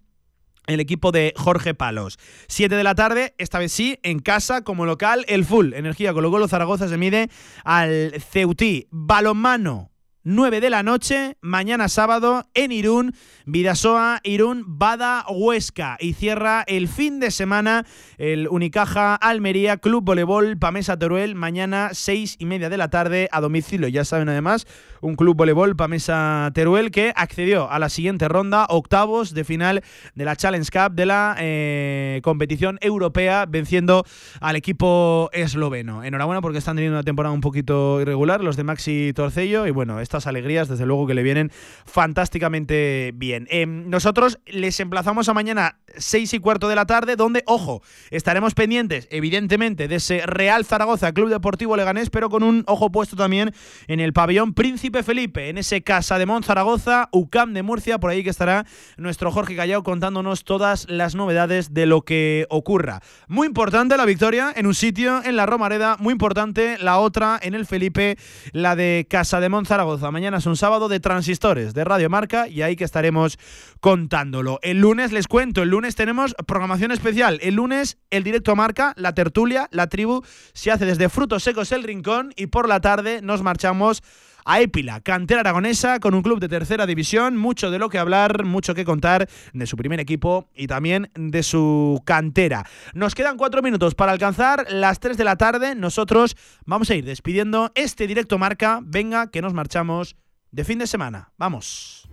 el equipo de Jorge Palos. 7 de la tarde, esta vez sí, en casa, como local, el full. Energía Colo Colo Zaragoza se mide al Ceutí. Balonmano, 9 de la noche, mañana sábado en Irún, Vidasoa, Irún, Bada, Huesca. Y cierra el fin de semana el Unicaja Almería Club Voleibol Pamesa Teruel, mañana 6 y media de la tarde a domicilio. Ya saben además, un Club Voleibol Pamesa Teruel que accedió a la siguiente ronda, octavos de final de la Challenge Cup de la eh, competición europea, venciendo al equipo esloveno. Enhorabuena porque están teniendo una temporada un poquito irregular los de Maxi Torcello y bueno, alegrías desde luego que le vienen fantásticamente bien. Em, nosotros les emplazamos a mañana 6 y cuarto de la tarde, donde, ojo, estaremos pendientes evidentemente de ese Real Zaragoza Club Deportivo Leganés, pero con un ojo puesto también en el pabellón Príncipe Felipe, en ese Casa de Mon Zaragoza, UCAM de Murcia, por ahí que estará nuestro Jorge Callao contándonos todas las novedades de lo que ocurra. Muy importante la victoria en un sitio en la Romareda, muy importante la otra en el Felipe, la de Casa de Mon Zaragoza. Mañana es un sábado de transistores de Radio Marca y ahí que estaremos contándolo. El lunes les cuento, el lunes tenemos programación especial. El lunes el directo Marca, la tertulia, la tribu se hace desde Frutos Secos El Rincón y por la tarde nos marchamos a Épila, cantera aragonesa, con un club de tercera división, mucho de lo que hablar, mucho que contar de su primer equipo y también de su cantera. Nos quedan cuatro minutos para alcanzar las tres de la tarde. Nosotros vamos a ir despidiendo este directo marca. Venga, que nos marchamos de fin de semana. Vamos.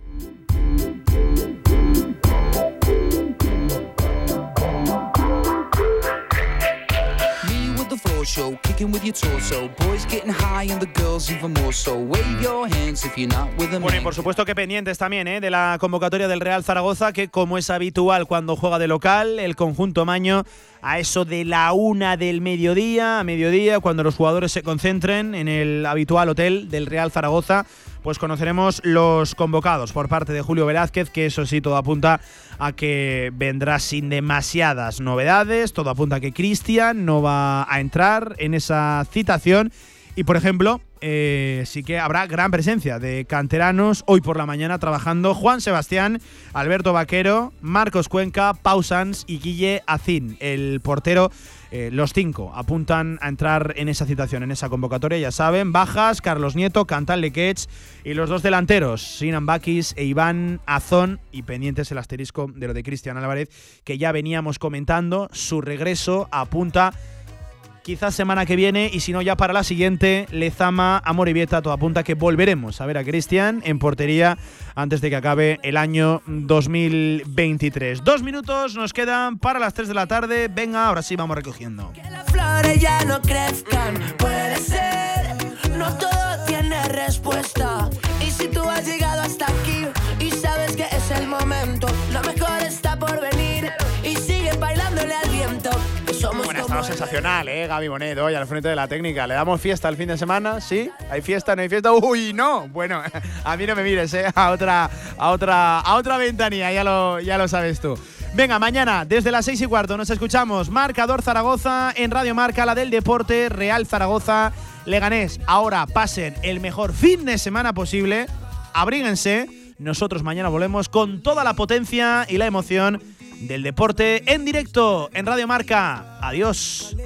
Bueno, y por supuesto que pendientes también ¿eh? de la convocatoria del Real Zaragoza, que como es habitual cuando juega de local, el conjunto Maño a eso de la una del mediodía, a mediodía, cuando los jugadores se concentren en el habitual hotel del Real Zaragoza, pues conoceremos los convocados por parte de Julio Velázquez, que eso sí, todo apunta a que vendrá sin demasiadas novedades, todo apunta a que Cristian no va a entrar en esa citación y, por ejemplo, eh, sí que habrá gran presencia de canteranos hoy por la mañana trabajando Juan Sebastián, Alberto Vaquero, Marcos Cuenca, Pausans y Guille Acín, el portero. Eh, los cinco apuntan a entrar en esa citación, en esa convocatoria, ya saben. Bajas, Carlos Nieto, Cantal Lequech y los dos delanteros, Sinan Bakis e Iván Azón. Y pendientes el asterisco de lo de Cristian Álvarez, que ya veníamos comentando. Su regreso apunta quizás semana que viene y si no ya para la siguiente, Lezama, Amoribieta, todo apunta que volveremos a ver a Cristian en portería antes de que acabe el año 2023. Dos minutos nos quedan para las 3 de la tarde. Venga, ahora sí vamos recogiendo. Que las flores ya no crezcan, puede ser, no todo tiene respuesta. Y si tú has llegado hasta aquí y sabes que es el momento, Bueno, ha estado sensacional, ¿eh? Gaby Bonet hoy al frente de la técnica. ¿Le damos fiesta el fin de semana? ¿Sí? ¿Hay fiesta? ¿No hay fiesta? ¡Uy, no! Bueno, a mí no me mires, ¿eh? A otra, a otra, a otra ventanilla, ya lo, ya lo sabes tú. Venga, mañana desde las 6 y cuarto nos escuchamos. Marcador Zaragoza en Radio Marca, la del deporte, Real Zaragoza, Leganés. Ahora pasen el mejor fin de semana posible. Abríguense. Nosotros mañana volvemos con toda la potencia y la emoción del deporte en directo en Radio Marca. Adiós.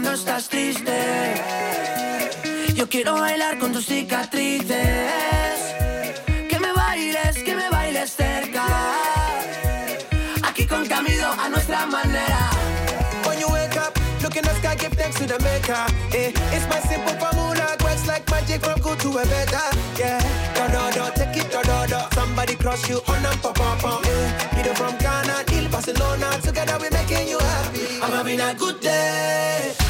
Cuando estás triste. Yo quiero bailar con tus cicatrices. Que me bailes, que me bailes cerca. Aquí con Camilo a nuestra manera. When you wake up, look in the sky, give thanks to the maker. Eh, it's my simple formula, works like magic from good to a better. Yeah, do do do, take it do do do. Somebody cross you on and pop pop pop. Eh, Peter from Ghana, Neil Barcelona, together we making you happy. I'm having a good day.